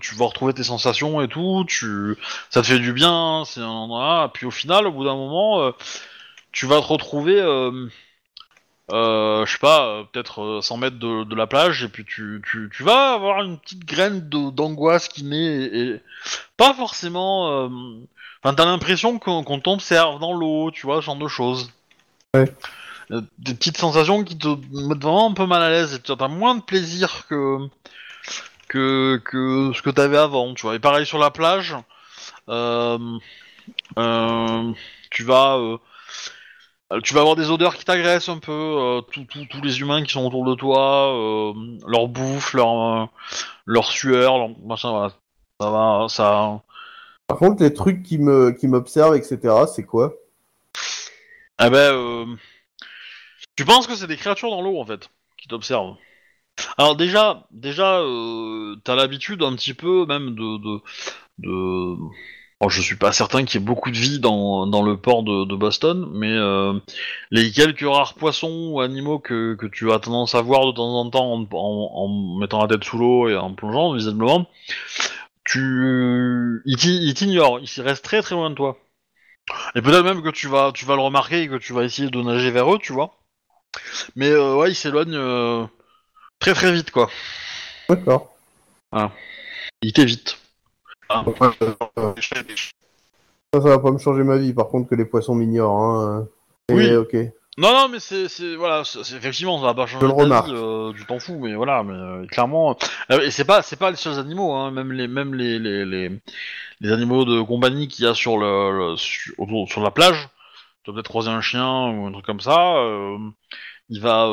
tu vas retrouver tes sensations et tout. Tu, ça te fait du bien. C'est un endroit. Puis au final, au bout d'un moment, tu vas te retrouver. Euh, euh, je sais pas, euh, peut-être euh, 100 mètres de, de la plage, et puis tu, tu, tu vas avoir une petite graine d'angoisse qui naît, et, et pas forcément... euh, Enfin, t'as l'impression qu'on qu'on t'observe dans l'eau, tu vois, ce genre de choses. Ouais. Euh, Des petites sensations qui te mettent vraiment un peu mal à l'aise, et tu as moins de plaisir que, que, que ce que t'avais avant, tu vois. Et pareil sur la plage, euh, euh, tu vas... euh, tu vas avoir des odeurs qui t'agressent un peu, euh, tous- les humains qui sont autour de toi, euh, leur bouffe, leur, leur sueur, leur machin, voilà. Ça va, ça. Par contre, les trucs qui me qui m'observent, etc., c'est quoi? Eh ben, tu penses que c'est des créatures dans l'eau en fait, qui t'observent. Alors déjà, déjà, t'as l'habitude un petit peu même de, de, de... Bon, je suis pas certain qu'il y ait beaucoup de vie dans, dans le port de, de Boston, mais euh, les quelques rares poissons ou animaux que, que tu as tendance à voir de temps en temps en, en- en mettant la tête sous l'eau et en plongeant, visiblement, tu, ils t'i- ils t'ignorent, ils restent très très loin de toi. Et peut-être même que tu vas, tu vas le remarquer et que tu vas essayer de nager vers eux, tu vois. Mais euh, ouais, ils s'éloignent euh, très très vite, quoi. D'accord. Ils t'évitent. Euh, Ça, ça va pas me changer ma vie, par contre, que les poissons m'ignorent. Hein. Et, Oui. ok. Non, non, mais c'est, c'est voilà, c'est, effectivement, ça va pas changer Je le remarque. euh, tu t'en fous, mais voilà, mais euh, clairement, euh, et c'est pas, c'est pas les seuls animaux, hein, même les, même les, les, les, les animaux de compagnie qu'il y a sur le, le- sur, la plage. Tu vas peut-être croiser un chien ou un truc comme ça. euh, il va,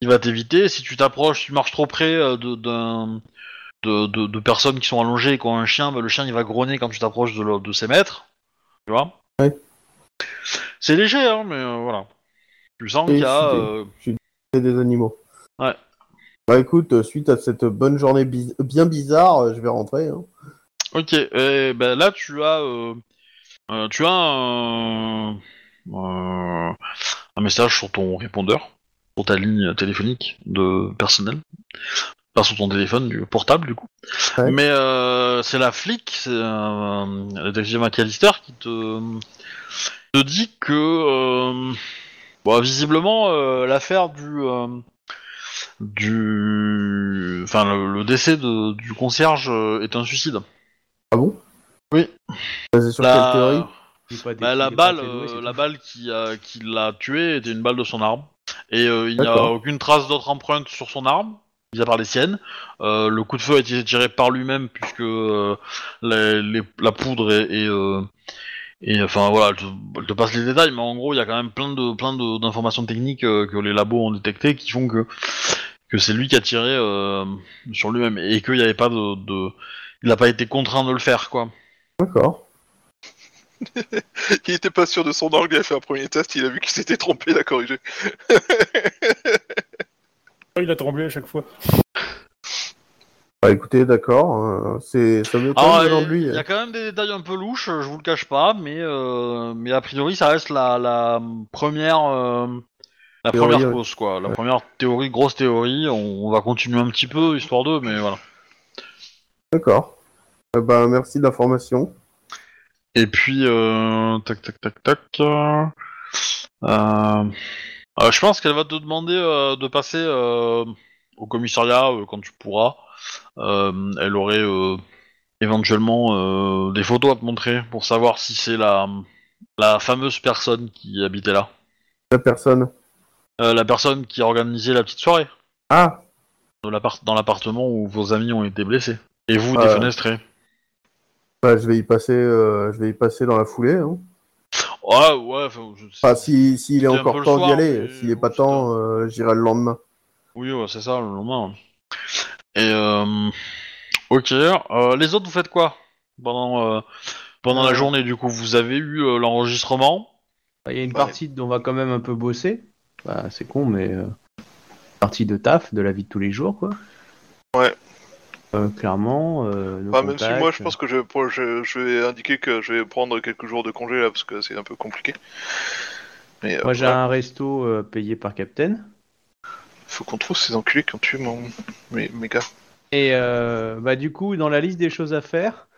il va t'éviter. Si tu t'approches, tu marches trop près de, d'un, de, de, de personnes qui sont allongées et qui ont un chien, bah, le chien il va grogner quand tu t'approches de, le- de ses maîtres, tu vois. Ouais. C'est léger, hein, mais euh, voilà. Tu sens qu'il y a. je suis- euh, C'est des animaux. Ouais. Bah écoute, euh, suite à cette bonne journée bien bizarre, je vais rentrer. hein. Ok, et ben là tu as, euh, tu as un, un message sur ton répondeur, sur ta ligne téléphonique de personnel, pas sur ton téléphone du portable du coup. Ouais. Mais euh, c'est la flic, c'est euh, le détective McAllister qui te, te dit que, euh, bon, visiblement euh, l'affaire du euh, du, enfin le, le décès de- du concierge euh, est un suicide. Ah bon? Oui. Basé sur La- quelle théorie? Bah, la balle, assez doué, euh, c'est la balle qui, a- qui l'a tué était une balle de son arme. Et euh, il n'y a aucune trace d'autre empreinte sur son arme, mis à part les siennes. Euh, le coup de feu a été tiré par lui-même puisque euh, les- les- la poudre et, et, euh, et, enfin voilà, elle te, passe les détails, mais en gros il y a quand même plein de plein de- d'informations techniques euh, que les labos ont détectées qui font que que c'est lui qui a tiré euh, sur lui-même et qu'il n'y avait pas de, de il n'a pas été contraint de le faire quoi. D'accord. Il était pas sûr de son angle, il a fait un premier test, il a vu qu'il s'était trompé, il a corrigé. Il a tremblé à chaque fois. Bah écoutez, d'accord. euh, c'est ça m'étonne Alors, venant il de lui. il y a quand même des détails un peu louches, je vous le cache pas, mais euh, mais a priori ça reste la, la première euh, la Théorie, première ouais. cause quoi, la Ouais. première théorie, grosse théorie. On, on va continuer un petit peu histoire d'eux, mais voilà. D'accord. Euh, bah merci de l'information. Et puis euh, tac tac tac tac. euh, euh, euh, je pense qu'elle va te demander euh, de passer euh, au commissariat quand tu pourras. Elle aurait éventuellement des photos à te montrer pour savoir si c'est la, la fameuse personne qui habitait là. La personne. La personne qui a organisé la petite soirée Ah, dans l'appart- dans l'appartement où vos amis ont été blessés. Et vous, défenestrés. bah je vais y passer. je vais y passer dans la foulée. Hein. Ouais, ouais, enfin, je- Enfin, si s'il est C'était un peu encore temps d'y aller. S'il est bon, pas temps, euh, j'irai le lendemain. Oui, ouais, c'est ça, le lendemain. Et euh, ok, euh, les autres, vous faites quoi? Pendant euh, pendant la Euh. journée Du coup, vous avez eu euh, l'enregistrement? Bah, Il y a une Ouais. partie dont on va quand même un peu bosser. Bah, c'est con, mais euh, partie de taf, de la vie de tous les jours, quoi. Ouais. Euh, clairement. Euh, nos Enfin, même si moi, je pense que je, pour- je, je vais indiquer que je vais prendre quelques jours de congé là, parce que c'est un peu compliqué. Mais euh, Moi, j'ai un resto payé par Captain. faut qu'on trouve ces enculés qui ont tué mon... mes, mes gars. Et bah, du coup, dans la liste des choses à faire,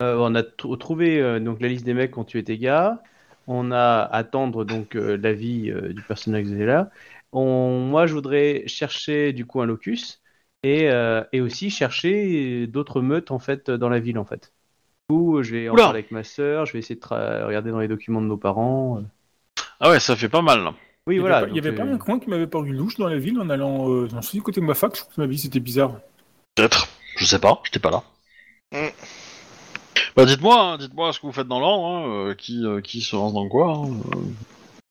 on a tr- trouvé donc la liste des mecs qui ont tué tes gars. On a attendre donc l'avis du personnage qui est là. On, moi, je voudrais chercher du coup un locus et, euh, et aussi chercher d'autres meutes en fait dans la ville en fait. Du coup, je vais en Oula. parler avec ma sœur. Je vais essayer de tra- regarder dans les documents de nos parents. Ah ouais, ça fait pas mal. là. Oui, il y voilà. avait, pas, il y avait pas euh, un coin qui m'avait paru louche dans la ville en allant euh, dans ce côté de ma fac? Je trouve que ma vie c'était bizarre. Peut-être. Je sais pas. J'étais pas là. Mm. Bah dites-moi, hein, dites-moi ce que vous faites dans l'ordre, hein, euh, qui euh, qui se lance dans quoi. hein,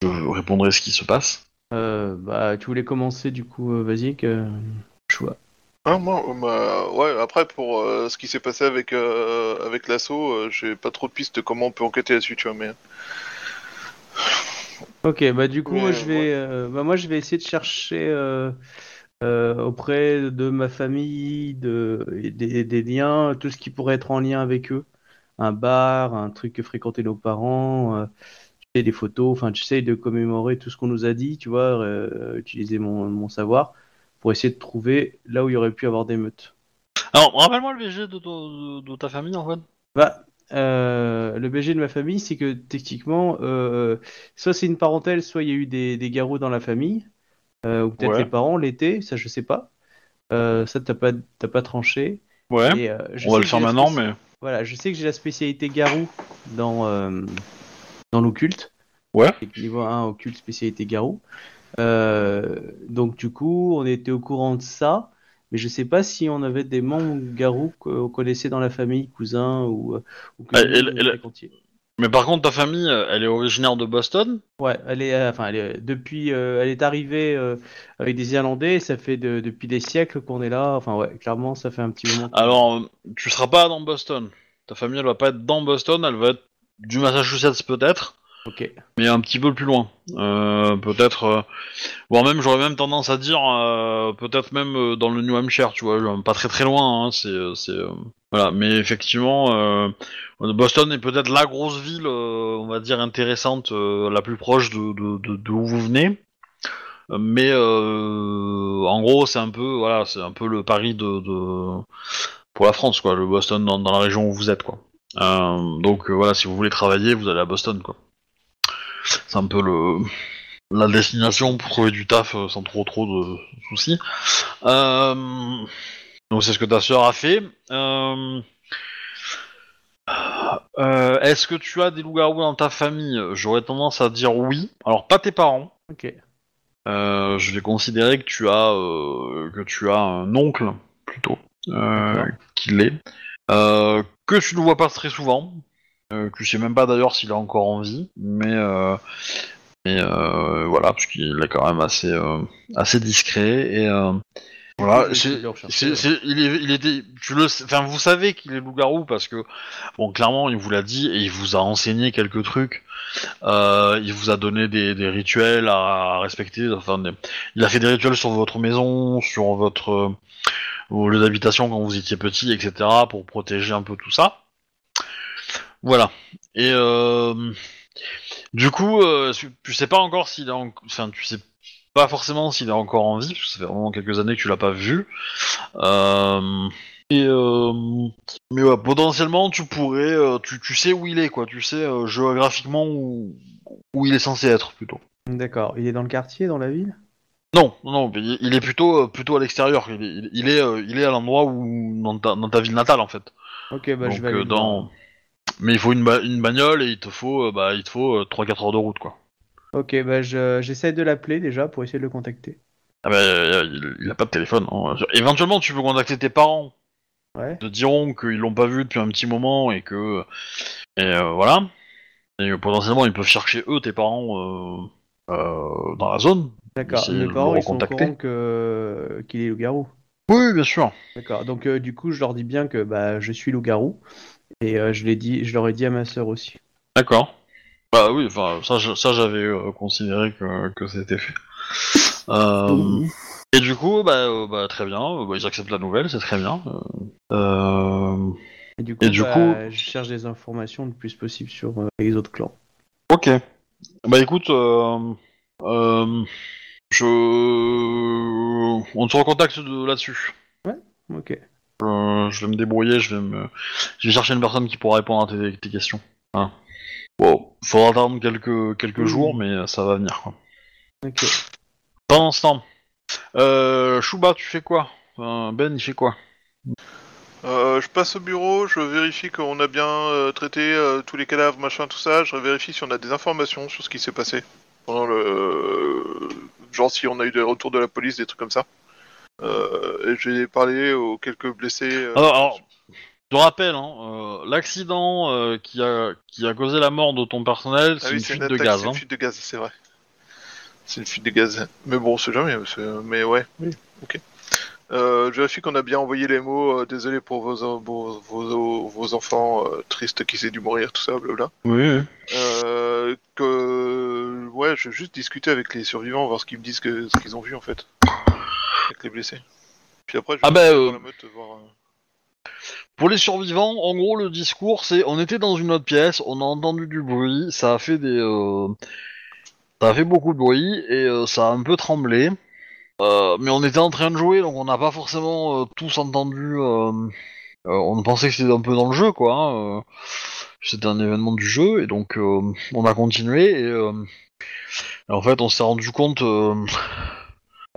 euh, je répondrai ce qui se passe. euh, bah, tu voulais commencer du coup, euh, vas-y, que choix. Hein, moi, euh, bah, ouais, après, pour euh, ce qui s'est passé avec, euh, avec l'assaut, euh, j'ai pas trop de pistes de comment on peut enquêter là-dessus, tu vois, mais... Ok, bah du coup, moi je vais, ouais. bah, moi je vais essayer de chercher auprès de ma famille, de, des, des liens, tout ce qui pourrait être en lien avec eux. Un bar, un truc que fréquentaient nos parents, des photos, enfin, sais, de commémorer tout ce qu'on nous a dit, tu vois, euh, utiliser mon, mon savoir pour essayer de trouver là où il y aurait pu avoir des meutes. Alors, rappelle-moi le VG de, ton- de- de ta famille en fait. Bah, euh, le BG de ma famille, c'est que techniquement, euh, soit c'est une parentèle, soit il y a eu des, des garrots dans la famille, euh, ou peut-être Ouais. les parents l'été, ça je sais pas. Ça t'as pas pas tranché. Ouais. Et, On va le faire maintenant, mais. Voilà, je sais que j'ai la spécialité garou dans, dans l'occulte. Ouais. Et Niveau 1, occulte, spécialité garou. Euh, donc du coup, on était au courant de ça, mais je sais pas si on avait des membres garous qu'on connaissait dans la famille, cousins ou, euh, ou que Ah, elle- elle-. Mais par contre, ta famille, euh, elle est originaire de Boston? Ouais, elle est, euh, enfin, elle est, depuis, euh, elle est arrivée euh, avec des Irlandais. et Ça fait de- depuis des siècles qu'on est là. Enfin, ouais, clairement, ça fait un petit moment. Alors, euh, tu seras pas dans Boston. Ta famille, elle va pas être dans Boston, elle va être du Massachusetts peut-être, Ok. mais un petit peu plus loin. Euh, peut-être, euh, voire même, j'aurais même tendance à dire, euh, peut-être même euh, dans le New Hampshire, tu vois, pas très très loin. Hein, c'est, euh, euh, voilà. Mais effectivement, Boston est peut-être la grosse ville, on va dire intéressante, la plus proche de, de, de, de où vous venez. Mais en gros, c'est un peu, voilà, c'est un peu le pari de, pour la France, quoi, le Boston dans, dans la région où vous êtes, quoi. Donc voilà, si vous voulez travailler, vous allez à Boston, quoi. C'est un peu le la destination pour trouver du taf euh, sans trop trop de soucis. Euh, donc c'est ce que ta sœur a fait. Euh, Est-ce que tu as des loups-garous dans ta famille? J'aurais tendance à dire oui. Alors pas tes parents. Ok. Euh, je vais considérer que tu as euh, que tu as un oncle plutôt D'accord. qui l'est, euh, que tu ne vois pas très souvent, euh, que je sais même pas d'ailleurs s'il est encore en vie, mais euh, mais euh, voilà parce qu'il est quand même assez euh, assez discret et euh, voilà. Je vais c'est- le rechercher, c'est- ouais. c'est- il, est, il était, tu le, sais- enfin vous savez qu'il est loup-garou parce que bon clairement il vous l'a dit et il vous a enseigné quelques trucs. Euh, il vous a donné des, des rituels à, à respecter. Enfin, des- il a fait des rituels sur votre maison, sur votre euh, lieux d'habitation quand vous étiez petit, etc. pour protéger un peu tout ça. Voilà. Et euh, du coup, euh, tu, sais pas encore s'il est, en... enfin, tu sais pas forcément s'il est encore en vie, parce que ça fait vraiment quelques années que tu l'as pas vu. Euh, et mais ouais, potentiellement tu pourrais, tu, tu sais où il est quoi, tu sais géographiquement où, où il est censé être plutôt. D'accord. Il est dans le quartier, dans la ville? Non, non, il est plutôt plutôt à l'extérieur. Il est, il, est, il est à l'endroit où dans ta, dans ta ville natale en fait. Ok, bah je vais aller dans, mais il faut une, ba- une bagnole et il te faut, euh, bah, il te faut 3-4 heures de route quoi. Ok, bah je- j'essaie de l'appeler déjà pour essayer de le contacter. Ah bah, euh, il, il a pas de téléphone. hein. Éventuellement, tu peux contacter tes parents. Ouais. Te diront qu'ils l'ont pas vu depuis un petit moment et que et euh, voilà. Et euh, potentiellement, ils peuvent chercher eux, tes parents, euh, euh, dans la zone. D'accord. Mes parents, ils sont au courant qu'il est loup-garou. Oui, bien sûr. D'accord. Donc euh, du coup, je leur dis bien que bah je suis loup-garou et euh, je l'ai dit, je leur ai dit à ma sœur aussi. D'accord. Bah oui, enfin ça, je- ça j'avais euh, considéré que, que c'était fait. Euh, et du coup, bah, euh, bah très bien, euh, bah, ils acceptent la nouvelle, c'est très bien. Euh, euh, Et du coup, Et du bah, coup- je cherche des informations le plus possible sur euh, les autres clans. Ok. Bah écoute, euh, euh, je, on te recontacte de- là-dessus. Ok. Euh, je vais me débrouiller, je vais me, je vais chercher une personne qui pourra répondre à tes, tes questions. Hein. Bon, faudra attendre quelques quelques jours, mais ça va venir. Quoi. Ok. Pendant ce temps, euh, Chouba, tu fais quoi? Enfin, Ben, il fait quoi? Euh, je passe au bureau, je vérifie qu'on a bien euh, traité euh, tous les cadavres, machin, tout ça. Je vérifie si on a des informations sur ce qui s'est passé pendant le, genre si on a eu des retours de la police, des trucs comme ça. Euh, et j'ai parlé aux quelques blessés. euh, Alors, alors, je te rappelle, hein, euh, l'accident euh, qui a qui a causé la mort de ton personnel, Ah c'est oui, une fuite une de attaque, gaz. C'est hein. une fuite de gaz, c'est vrai. C'est une fuite de gaz. Mais bon, c'est jamais. Mais ouais, oui, ok. Euh, je vérifie qu'on a bien envoyé les mots. euh, désolé pour vos, vos, vos, vos enfants euh, tristes qui essaient dû mourir, tout ça, blabla. Oui, oui. Euh, que ouais, je vais juste discuter avec les survivants, voir ce qu'ils me disent, que ce qu'ils ont vu en fait, avec les blessés. Puis après, je vais Ah bah, euh, la meute, voir. euh, Pour les survivants, en gros, le discours, c'est on était dans une autre pièce, on a entendu du bruit, ça a fait des, euh, ça a fait beaucoup de bruit et euh, ça a un peu tremblé. Euh, mais on était en train de jouer, donc on n'a pas forcément euh, tous entendu. euh, euh, on pensait que c'était un peu dans le jeu, quoi. hein, euh, c'était un événement du jeu et donc euh, on a continué et, euh, et en fait on s'est rendu compte. euh,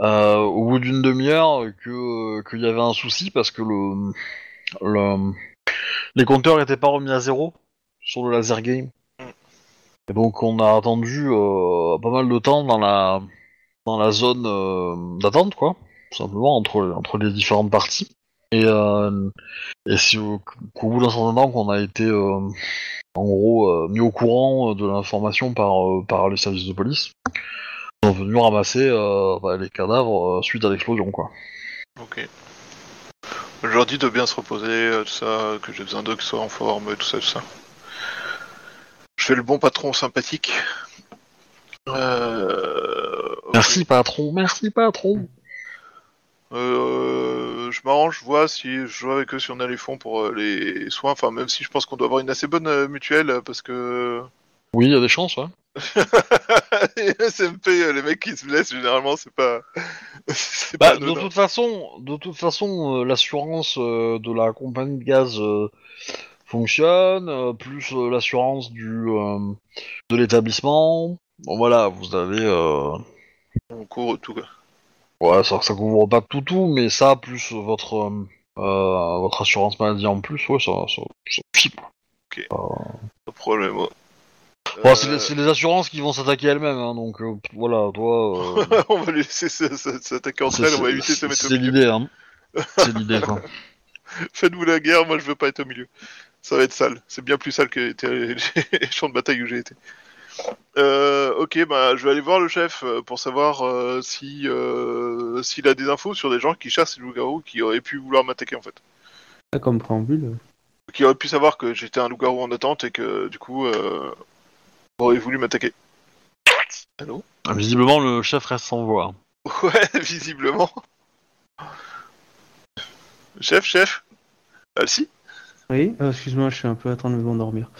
au bout d'une demi-heure que qu'il y avait un souci parce que le le- les compteurs n'étaient pas remis à zéro sur le laser game. Et donc on a attendu euh, pas mal de temps dans la dans la zone euh, d'attente, quoi, tout simplement entre les différentes parties. Et euh, et au, bout d'un certain temps qu'on a été euh, en gros euh, mis au courant de l'information par euh, par les services de police, sont venus ramasser euh, bah, les cadavres euh, suite à l'explosion, quoi. Ok. Je leur dis de bien se reposer, euh, tout ça, que j'ai besoin d'eux qu'ils soient en forme, tout ça, tout ça. Je fais le bon patron sympathique. Merci patron, merci patron. Euh, je m'arrange, je vois si je vois avec eux si on a les fonds pour euh, les soins. Enfin, même si je pense qu'on doit avoir une assez bonne euh, mutuelle parce que Oui, il y a des chances, ouais. SMP, les mecs qui se blessent généralement, c'est pas. Bah, pas de toute façon, de toute façon, euh, l'assurance euh, de la compagnie de gaz euh, fonctionne, plus l'assurance du de l'établissement. Bon voilà, vous avez, On court tout quoi. ouais, ça, ça couvre pas tout tout, mais ça plus votre votre assurance maladie en plus, ouais, ça, ça, ça quoi. Pas de problème. ouais. Bon, c'est Euh, les- c'est les assurances qui vont s'attaquer elles-mêmes, hein, donc euh, voilà, toi. euh, on va les laisser s- s- s'attaquer entre c'est elles, on va c'est- éviter de se mettre au c'est milieu. l'idée, hein. C'est l'idée, quoi. Faites-vous la guerre, moi je veux pas être au milieu. Ça va être sale. C'est bien plus sale que les, les champs de bataille où j'ai été. Euh, ok, bah je vais aller voir le chef euh, pour savoir euh, si euh, s'il a des infos sur des gens qui chassent les loups-garous qui auraient pu vouloir m'attaquer en fait. Ah, Comme préambule. Qui auraient pu savoir que j'étais un loup-garou en attente et que du coup euh, auraient voulu m'attaquer. Allô? Visiblement, le chef reste sans voix. Ouais, visiblement. Chef, chef? Alcy Oui, euh, excuse-moi, je suis un peu en train de m'endormir.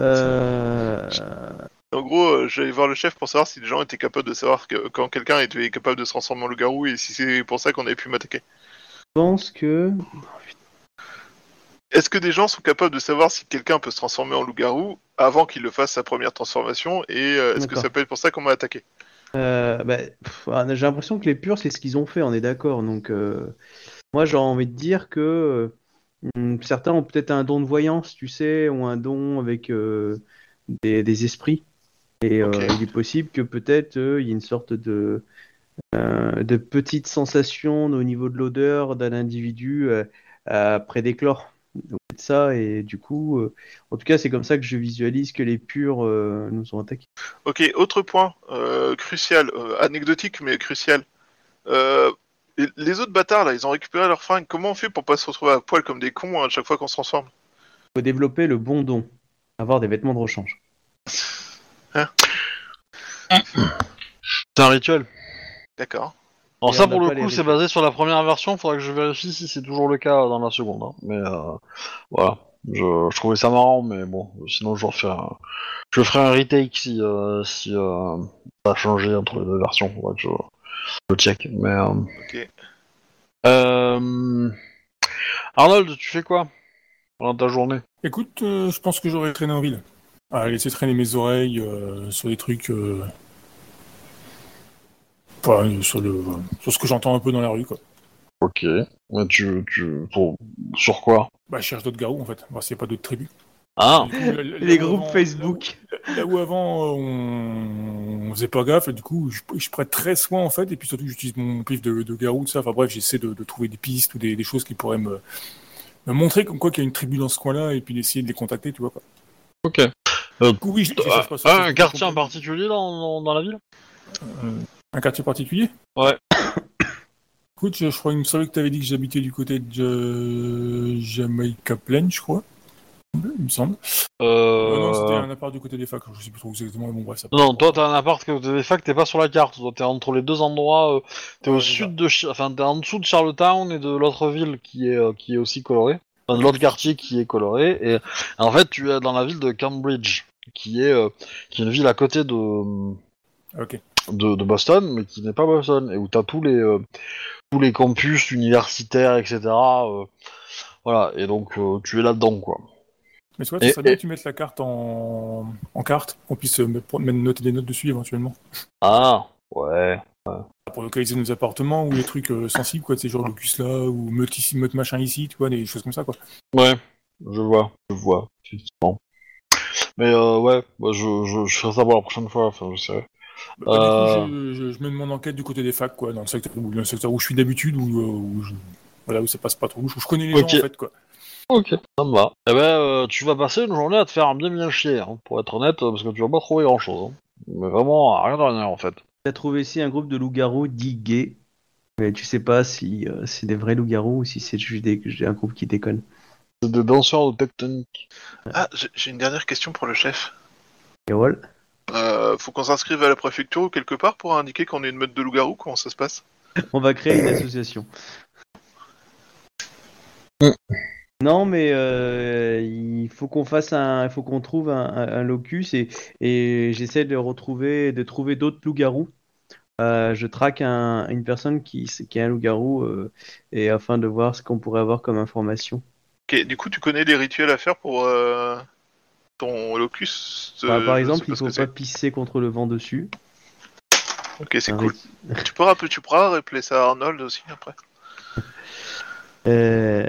Euh... En gros, euh, j'allais voir le chef pour savoir si les gens étaient capables de savoir que quand quelqu'un était capable de se transformer en loup-garou et si c'est pour ça qu'on avait pu m'attaquer. Je pense que. Est-ce que des gens sont capables de savoir si quelqu'un peut se transformer en loup-garou avant qu'il le fasse sa première transformation et euh, est-ce que ça peut être pour ça qu'on m'a attaqué? Euh, bah, ah, j'ai l'impression que les purs, c'est ce qu'ils ont fait, on est d'accord. Donc, euh, moi, j'ai envie de dire que hmm, certains ont peut-être un don de voyance, tu sais, ou un don avec des, des esprits. Et il est possible que peut-être il y ait une sorte de, de petite sensation au niveau de l'odeur d'un individu après d'éclore. Donc, c'est ça, et du coup, euh, en tout cas, c'est comme ça que je visualise que les purs euh, nous ont attaqués. Ok, autre point euh, crucial, euh, anecdotique mais crucial. Euh, les- autres bâtards là, ils ont récupéré leurs fringues. Comment on fait pour pas se retrouver à poil comme des cons à chaque fois qu'on se transforme? Faut développer le bon don, avoir des vêtements de rechange. C'est un rituel. D'accord. Alors ça, pour le coup, c'est basé sur la première version. Faudra que je vérifie si c'est toujours le cas dans la seconde. hein. Mais euh, voilà, je, je trouvais ça marrant, mais bon, sinon je refais un... Je ferai un retake si, euh, si euh, ça a changé entre les deux versions. Faudra que je, je check. Mais euh, Ok. euh, Arnold, tu fais quoi pendant ta journée? Écoute, euh, je pense que j'aurais traîné en ville. À laisser traîner mes oreilles euh, sur des trucs. euh, enfin, sur, le, sur ce que j'entends un peu dans la rue, quoi. Ok. Mais tu, tu, pour, sur quoi? Bah, je cherche d'autres garous, en fait. Voir s'il n'y a pas d'autres tribus. Ah, Du coup, là- là Les groupes avant- Facebook. Là, là où avant, euh, on... on faisait pas gaffe, et du coup, je, je prête très soin, en fait, et puis surtout, j'utilise mon pif de, de garou, tout ça. Enfin bref, j'essaie de, de trouver des pistes ou des, des choses qui pourraient me, me montrer comme quoi qu'il y a une tribu dans ce coin-là, et puis d'essayer de les contacter, tu vois, quoi. ok. Coup, oui, je, je pas sur Ah, un quartier en particulier dans, dans, dans la ville? Un quartier particulier Ouais. Écoute, je, je crois, il me semblait que tu avais dit que j'habitais du côté de Jamaica Plain, je crois. Il me semble. euh... Euh, non, c'était un appart du côté des facs, je sais plus trop exactement, mais bon, bref, ça Non, toi t'as un appart que t'es des facs, t'es pas sur la carte. Toi t'es entre les deux endroits. euh, t'es au Ouais, sud de, enfin t'es en dessous de Charlottetown et de l'autre ville qui est euh, qui est aussi colorée. Enfin, de l'autre quartier qui est coloré. Et en fait tu es dans la ville de Cambridge, qui est euh, qui est une ville à côté de Ok. De, de Boston, mais qui n'est pas Boston et où t'as tous les euh, tous les campus universitaires, etc. euh, voilà. Et donc euh, tu es là-dedans quoi. Mais tu Et- ça serait bien et- que tu mettes la carte en, en carte, qu'on puisse mettre- mettre- noter des notes dessus éventuellement. Ah ouais. pour localiser nos appartements ou les trucs sensibles, quoi, de ces genres locus là, ou meute ici, meute machin ici, tu vois, des choses comme ça, quoi. Ouais, je vois, je vois, effectivement. Mais euh, ouais, bah, je, je, je ferai ça pour la prochaine fois, enfin, je sais. Bah, Euh. coup, je, je, je mène mon enquête du côté des facs, quoi, dans le secteur où, dans le secteur où je suis d'habitude, où, euh, où je, voilà, où ça passe pas trop, où je, connais les Ok. gens, en fait, quoi. Ok, ça me va. Eh ben, euh, tu vas passer une journée à te faire bien bien chier, hein, pour être honnête, parce que tu vas pas trouver grand chose. Mais vraiment, rien de rien, en fait. T'as trouvé ici un groupe de loups-garous dits gays. Mais tu sais pas si euh, c'est des vrais loups-garous ou si c'est juste des- un groupe qui déconne. C'est des danseurs de tectonique. Ah, j'ai j'ai une dernière question pour le chef. Carole? Euh, faut qu'on s'inscrive à la préfecture ou quelque part pour indiquer qu'on est une meute de loups-garous Comment ça se passe? On va créer une association. Mm. Non, mais euh, il faut qu'on fasse un, il faut qu'on trouve un, un- un locus et, et j'essaie de retrouver, de trouver d'autres loups-garous. Euh, je traque un- une personne qui, qui est un loup-garou euh, et afin de voir ce qu'on pourrait avoir comme information. Ok, du coup, tu connais les rituels à faire pour euh, ton locus Bah, euh, par je exemple, il faut pas pisser contre le vent dessus. Ok, c'est cool. Tu pourras, tu pourras rappeler ça à Arnold aussi après. Euh,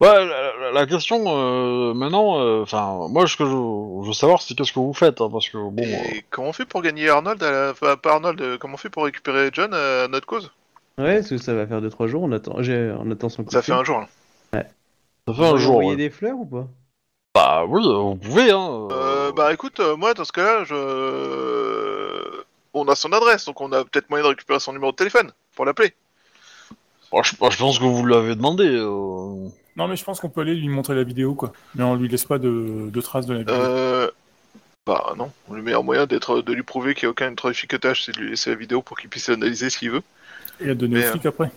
Ouais, la, la- la question, euh, maintenant, euh, enfin, moi, ce que je, je veux savoir, c'est qu'est-ce que vous faites, hein, parce que, bon... euh, Et comment on fait pour gagner Arnold à la... Enfin, pas Arnold, comment on fait pour récupérer John à notre cause? Ouais, parce que ça va faire 2-3 jours. On attend, j'ai- on attend son coup Ça fait un jour là. ça fait On un jour, envoyer ouais. des fleurs ou pas? Bah oui, vous pouvez, hein. Euh, bah écoute, euh, moi dans ce cas-là, je... On a son adresse, donc on a peut-être moyen de récupérer son numéro de téléphone pour l'appeler. Bon, je, je pense que vous l'avez demandé. euh. Non, mais je pense qu'on peut aller lui montrer la vidéo, quoi. Mais on lui laisse pas de, de traces de la vidéo. Euh... Bah non, le meilleur moyen d'être, de lui prouver qu'il n'y a aucun traficotage, c'est de lui laisser la vidéo pour qu'il puisse analyser ce qu'il veut. Et la donner mais, aux flics après.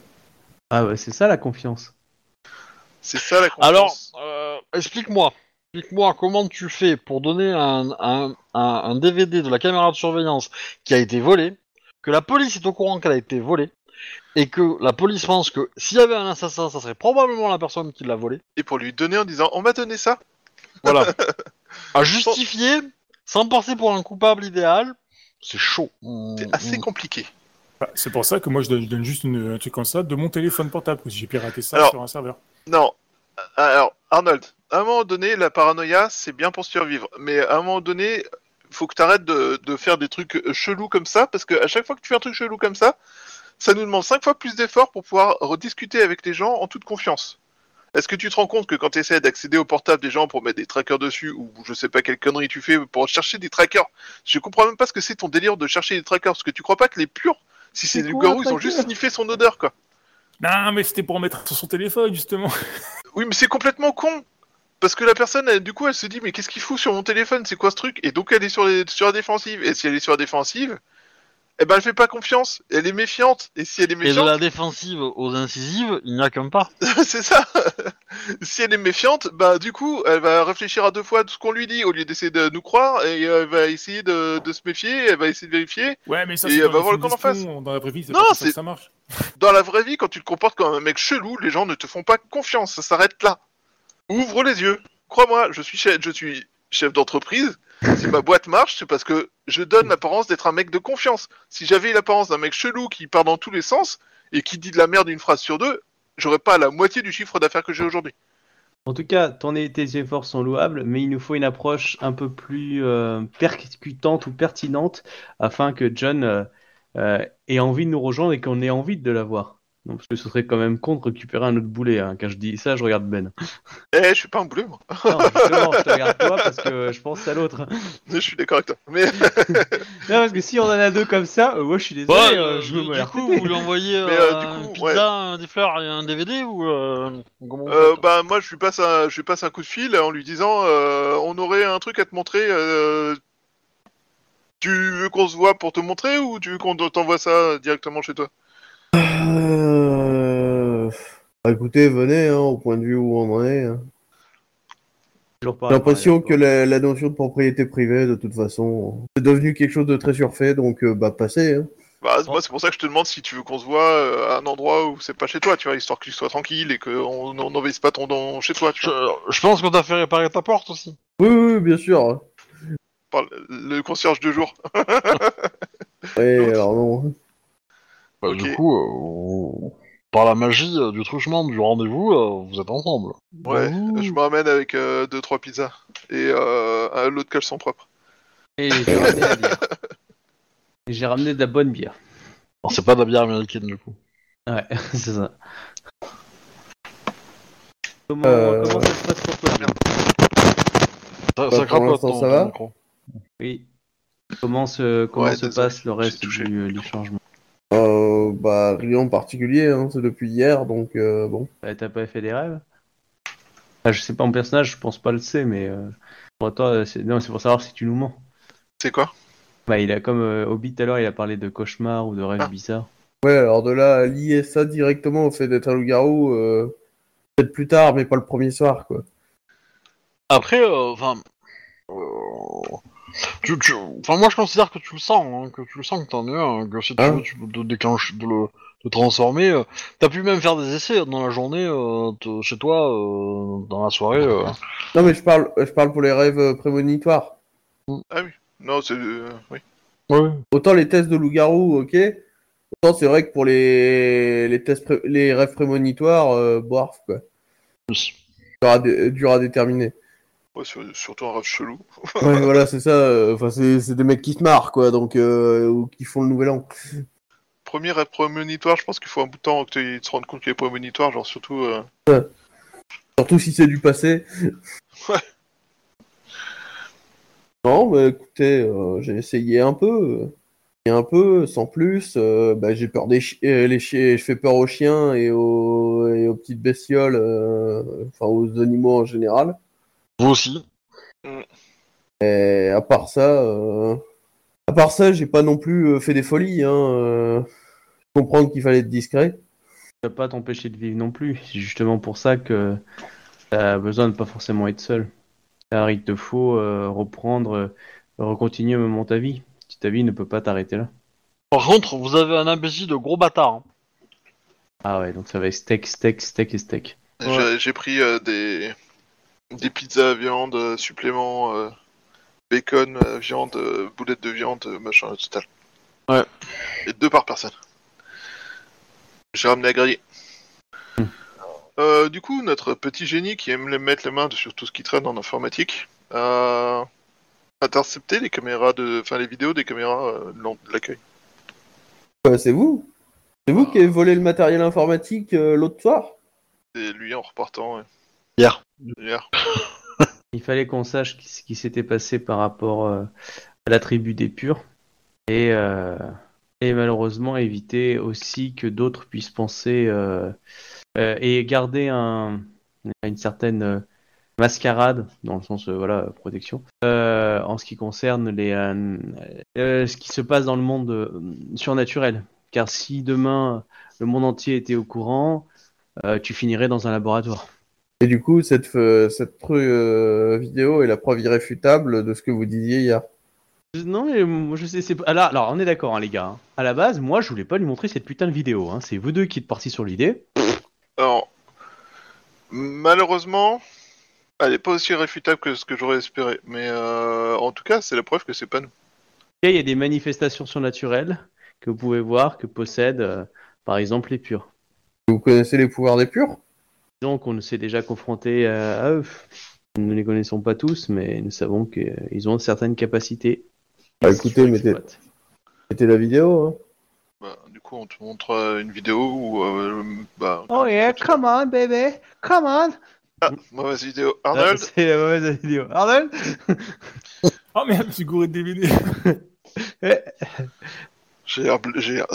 Ah ouais, c'est ça la confiance. C'est ça la confiance. Alors, euh, explique-moi. Explique-moi comment tu fais pour donner un, un, un, un DVD de la caméra de surveillance qui a été volé, que la police est au courant qu'elle a été volée, et que la police pense que s'il y avait un assassin, ça serait probablement la personne qui l'a volé. Et pour lui donner en disant, on m'a donné ça Voilà. à justifier, sans passer pour un coupable idéal, c'est chaud. C'est assez compliqué. Bah, c'est pour ça que moi je donne, je donne juste une- un truc comme ça de mon téléphone portable, parce que j'ai piraté ça Alors- sur un serveur. Non. Alors, Arnold, à un moment donné, la paranoïa, c'est bien pour survivre. Mais à un moment donné, faut que tu arrêtes de, de faire des trucs chelous comme ça, parce que à chaque fois que tu fais un truc chelou comme ça, ça nous demande cinq fois plus d'efforts pour pouvoir rediscuter avec les gens en toute confiance. Est-ce que tu te rends compte que quand tu essaies d'accéder au portable des gens pour mettre des trackers dessus, ou je sais pas quelle connerie tu fais pour chercher des trackers, je comprends même pas ce que c'est ton délire de chercher des trackers, parce que tu crois pas que les purs, si c'est loups-garous, un ils ont juste sniffé son odeur, quoi. Non, mais c'était pour mettre sur son téléphone, justement. Oui, mais c'est complètement con. Parce que la personne, elle, du coup, elle se dit, mais qu'est-ce qu'il fout sur mon téléphone? C'est quoi ce truc? Et donc, elle est sur, les, sur la défensive. Et si elle est sur la défensive, eh ben, elle fait pas confiance. Elle est méfiante. Et si elle est Et de méfiante, la défensive aux incisives, il n'y a qu'un pas. c'est ça. si elle est méfiante, bah, du coup, elle va réfléchir à deux fois tout ce qu'on lui dit au lieu d'essayer de nous croire. Et euh, elle va essayer de, de se méfier. Elle va essayer de vérifier. Ouais, mais ça, Et c'est elle dans va voir le camp d'en d'espions, Dans la vraie vie, c'est Non, c'est- ça marche. Dans la vraie vie, quand tu te comportes comme un mec chelou, les gens ne te font pas confiance. Ça s'arrête là. Ouvre les yeux. Crois-moi, je suis chef, d'entreprise. Si ma boîte marche, c'est parce que je donne l'apparence d'être un mec de confiance. Si j'avais l'apparence d'un mec chelou qui part dans tous les sens et qui dit de la merde une phrase sur deux, j'aurais pas la moitié du chiffre d'affaires que j'ai aujourd'hui. En tout cas, ton et tes efforts sont louables, mais il nous faut une approche un peu plus euh, percutante ou pertinente afin que John euh, euh, ait envie de nous rejoindre et qu'on ait envie de l'avoir. Parce que ce serait quand même con de récupérer un autre boulet. Hein. Quand je dis ça, je regarde Ben. Eh, je suis pas un boulet, moi. Non, justement, je te regarde toi parce que je pense à l'autre. Je suis d'accord avec toi. Mais Non, parce que si on en a deux comme ça, euh, moi je suis désolé, Ouais, euh, euh, je veux du, me du coup, vous lui envoyez euh, euh, du une coup, pizza, des fleurs et un DVD ou euh, comment euh, faites bah moi, je lui passe un, je lui passe un coup de fil en lui disant, euh, on aurait un truc à te montrer. euh, Tu veux qu'on se voit pour te montrer ou tu veux qu'on t'envoie ça directement chez toi? Euh... bah, écoutez, venez, hein, au point de vue où on en est. hein. J'ai l'impression que la, la notion de propriété privée, de toute façon, c'est devenu quelque chose de très surfait, donc euh, bah passez. Hein. Bah, moi, c'est pour ça que je te demande si tu veux qu'on se voit euh, à un endroit où c'est pas chez toi, tu vois, histoire que tu sois tranquille et qu'on on n'envahisse pas ton don chez toi, tu Je, vois. je pense qu'on t'a fait réparer ta porte aussi. Oui, oui, oui, bien sûr. hein. Par le- le concierge de jour. Ouais, alors non. Bah, Ok. Du coup, euh, par la magie euh, du truchement du rendez-vous, euh, vous êtes ensemble. Ouais, Ouh. je me ramène avec euh, deux trois pizzas et euh, un lot de caleçons propres. Et j'ai ramené la bière. Et j'ai ramené de la bonne bière. Alors, c'est pas de la bière américaine du coup. Ouais, c'est ça. Comment, Euh, comment ça se passe pour toi Ça, Bah, ça pour crapote l'instant, ton- ça ton va micro. Oui. Comment se, comment Ouais, se désolé, passe le j'ai reste touché. du, du changement? Euh, bah, rien en particulier, hein, c'est depuis hier, donc euh, bon. Bah, T'as pas fait des rêves? Ah, Je sais pas, mon personnage, je pense pas le sait, mais euh, pour toi, c'est non, c'est pour savoir si tu nous mens. C'est quoi? Bah, il a comme euh, Hobbit tout à l'heure, il a parlé de cauchemar ou de rêve Ah. bizarre. Ouais, alors de là à lier ça directement au fait d'être un loup-garou, euh, peut-être plus tard, mais pas le premier soir, quoi. Après, euh, enfin, euh, tu, tu- enfin, moi je considère que tu le sens, hein, que tu le sens que t'en es un, que si tu Hein veux, tu peux te déclencher, de le te transformer. euh, T'as pu même faire des essais dans la journée, euh, te- chez toi, euh, dans la soirée. euh. Non, mais je parle, je parle pour les rêves euh, prémonitoires. Non, c'est euh, oui. Autant les tests de loup-garou, ok. Autant c'est vrai que pour les, les tests, pré- les rêves prémonitoires, euh, bof, quoi. Oui. Dur à, dé- dur à déterminer. Ouais, sur- surtout un rêve chelou. Ouais, voilà, c'est ça. euh, Enfin, c'est des mecs qui se marrent, quoi, donc euh, ou qui font le nouvel an. Premier rêve prémonitoire, je pense qu'il faut un bout de temps que tu te rendes compte qu'il est prémonitoire, genre surtout. euh, Surtout si c'est du passé. Ouais. Non, bah écoutez, euh, j'ai essayé un peu. et un peu, sans plus. bah, j'ai peur des chi- les chiens. Je fais peur aux chiens et aux, et aux petites bestioles, enfin aux animaux en général. Vous aussi. Et à part ça, euh, à part ça, j'ai pas non plus euh, fait des folies. Hein, euh, comprendre qu'il fallait être discret. Ça va pas t'empêcher de vivre non plus. C'est justement pour ça que t'as besoin de pas forcément être seul. Car il te faut euh, reprendre, euh, recontinuer même ta vie. Si ta vie ne peut pas t'arrêter là. Par contre, vous avez un imbécile de gros bâtard. hein. Ah ouais, donc ça va être steak, steak, steak et steak. j'ai- J'ai pris euh, des des pizzas à viande, euh, suppléments, euh, bacon, euh, viande, euh, boulettes de viande, machin, le total. Ouais. Et deux par personne. J'ai ramené à griller. Hmm. Euh, du coup, notre petit génie qui aime les mettre les mains sur tout ce qui traîne en informatique a intercepté les caméras de, enfin les vidéos des caméras euh, de l'accueil. Ouais, c'est vous. C'est vous qui avez volé le matériel informatique euh, l'autre soir? Et lui en repartant ouais. Hier. hier. Il fallait qu'on sache ce qui s'était passé par rapport euh, à la tribu des purs. Et, euh, et malheureusement éviter aussi que d'autres puissent penser euh, euh, et garder un, une certaine mascarade, dans le sens voilà protection, euh, en ce qui concerne les, euh, euh, ce qui se passe dans le monde euh, surnaturel. Car si demain le monde entier était au courant, euh, tu finirais dans un laboratoire. Et du coup, cette, euh, cette euh, vidéo est la preuve irréfutable de ce que vous disiez hier. Non, mais moi je sais, c'est pas- alors, alors on est d'accord, hein, les gars. hein. À la base, moi je voulais pas lui montrer cette putain de vidéo. Hein. C'est vous deux qui êtes partis sur l'idée. Alors, malheureusement, elle est pas aussi réfutable que ce que j'aurais espéré. Mais euh, en tout cas, c'est la preuve que c'est pas nous. Il y a des manifestations surnaturelles que vous pouvez voir que possèdent, euh, par exemple, les purs. Vous connaissez les pouvoirs des purs? Donc on s'est déjà confronté à, eux. Nous ne les connaissons pas tous, mais nous savons qu'ils ont certaines capacités. Bah, écoutez, mettez-. C'était la vidéo, hein Bah, du coup, on te montre euh, une vidéo où, euh, bah, Oh yeah, come on, baby, come on. ah, mauvaise vidéo. Ah, Arnold, C'est la mauvaise vidéo. Arnold Oh merde, je suis gouré de DVD. j'ai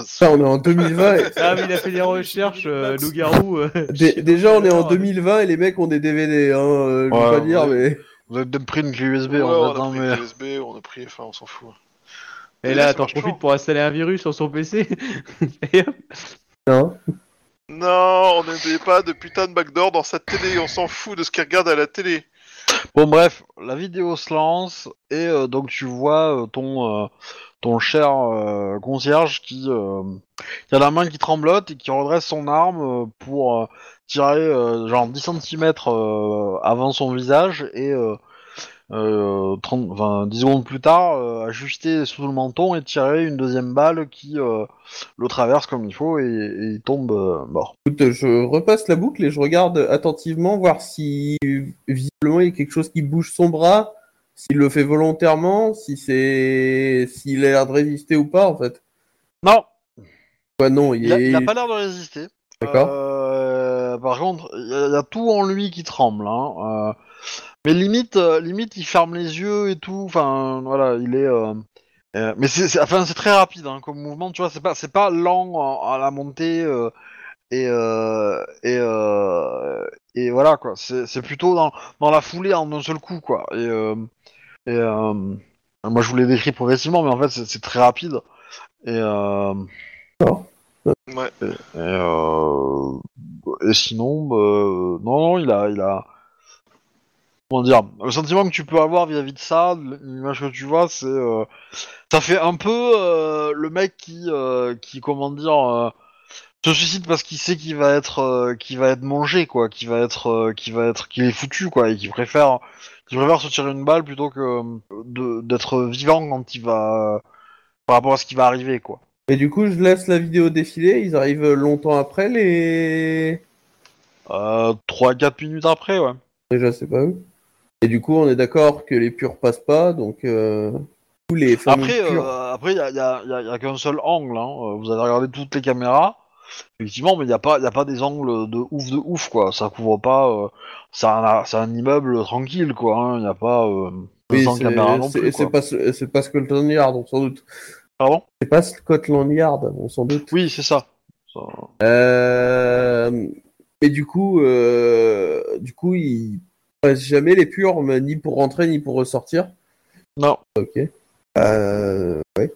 Ça, on est en 2020. et- Ah, mais il a fait des recherches, euh, loup-garou. euh. Dé- déjà, on est en 2020 et les mecs ont des DVD, hein, euh, je pas dire, mais... Vous avez même pris une clé USB Ouais, en on a hein, pris mais... une USB, on a pris, enfin, on s'en fout. Et Et là, ça attends, marche profite toujours. pour installer un virus sur son PC. Et hop. Hein Non, on n'avait pas de putain de backdoor dans sa télé. On s'en fout de ce qu'il regarde à la télé. Bon bref, la vidéo se lance et euh, donc tu vois euh, ton euh, ton cher concierge qui, a la main qui tremblote et qui redresse son arme pour tirer genre 10 cm avant son visage et euh, euh, 30, enfin, 10 secondes plus tard, euh, ajuster sous le menton et tirer une deuxième balle qui euh, le traverse comme il faut et, et il tombe mort. Écoute, je repasse la boucle et je regarde attentivement voir si visiblement il y a quelque chose qui bouge son bras, s'il le fait volontairement, si c'est s'il a l'air de résister ou pas en fait. Non, Ouais, non, il il a, est il a pas l'air de résister. d'accord. Par contre, il y, a- il y a tout en lui qui tremble. Hein. Mais limite, euh, limite, il ferme les yeux et tout. Enfin, voilà, il est. euh, euh, mais c'est, c'est- enfin, c'est très rapide hein, comme mouvement. Tu vois, c'est pas, c'est pas lent à, à la montée euh, et euh, et euh, et voilà quoi. C'est, c'est plutôt dans, dans la foulée en un seul coup quoi. Et, euh, et euh, moi, je vous l'ai décrit progressivement, mais en fait, c'est, c'est très rapide. Et euh, Ouais. et, euh, et sinon, bah, euh, non, non, il a, il a. Comment dire Le sentiment que tu peux avoir vis-à-vis de ça, l'image que tu vois, c'est, euh, ça fait un peu euh, le mec qui, euh, qui, comment dire, euh, se suicide parce qu'il sait qu'il va être, qu'il va être mangé, quoi, qu'il va être, qu'il va être, qu'il est foutu, quoi, et qui préfère, qui préfère se tirer une balle plutôt que de- d'être vivant quand il va, par rapport à ce qui va arriver, quoi. Et du coup, je laisse la vidéo défiler. Ils arrivent longtemps après les. Euh, 3-4 minutes après, ouais. Déjà, c'est pas eux. Et du coup, on est d'accord que les purs passent pas, donc euh... tous les fameux Après, euh, après, il y a, y a- y a- y a qu'un seul angle. Hein. Euh, Vous avez regardé toutes les caméras, effectivement, mais il n'y a pas, y a pas des angles de ouf de ouf, quoi. Ça couvre pas. euh, c'est un, c'est un immeuble tranquille, quoi. Il n'y a pas euh, Oui, 200 c'est- caméras non c'est plus. c'est Quoi. pas, c'est pas Scotland Yard, on s'en doute. Pardon? C'est pas Scotland Yard, on s'en doute. Oui, c'est ça. Ça- Euh... Mais du coup, euh... du coup, passent jamais les purs, mais ni pour rentrer ni pour ressortir. Non. Ok. Euh... Ouais.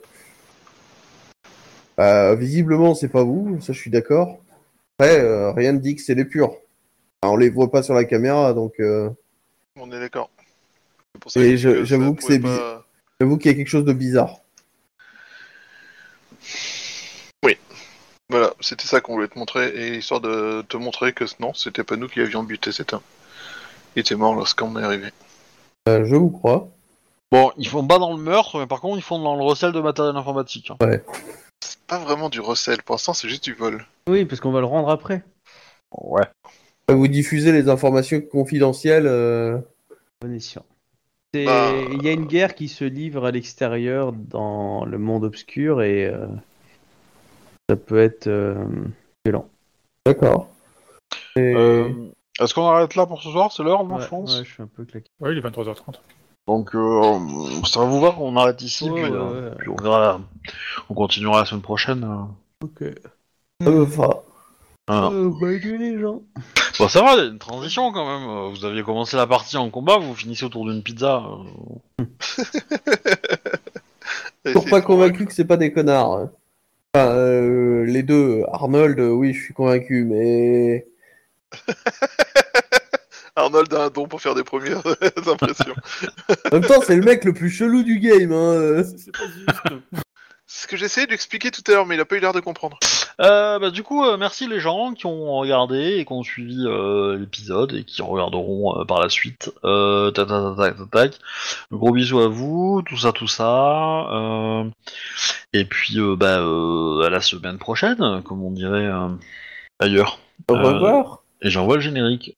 Euh, visiblement, c'est pas vous, ça je suis d'accord. Après, euh, rien ne dit que c'est les purs. Enfin, on les voit pas sur la caméra, donc euh, On est d'accord. C'est pour ça Et que je- ça j'avoue que pouvait c'est pas- j'avoue qu'il y a quelque chose de bizarre. Voilà, c'était ça qu'on voulait te montrer, et histoire de te montrer que non, c'était pas nous qui avions buté cet homme. Il était mort lorsqu'on est arrivé. Euh, je vous crois. Bon, ils font pas dans le meurtre, mais par contre, ils font dans le recel de matériel informatique. hein. C'est pas vraiment du recel, pour l'instant c'est juste du vol. Oui, parce qu'on va le rendre après. Ouais. Vous diffusez les informations confidentielles. euh, Bon escient. C'est- Bah, Il y a une guerre qui se livre à l'extérieur dans le monde obscur et euh, ça peut être euh, violent. D'accord. Et- Euh, Est-ce qu'on arrête là pour ce soir? C'est l'heure, moi, Ouais, je pense. ouais, je suis un peu claqué. Ouais, il est 23h30. Donc, euh, ça va vous voir, on arrête ici, Ouais, puis, ouais, euh, ouais. puis on verra. On continuera la semaine prochaine. euh. Ok. ça me va. Euh, les gens. Bon, ça va, il y a une transition quand même. Euh, Vous aviez commencé la partie en combat, vous finissez autour d'une pizza. euh. Toujours pas convaincu que c'est pas des connards. hein. Enfin, euh, les deux, Arnold, euh, oui, je suis convaincu, mais Arnold a un don pour faire des premières impressions. en même temps, c'est le mec le plus chelou du game. Hein. C'est c'est pas juste. C'est ce que j'essayais de lui expliquer tout à l'heure, mais il a pas eu l'air de comprendre. Euh, bah, du coup, euh, merci les gens qui ont regardé et qui ont suivi euh, l'épisode et qui regarderont euh, par la suite. Euh, tac, tac, tac, tac, tac. Gros bisous à vous, tout ça, tout ça. Euh, et puis, euh, bah, euh, à la semaine prochaine, comme on dirait euh, ailleurs. Au Euh, revoir. Et j'envoie le générique.